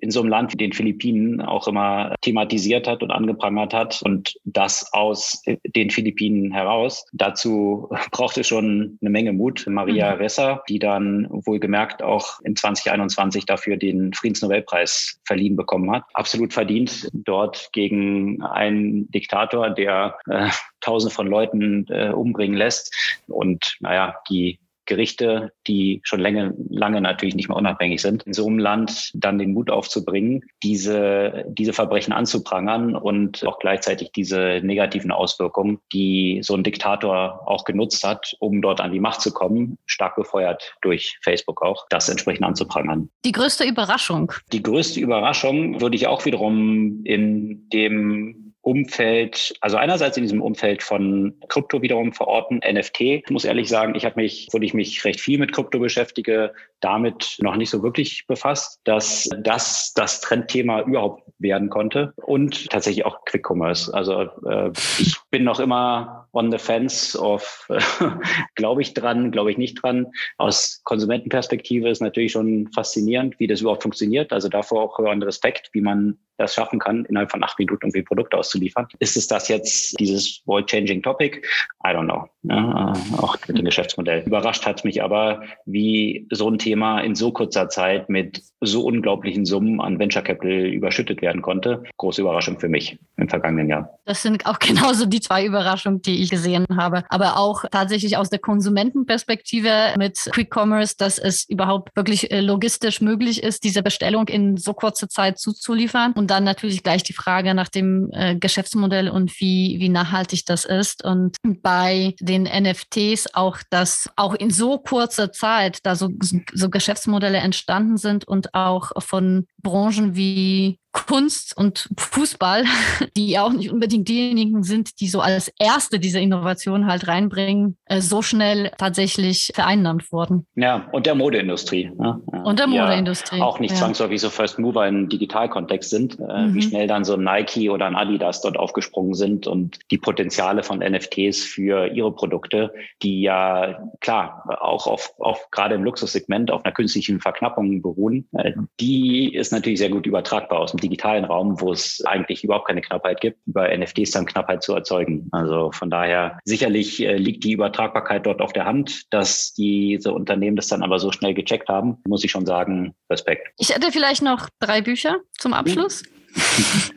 S1: in so einem Land wie den Philippinen auch immer thematisiert hat und angeprangert hat und das aus den Philippinen heraus. Dazu <laughs> braucht es schon eine Menge Mut. Maria mhm. Ressa, die dann wohlgemerkt auch in 2021 dafür den Friedensnobelpreis verliehen bekommen hat. Absolut verdient dort gegen einen Diktator, der äh, Tausende von Leuten äh, umbringen lässt. Und naja, die Gerichte, die schon lange, lange natürlich nicht mehr unabhängig sind, in so einem Land dann den Mut aufzubringen, diese, diese Verbrechen anzuprangern und auch gleichzeitig diese negativen Auswirkungen, die so ein Diktator auch genutzt hat, um dort an die Macht zu kommen, stark befeuert durch Facebook auch, das entsprechend anzuprangern.
S2: Die größte Überraschung?
S1: Die größte Überraschung würde ich auch wiederum in dem Umfeld, also einerseits in diesem Umfeld von Krypto wiederum verorten, NFT. Ich muss ehrlich sagen, ich habe mich, obwohl ich mich recht viel mit Krypto beschäftige, damit noch nicht so wirklich befasst, dass das das Trendthema überhaupt werden konnte und tatsächlich auch Quick Commerce. Also äh, ich bin noch immer on the fence of, <laughs> glaube ich dran, glaube ich nicht dran. Aus Konsumentenperspektive ist natürlich schon faszinierend, wie das überhaupt funktioniert. Also davor auch höheren Respekt, wie man das schaffen kann, innerhalb von acht Minuten irgendwie Produkte auszuliefern. Ist es das jetzt dieses world-changing Topic? I don't know. Ja, äh, auch mit dem Geschäftsmodell. Überrascht hat mich aber, wie so ein Thema in so kurzer Zeit mit so unglaublichen Summen an Venture Capital überschüttet werden konnte. Große Überraschung für mich im vergangenen Jahr.
S2: Das sind auch <laughs> genauso die zwei Überraschungen, die ich gesehen habe. Aber auch tatsächlich aus der Konsumentenperspektive mit Quick Commerce, dass es überhaupt wirklich äh, logistisch möglich ist, diese Bestellung in so kurzer Zeit zuzuliefern. Und dann natürlich gleich die Frage nach dem äh, Geschäftsmodell und wie, wie nachhaltig das ist. Und bei den NFTs auch, dass auch in so kurzer Zeit da so, so Geschäftsmodelle entstanden sind und auch von Branchen wie Kunst und Fußball, <laughs> die auch nicht unbedingt diejenigen sind, die so als erste diese Innovation halt reinbringen, äh, so schnell tatsächlich vereinnahmt wurden.
S1: Ja, und der Modeindustrie.
S2: Ne? Und der Modeindustrie.
S1: Ja auch nicht ja. zwangsläufig so First Mover im Digitalkontext sind, äh, mhm. wie schnell dann so ein Nike oder ein Adidas dort aufgesprungen sind und die Potenziale von NFTs für ihre Produkte, die ja klar auch auf, auf gerade im Luxussegment auf einer künstlichen Verknappung beruhen, äh, die ist natürlich sehr gut übertragbar aus dem digitalen Raum, wo es eigentlich überhaupt keine Knappheit gibt, über NFTs dann Knappheit zu erzeugen. Also von daher sicherlich äh, liegt die Übertragbarkeit dort auf der Hand, dass diese Unternehmen das dann aber so schnell gecheckt haben, muss ich schon sagen, Respekt.
S2: Ich hätte vielleicht noch drei Bücher zum Abschluss. <laughs>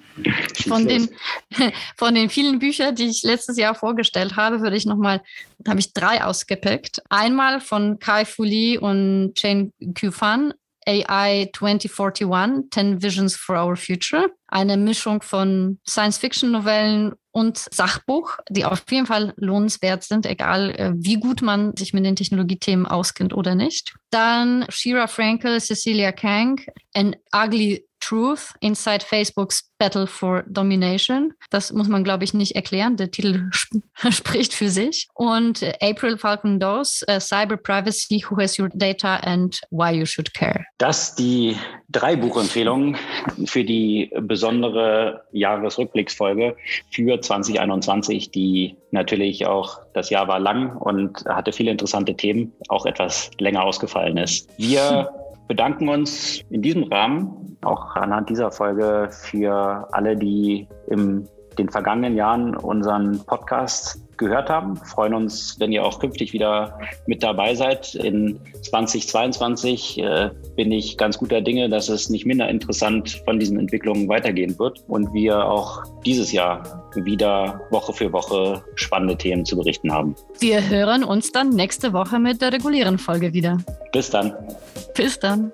S2: Von den, <laughs> von den vielen Büchern, die ich letztes Jahr vorgestellt habe, würde ich nochmal, habe ich drei ausgepickt. Einmal von Kai Fu Lee und Chen Qufan, AI 2041, 10 Visions for Our Future. Eine Mischung von Science-Fiction-Novellen und Sachbuch, die auf jeden Fall lohnenswert sind, egal äh, wie gut man sich mit den Technologiethemen auskennt oder nicht. Dann Shira Frankel, Cecilia Kang, An Ugly Truth Inside Facebook's Battle for Domination. Das muss man, glaube ich, nicht erklären. Der Titel sp <laughs> spricht für sich. Und äh, April Falcon Dose, uh, Cyber Privacy, Who Has Your Data and Why You Should Care.
S1: Das die drei Buchempfehlungen für die besondere Jahresrückblicksfolge für 2021, die natürlich auch, das Jahr war lang und hatte viele interessante Themen, auch etwas länger ausgefallen ist. Wir <laughs> bedanken uns in diesem Rahmen. Auch anhand dieser Folge für alle, die in den vergangenen Jahren unseren Podcast gehört haben. Freuen uns, wenn ihr auch künftig wieder mit dabei seid. In 2022 äh, bin ich ganz guter Dinge, dass es nicht minder interessant von diesen Entwicklungen weitergehen wird und wir auch dieses Jahr wieder Woche für Woche spannende Themen zu berichten haben.
S2: Wir hören uns dann nächste Woche mit der regulären Folge wieder.
S1: Bis dann.
S2: Bis dann.